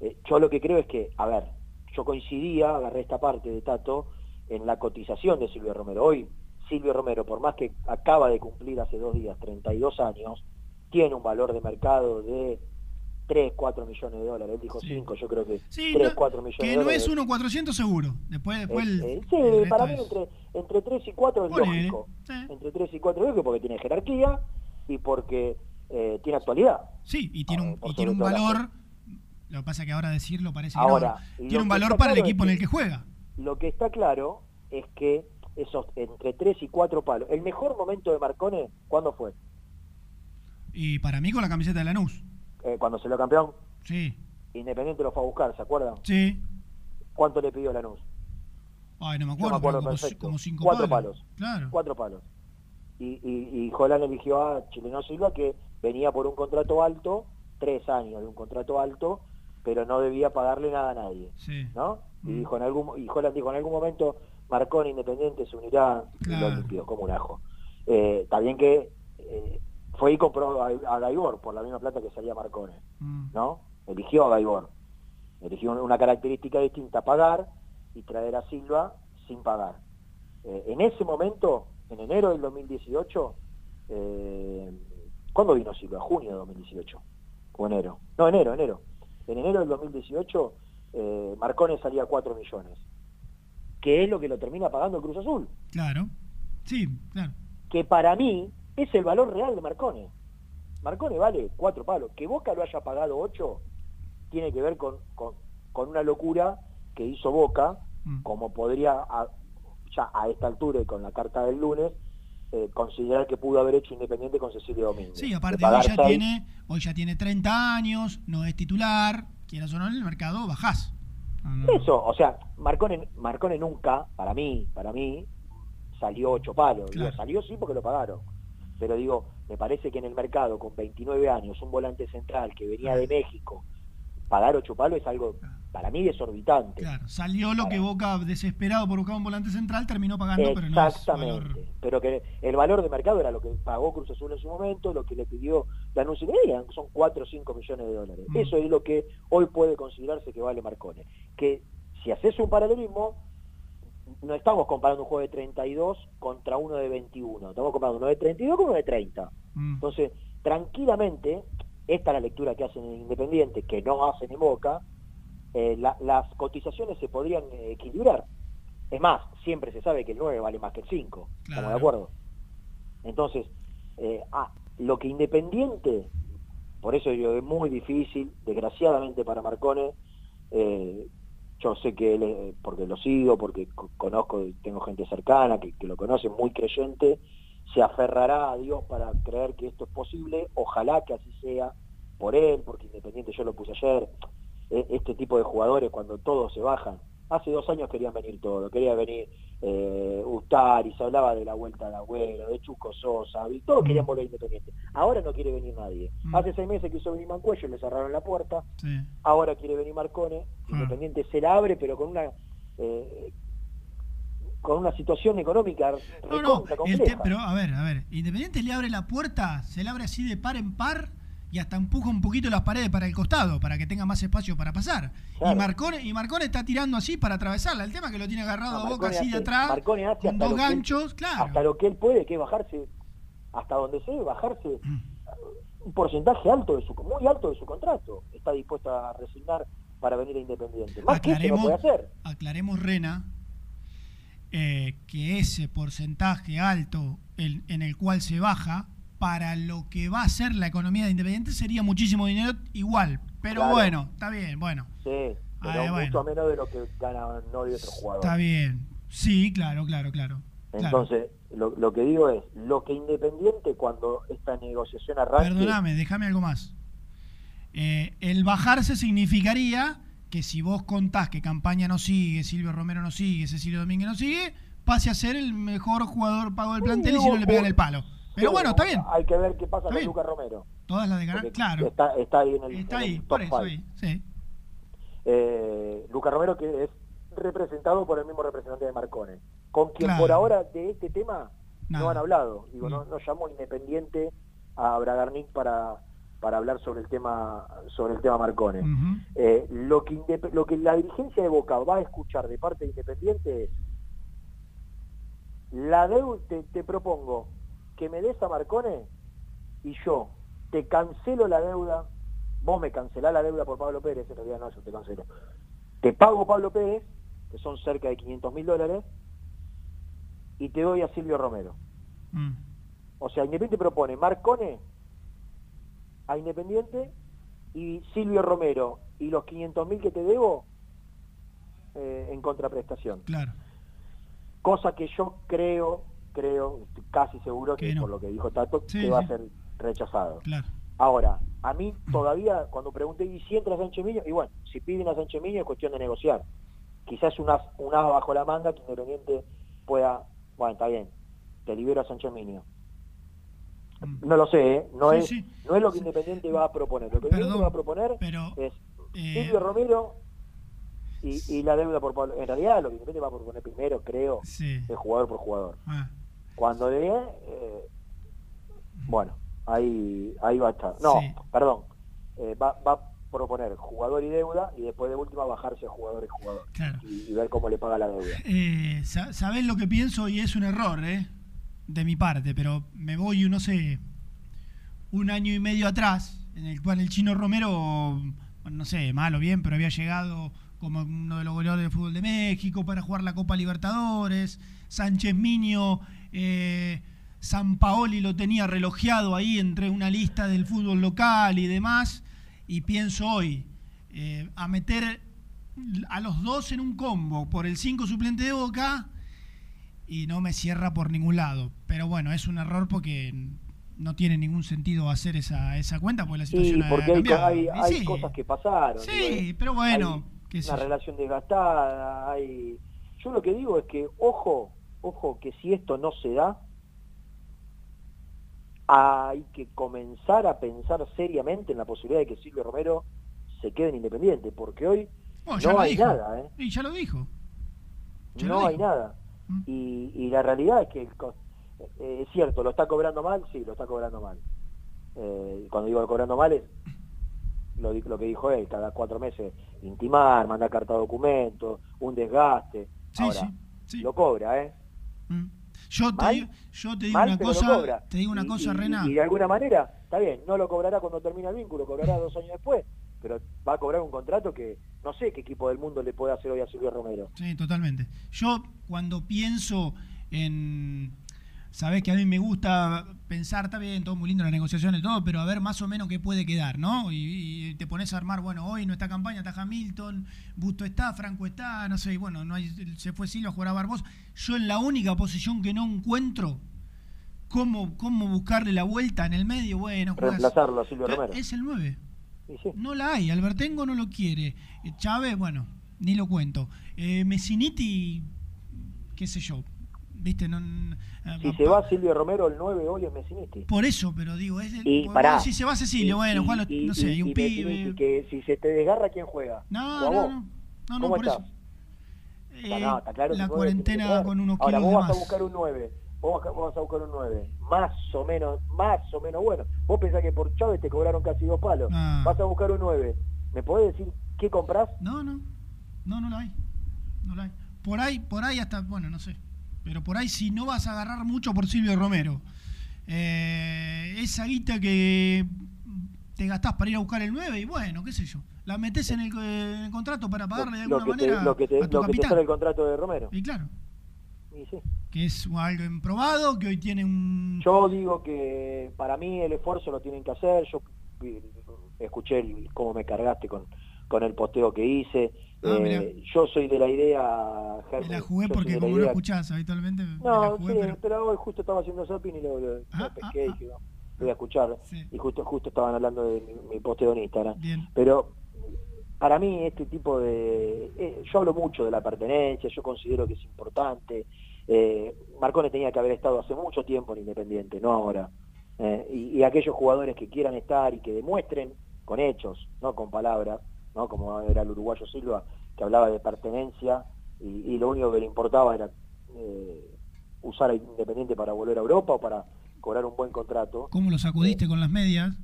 eh, yo lo que creo es que, a ver, yo coincidía, agarré esta parte de Tato, en la cotización de Silvio Romero. Hoy, Silvio Romero, por más que acaba de cumplir hace dos días 32 años, tiene un valor de mercado de 3, 4 millones de dólares. Él dijo 5, yo creo que Sí, 3, no- 4 millones de que no dólares. es 1.400 seguro. Después, después el- Eh, sí, el para mí es- entre, entre 3 y 4 es Ponele, lógico. Entre 3 y 4 es lógico porque tiene jerarquía y porque eh, tiene actualidad. Sí, y tiene un, por y tiene un valor. Lo que pasa es que ahora decirlo parece que Ahora, no. lo Tiene un que valor para el claro es equipo en que- el que juega. Lo que está claro es que esos entre 3 y 4 palos. El mejor momento de Marcone, ¿cuándo fue? Y para mí con la camiseta de Lanús. Eh, cuando se lo campeón. Sí. Independiente lo fue a buscar, ¿se acuerdan? Sí. ¿Cuánto le pidió Lanús? Ay, no me acuerdo, me acuerdo pero como, como cinco Cuatro palos. palos. Claro. Cuatro palos. Y, y, y Jolán eligió a Chileno Silva que venía por un contrato alto, tres años de un contrato alto, pero no debía pagarle nada a nadie. Sí. ¿No? Y Mm. dijo en algún y Holland dijo en algún momento Marcón Independiente se unirá y Claro. lo limpió como un ajo. Eh, también que eh, fue y compró a, a Gaibor por la misma plata que salía Marcone, Mm. ¿no? Eligió a Gaibor. Eligió una característica distinta, pagar y traer a Silva sin pagar. Eh, en ese momento, en enero del 2018, eh, ¿cuándo vino Silva? Junio de 2018. O enero. No, enero, enero. En enero del 2018, eh, Marcone salía a 4 millones. Que es lo que lo termina pagando el Cruz Azul. Claro. Sí, claro. Que para mí es el valor real de Marcone. Marcone vale 4 palos. Que Boca lo haya pagado 8 tiene que ver con, con, con una locura que hizo Boca, como podría a- ya a esta altura y con la carta del lunes, eh, considerar que pudo haber hecho Independiente con Cecilio Domínguez. Sí, aparte hoy ya, seis- tiene, hoy ya tiene 30 años, no es titular, quieras o no en el mercado, bajás. Eso, o sea, Marcone, Marcone nunca, para mí, para mí, salió ocho palos. Digo, salió sí porque lo pagaron. Pero digo, me parece que en el mercado, con 29 años, un volante central que venía de México, pagar ocho palos es algo para mí desorbitante. Claro, salió lo que Boca, desesperado por buscar un volante central, terminó pagando, pero no Exactamente. valor. Pero que el valor de mercado era lo que pagó Cruz Azul en su momento, lo que le pidió la anuncio son 4 o 5 millones de dólares. Mm. Eso es lo que hoy puede considerarse que vale Marcone. Que si haces un paralelismo, no estamos comparando un juego de 32 contra uno de 21. Estamos comparando uno de 32 con uno de 30. Mm. Entonces, tranquilamente, esta es la lectura que hacen en Independiente, que no hacen en Boca, eh, la- las cotizaciones se podrían eh, equilibrar. Es más, siempre se sabe que el 9 vale más que el 5. ¿Estamos de acuerdo? Entonces, eh, ah, lo que Independiente, por eso yo es muy difícil, desgraciadamente para Marcone, eh, yo sé que él, porque lo sigo, porque co- conozco, tengo gente cercana que, que lo conoce, muy creyente, se aferrará a Dios para creer que esto es posible, ojalá que así sea por él, porque Independiente yo lo puse ayer, eh, este tipo de jugadores cuando todos se bajan, hace dos años querían venir todos, quería venir eh, Ustari, se hablaba de la vuelta de Agüero, de Chuco Sosa, y todos querían volver Independiente, ahora no quiere venir nadie, hace seis meses quiso venir Mancuello, le cerraron la puerta, Sí. ahora quiere venir Marcone, Independiente se la abre, pero con una eh, con una situación económica No, no, recontra el te- compleja. pero a ver, a ver, Independiente le abre la puerta, se le abre así de par en par y hasta empuja un poquito las paredes para el costado, para que tenga más espacio para pasar. Claro. Y Marcone, y Marcone está tirando así para atravesarla. El tema es que lo tiene agarrado a boca así de hace- atrás, Marcone hace con dos él- ganchos, claro. hasta lo que él puede, que es bajarse hasta donde se bajarse Mm. un porcentaje alto de su muy alto de su contrato. Está dispuesto a resignar para venir a Independiente. Más que no Aclaremos, puede hacer. aclaremos, Rena, eh, que ese porcentaje alto en el cual se baja, para lo que va a ser la economía de Independiente sería muchísimo dinero igual. Pero Claro. bueno, está bien, bueno. Sí, pero bueno. mucho menos de lo que gana no de otro jugador. Está bien. Sí, claro, claro, claro. claro. Entonces, lo, lo que digo es, lo que Independiente cuando esta negociación arranque... Perdóname, déjame algo más. Eh, el bajarse significaría que si vos contás que Campaña no sigue, Silvio Romero no sigue, Cecilio Domínguez no sigue, pase a ser el mejor jugador pago del plantel y si no le pegan el palo. Pero bueno, está bien. Hay que ver qué pasa con. Lucas Romero. Todas las de ganar, claro. Está, está ahí en el, Está en el ahí, top por eso five. ahí. Sí. Eh, Lucas Romero que es representado por el mismo representante de Marcone, con quien Claro. por ahora de este tema no han hablado. Digo, Mm. no, no llamó Independiente a Bragarnik para para hablar sobre el tema sobre el tema Marcone. Eh, lo que lo que la dirigencia de Boca va a escuchar de parte de Independiente es la deuda te, te propongo que me des a Marcone y yo te cancelo la deuda vos me cancelás la deuda por Pablo Pérez en realidad no yo te cancelo te pago Pablo Pérez que son cerca de 500 mil dólares y te doy a Silvio Romero Mm. o sea Independiente propone Marcone a Independiente y Silvio Romero y los 500 mil que te debo eh, en contraprestación. Claro. Cosa que yo creo, creo, estoy casi seguro que, Que no. por lo que dijo Tato, Sí, que va a ser rechazado. Claro. Ahora, a mí todavía, cuando pregunté, ¿y si entra Sánchez Miño? Y bueno, si piden a Sánchez Miño es cuestión de negociar. Quizás un as, un as bajo la manga que Independiente pueda, bueno, está bien, te libero a Sánchez Miño. No lo sé, ¿eh? no, Sí, es, sí. no es lo que Independiente va a proponer. Lo que Independiente va a proponer pero, es eh, Silvio Romero y, y la deuda por Pablo. En realidad, lo que Independiente va a proponer primero, creo, Sí. es jugador por jugador. Ah. Cuando de eh, bueno, ahí, ahí va a estar. No, Sí. perdón. Eh, va, va a proponer jugador y deuda y después de última bajarse a jugador y jugador. Claro. Y, y ver cómo le paga la deuda. Eh, sa- ¿Sabés lo que pienso? Y es un error, ¿eh? De mi parte, pero me voy, no sé, un año y medio atrás, en el cual el chino Romero, no sé, mal o bien, pero había llegado como uno de los goleadores de fútbol de México para jugar la Copa Libertadores. Sánchez Miño, eh, San Paoli lo tenía relojeado ahí entre una lista del fútbol local y demás. Y pienso hoy, eh, a meter a los dos en un combo por el 5 suplente de Boca y no me cierra por ningún lado. Pero bueno, es un error porque no tiene ningún sentido hacer esa, esa cuenta porque la Sí, situación porque hay, cambiado. hay, Y hay sí, cosas que pasaron. Sí, digo, pero bueno, hay una relación desgastada. Hay... Yo lo que digo es que, ojo, ojo, que si esto no se da, hay que comenzar a pensar seriamente en la posibilidad de que Silvio Romero se quede en Independiente, porque hoy no hay dijo. nada, ¿eh? Y ya lo dijo. Ya lo no hay dijo. nada. Y, y la realidad es que eh, es cierto, lo está cobrando mal, sí, lo está cobrando mal. Eh, cuando digo cobrando mal es lo, que dijo él, cada cuatro meses intimar, mandar carta de documento, un desgaste. Sí, Ahora, sí, lo cobra, ¿eh? Yo te, digo- yo te digo Mal, una cosa, te digo una Y- cosa, y- Rena. Y, de alguna manera, está bien, no lo cobrará cuando termine el vínculo, cobrará dos años después, pero va a cobrar un contrato que no sé qué equipo del mundo le puede hacer hoy a Silvio Romero. Sí, totalmente. Yo cuando pienso en... Sabés que a mí me gusta pensar, está bien, todo muy lindo las negociaciones y todo, pero a ver más o menos qué puede quedar, ¿no? Y, y te pones a armar, bueno, hoy nuestra campaña está Hamilton, Busto está, Franco está, no sé, y bueno, no hay, se fue Silva a jugar a Barbosa. Yo en la única posición que no encuentro cómo, cómo buscarle la vuelta en el medio, bueno, Reemplazarlo a Silvio Ya, Romero. Es el 9. Y sí. No la hay, Albertengo no lo quiere. Eh, Chávez, bueno, ni lo cuento. Eh, Messiniti, qué sé yo, viste, no, eh, Si se va Silvio Romero, el 9 hoy es por eso, pero digo, es Y pará. si se va Cecilio, Y- bueno, Juan, y- no sé, y- un pibe. Que si se te desgarra, ¿quién juega? No, ¿O a no, no, no, no, ¿Cómo por estás? eso. Está- no, está claro que la cuarentena con unos Ahora, kilos vos de vas a buscar un 9. Vos vas a- vos vas a buscar un 9. Más o menos, más o menos bueno. Vos pensás que por Chávez te cobraron casi dos palos. Ah. Vas a buscar un 9. ¿Me podés decir qué comprás? No, no, no, no la hay. No la hay. Por ahí, por ahí hasta, bueno, no sé. Pero por ahí si no vas a agarrar mucho por Silvio Romero. eh, esa guita que te gastás para ir a buscar el 9 y bueno, qué sé yo. La metes en el, en el contrato para pagarle de lo alguna que te, manera lo que te, a tu lo que te sale el contrato de Romero. Y claro, Y sí. que es algo improbado, que hoy tiene un... Yo digo que para mí el esfuerzo lo tienen que hacer. Yo eh, escuché el- cómo me cargaste con, con el posteo que hice. Ah, Eh, yo soy de la idea, Me la jugué porque como no idea- escuchás habitualmente, No, jugué, sí, pero... pero... hoy justo estaba haciendo zapping y lo, lo- lo Ah, pesqué y dije, no, lo voy a escuchar. Y justo justo estaban hablando de mi, mi posteo en Instagram. Bien. Pero para mí este tipo de... eh, yo hablo mucho de la pertenencia, yo considero que es importante. Eh, Marcone tenía que haber estado hace mucho tiempo en Independiente, no ahora. Eh, y, y aquellos jugadores que quieran estar y que demuestren con hechos, no con palabras, no como era el uruguayo Silva, que hablaba de pertenencia y, y lo único que le importaba era eh, usar a Independiente para volver a Europa o para cobrar un buen contrato. ¿Cómo lo sacudiste con las medias?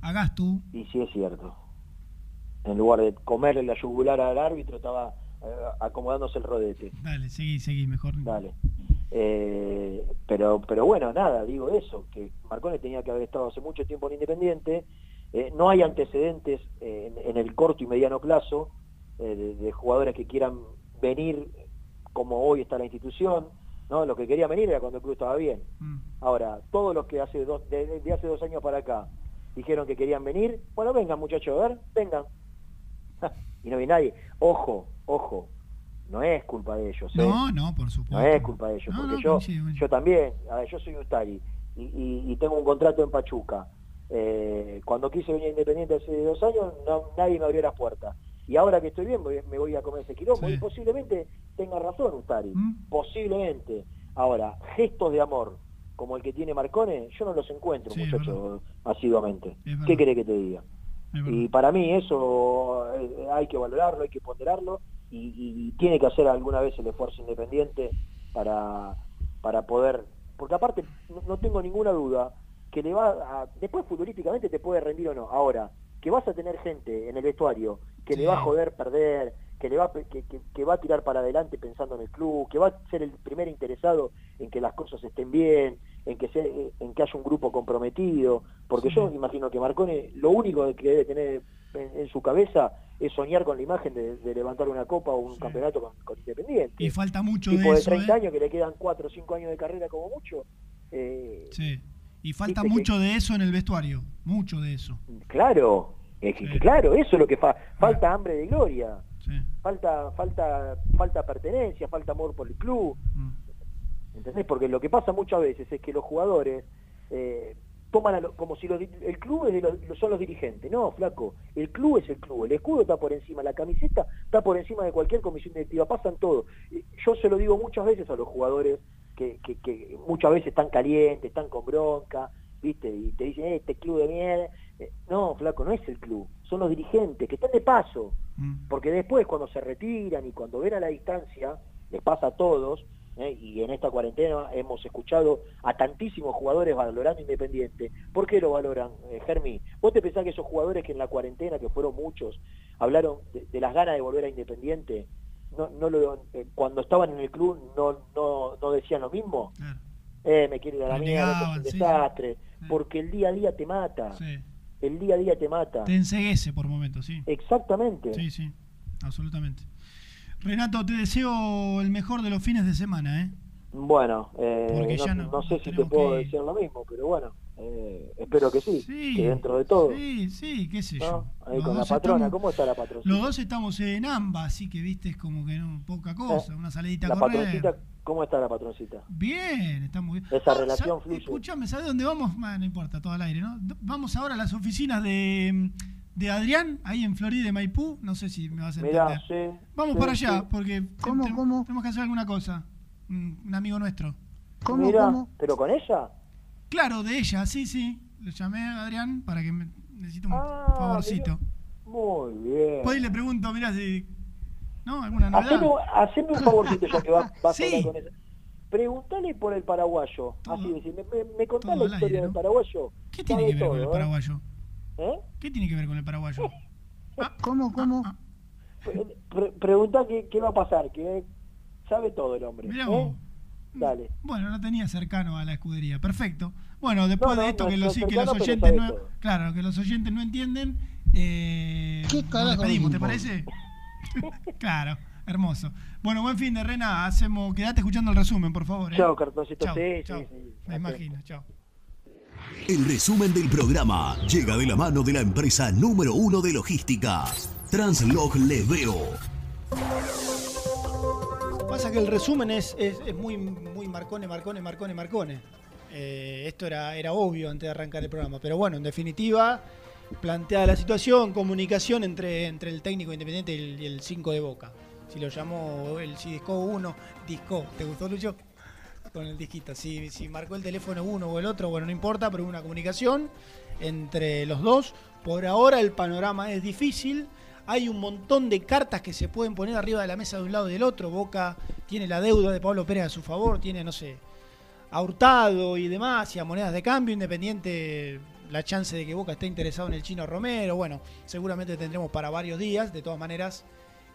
Hagas tú. Y sí es cierto. En lugar de comerle la yugular al árbitro, estaba eh, acomodándose el rodete. Dale, seguí, seguí, mejor. Dale. Eh, pero, pero bueno, nada, digo eso, que Marcone tenía que haber estado hace mucho tiempo en Independiente. Eh, no hay antecedentes en, en el corto y mediano plazo eh, de, de jugadores que quieran venir como hoy está la institución. ¿no? Lo que quería venir era cuando el club estaba bien. Ahora, todos los que hace dos, de, de hace dos años para acá dijeron que querían venir, bueno, vengan muchachos, a ver, vengan. y no vi nadie. Ojo, ojo, no es culpa de ellos. ¿eh? No, no, por supuesto. No es culpa de ellos, No, porque no, yo, coincido. yo también, a ver, yo soy Ustari y, y- y tengo un contrato en Pachuca. Eh, cuando quise venir a Independiente hace dos años, no, nadie me abrió las puertas. Y ahora que estoy bien, voy- me voy a comer ese quilombo. Sí. Y posiblemente tenga razón Ustari. ¿Mm? Posiblemente. Ahora, gestos de amor como el que tiene Marcone, yo no los encuentro, Sí, muchachos, asiduamente. ¿Qué querés que te diga? Y para mí eso eh, hay que valorarlo, hay que ponderarlo y, y tiene que hacer alguna vez el esfuerzo independiente para, para poder, porque aparte no, no tengo ninguna duda que le va a, después futbolísticamente te puede rendir o no. Ahora, que vas a tener gente en el vestuario que le va a joder perder, que le va que, que- que va a tirar para adelante pensando en el club, que va a ser el primer interesado en que las cosas estén bien, en que se, en que haya un grupo comprometido, porque yo imagino que Marcone lo único que debe tener en, en su cabeza es soñar con la imagen de, de levantar una copa o un campeonato con, con Independiente. Y falta mucho tipo de de, eso, 30 ¿eh? años que le quedan 4 o 5 años de carrera como mucho. eh, Sí. Y falta que- mucho de eso en el vestuario. Mucho de eso. Claro, es que- que claro, eso es lo que fa- falta hambre de gloria, falta falta falta pertenencia, falta amor por el club, Mm. ¿entendés? Porque lo que pasa muchas veces es que los jugadores eh, toman a lo- como si los el club es de los- son los dirigentes, no, flaco, el club es el club, el escudo está por encima, la camiseta está por encima de cualquier comisión directiva, pasan todo. Yo se lo digo muchas veces a los jugadores que, que, que muchas veces están calientes, están con bronca, ¿viste? Y te dicen, "Eh, este club de mierda, Eh, no, flaco, no es el club, son los dirigentes que están de paso. Porque después, cuando se retiran y cuando ven a la distancia, les pasa a todos, ¿eh? y en esta cuarentena hemos escuchado a tantísimos jugadores valorando Independiente. ¿Por qué lo valoran, eh, Germi? ¿Vos te pensás que esos jugadores que en la cuarentena, que fueron muchos, hablaron de, de las ganas de volver a Independiente? No, no lo, eh, cuando estaban en el club no, no, no decían lo mismo. Eh, me quiero ir a la mierda, esto es un negaban, sí. desastre. Porque el día a día te mata. El día a día te mata. Te enseguece por momentos, sí. Exactamente. Sí, sí, absolutamente. Renato, te deseo el mejor de los fines de semana, ¿eh? Bueno, eh, Porque no, ya no- no sé si te puedo que decir lo mismo, pero bueno, eh, espero que sí, Sí, que dentro de todo. Sí, sí, qué sé ¿no? yo. Ahí Los con la patrona, estamos- ¿cómo está la patrona? Los dos estamos en ambas, así que viste, es como que no, poca cosa, una salidita La a correr. patroncita, ¿cómo está la patroncita? Bien, está muy bien. Esa Ah, relación sa- fluye. Escuchame, ¿sabes dónde vamos? Ah, no importa, todo al aire, ¿no? Vamos ahora a las oficinas de, de Adrián, ahí en Florida de Maipú. No sé si me vas a entender. Mirá, sí. Vamos sí, para allá, sí. porque ¿Cómo, te- cómo? tenemos que hacer alguna cosa. Un, un amigo nuestro. Mirá, ¿Pero con ella? Claro, de ella, sí, sí. Le llamé a Adrián para que me necesite un Ah, favorcito. Muy bien. Pues ahí le pregunto, mirá si. ¿No? ¿Alguna novedad? Haceme, haceme un favorcito ya que vas, vas Sí. a hablar con ella. Preguntale por el paraguayo. Así decir, ¿me, me, me contás la historia aire, del paraguayo? ¿Qué tiene que ver con el ¿eh? paraguayo? ¿Eh? ¿Qué tiene que ver con el paraguayo? ¿Cómo, cómo? Pre- preguntá qué, qué va a pasar, que sabe todo el hombre. Mirá ¿eh? vos. Dale. Bueno, no tenía cercano a la escudería. Perfecto. Bueno, después No, no, de esto no, que, no los, que cercano, los pero oyentes no, claro, que los oyentes no entienden, eh, nos carajo despedimos, ¿te parece? claro, hermoso. Bueno, buen fin de Rena, hacemos, quedate escuchando el resumen, por favor. ¿eh? Chao, cartoncito. Chao, Sí, sí, chao. sí. Me imagino, chao. El resumen del programa llega de la mano de la empresa número uno de logística, Translog Leveo. Pasa que el resumen es, es, es muy, muy marcone, marcone, marcone, marcone. Eh, esto era, era obvio antes de arrancar el programa. Pero bueno, en definitiva, planteada la situación, comunicación entre, entre el técnico independiente y el 5 de Boca. Si lo llamó el si discó uno, discó. ¿Te gustó, Lucho? Con el disquito. Si, si marcó el teléfono uno o el otro, bueno, no importa, pero hubo una comunicación entre los dos. Por ahora el panorama es difícil. Hay un montón de cartas que se pueden poner arriba de la mesa de un lado y del otro. Boca tiene la deuda de Pablo Pérez a su favor, tiene, no sé, a Hurtado y demás, y a monedas de cambio, independiente la chance de que Boca esté interesado en el chino Romero. Bueno, seguramente tendremos para varios días. De todas maneras,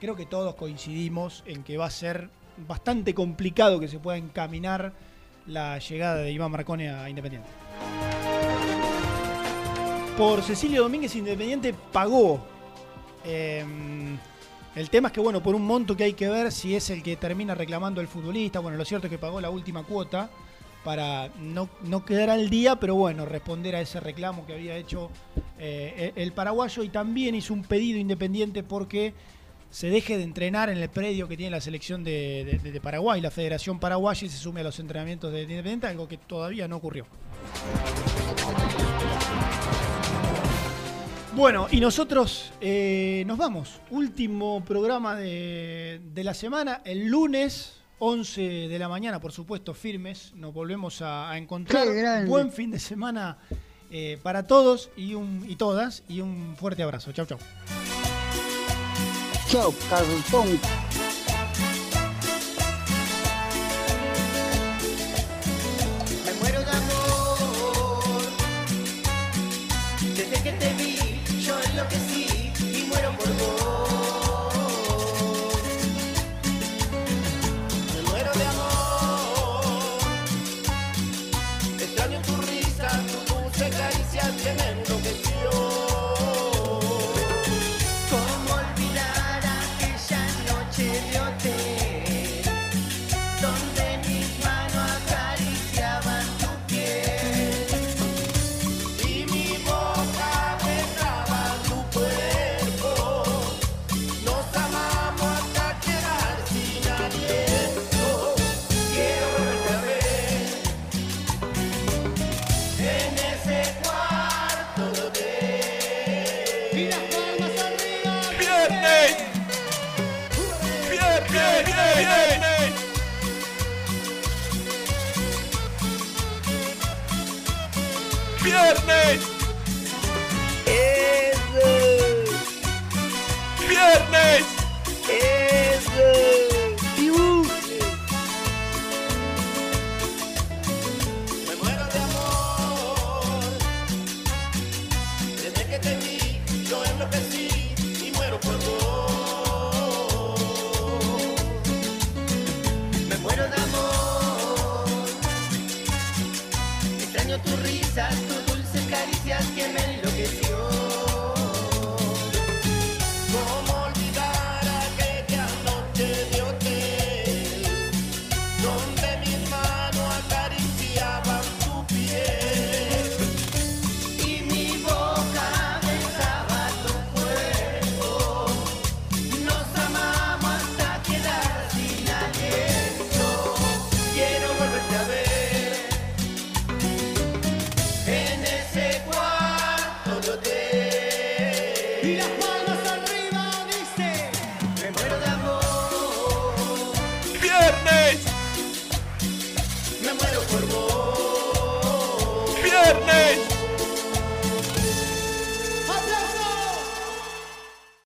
creo que todos coincidimos en que va a ser bastante complicado que se pueda encaminar la llegada de Iván Marcone a Independiente. Por Cecilio Domínguez Independiente pagó. Eh, el tema es que, bueno, por un monto que hay que ver si es el que termina reclamando el futbolista. Bueno, lo cierto es que pagó la última cuota para no, no quedar al día, pero bueno, responder a ese reclamo que había hecho eh, el paraguayo y también hizo un pedido independiente porque se deje de entrenar en el predio que tiene la selección de, de- de Paraguay, la Federación Paraguaya, y se sume a los entrenamientos de Independiente, algo que todavía no ocurrió. Bueno, y nosotros eh, nos vamos. Último programa de, de la semana, el lunes, 11 de la mañana, por supuesto, firmes. Nos volvemos a, a encontrar. Buen fin de semana eh, para todos y, un, y todas. Y un fuerte abrazo. Chau, chau. Chao, cartón.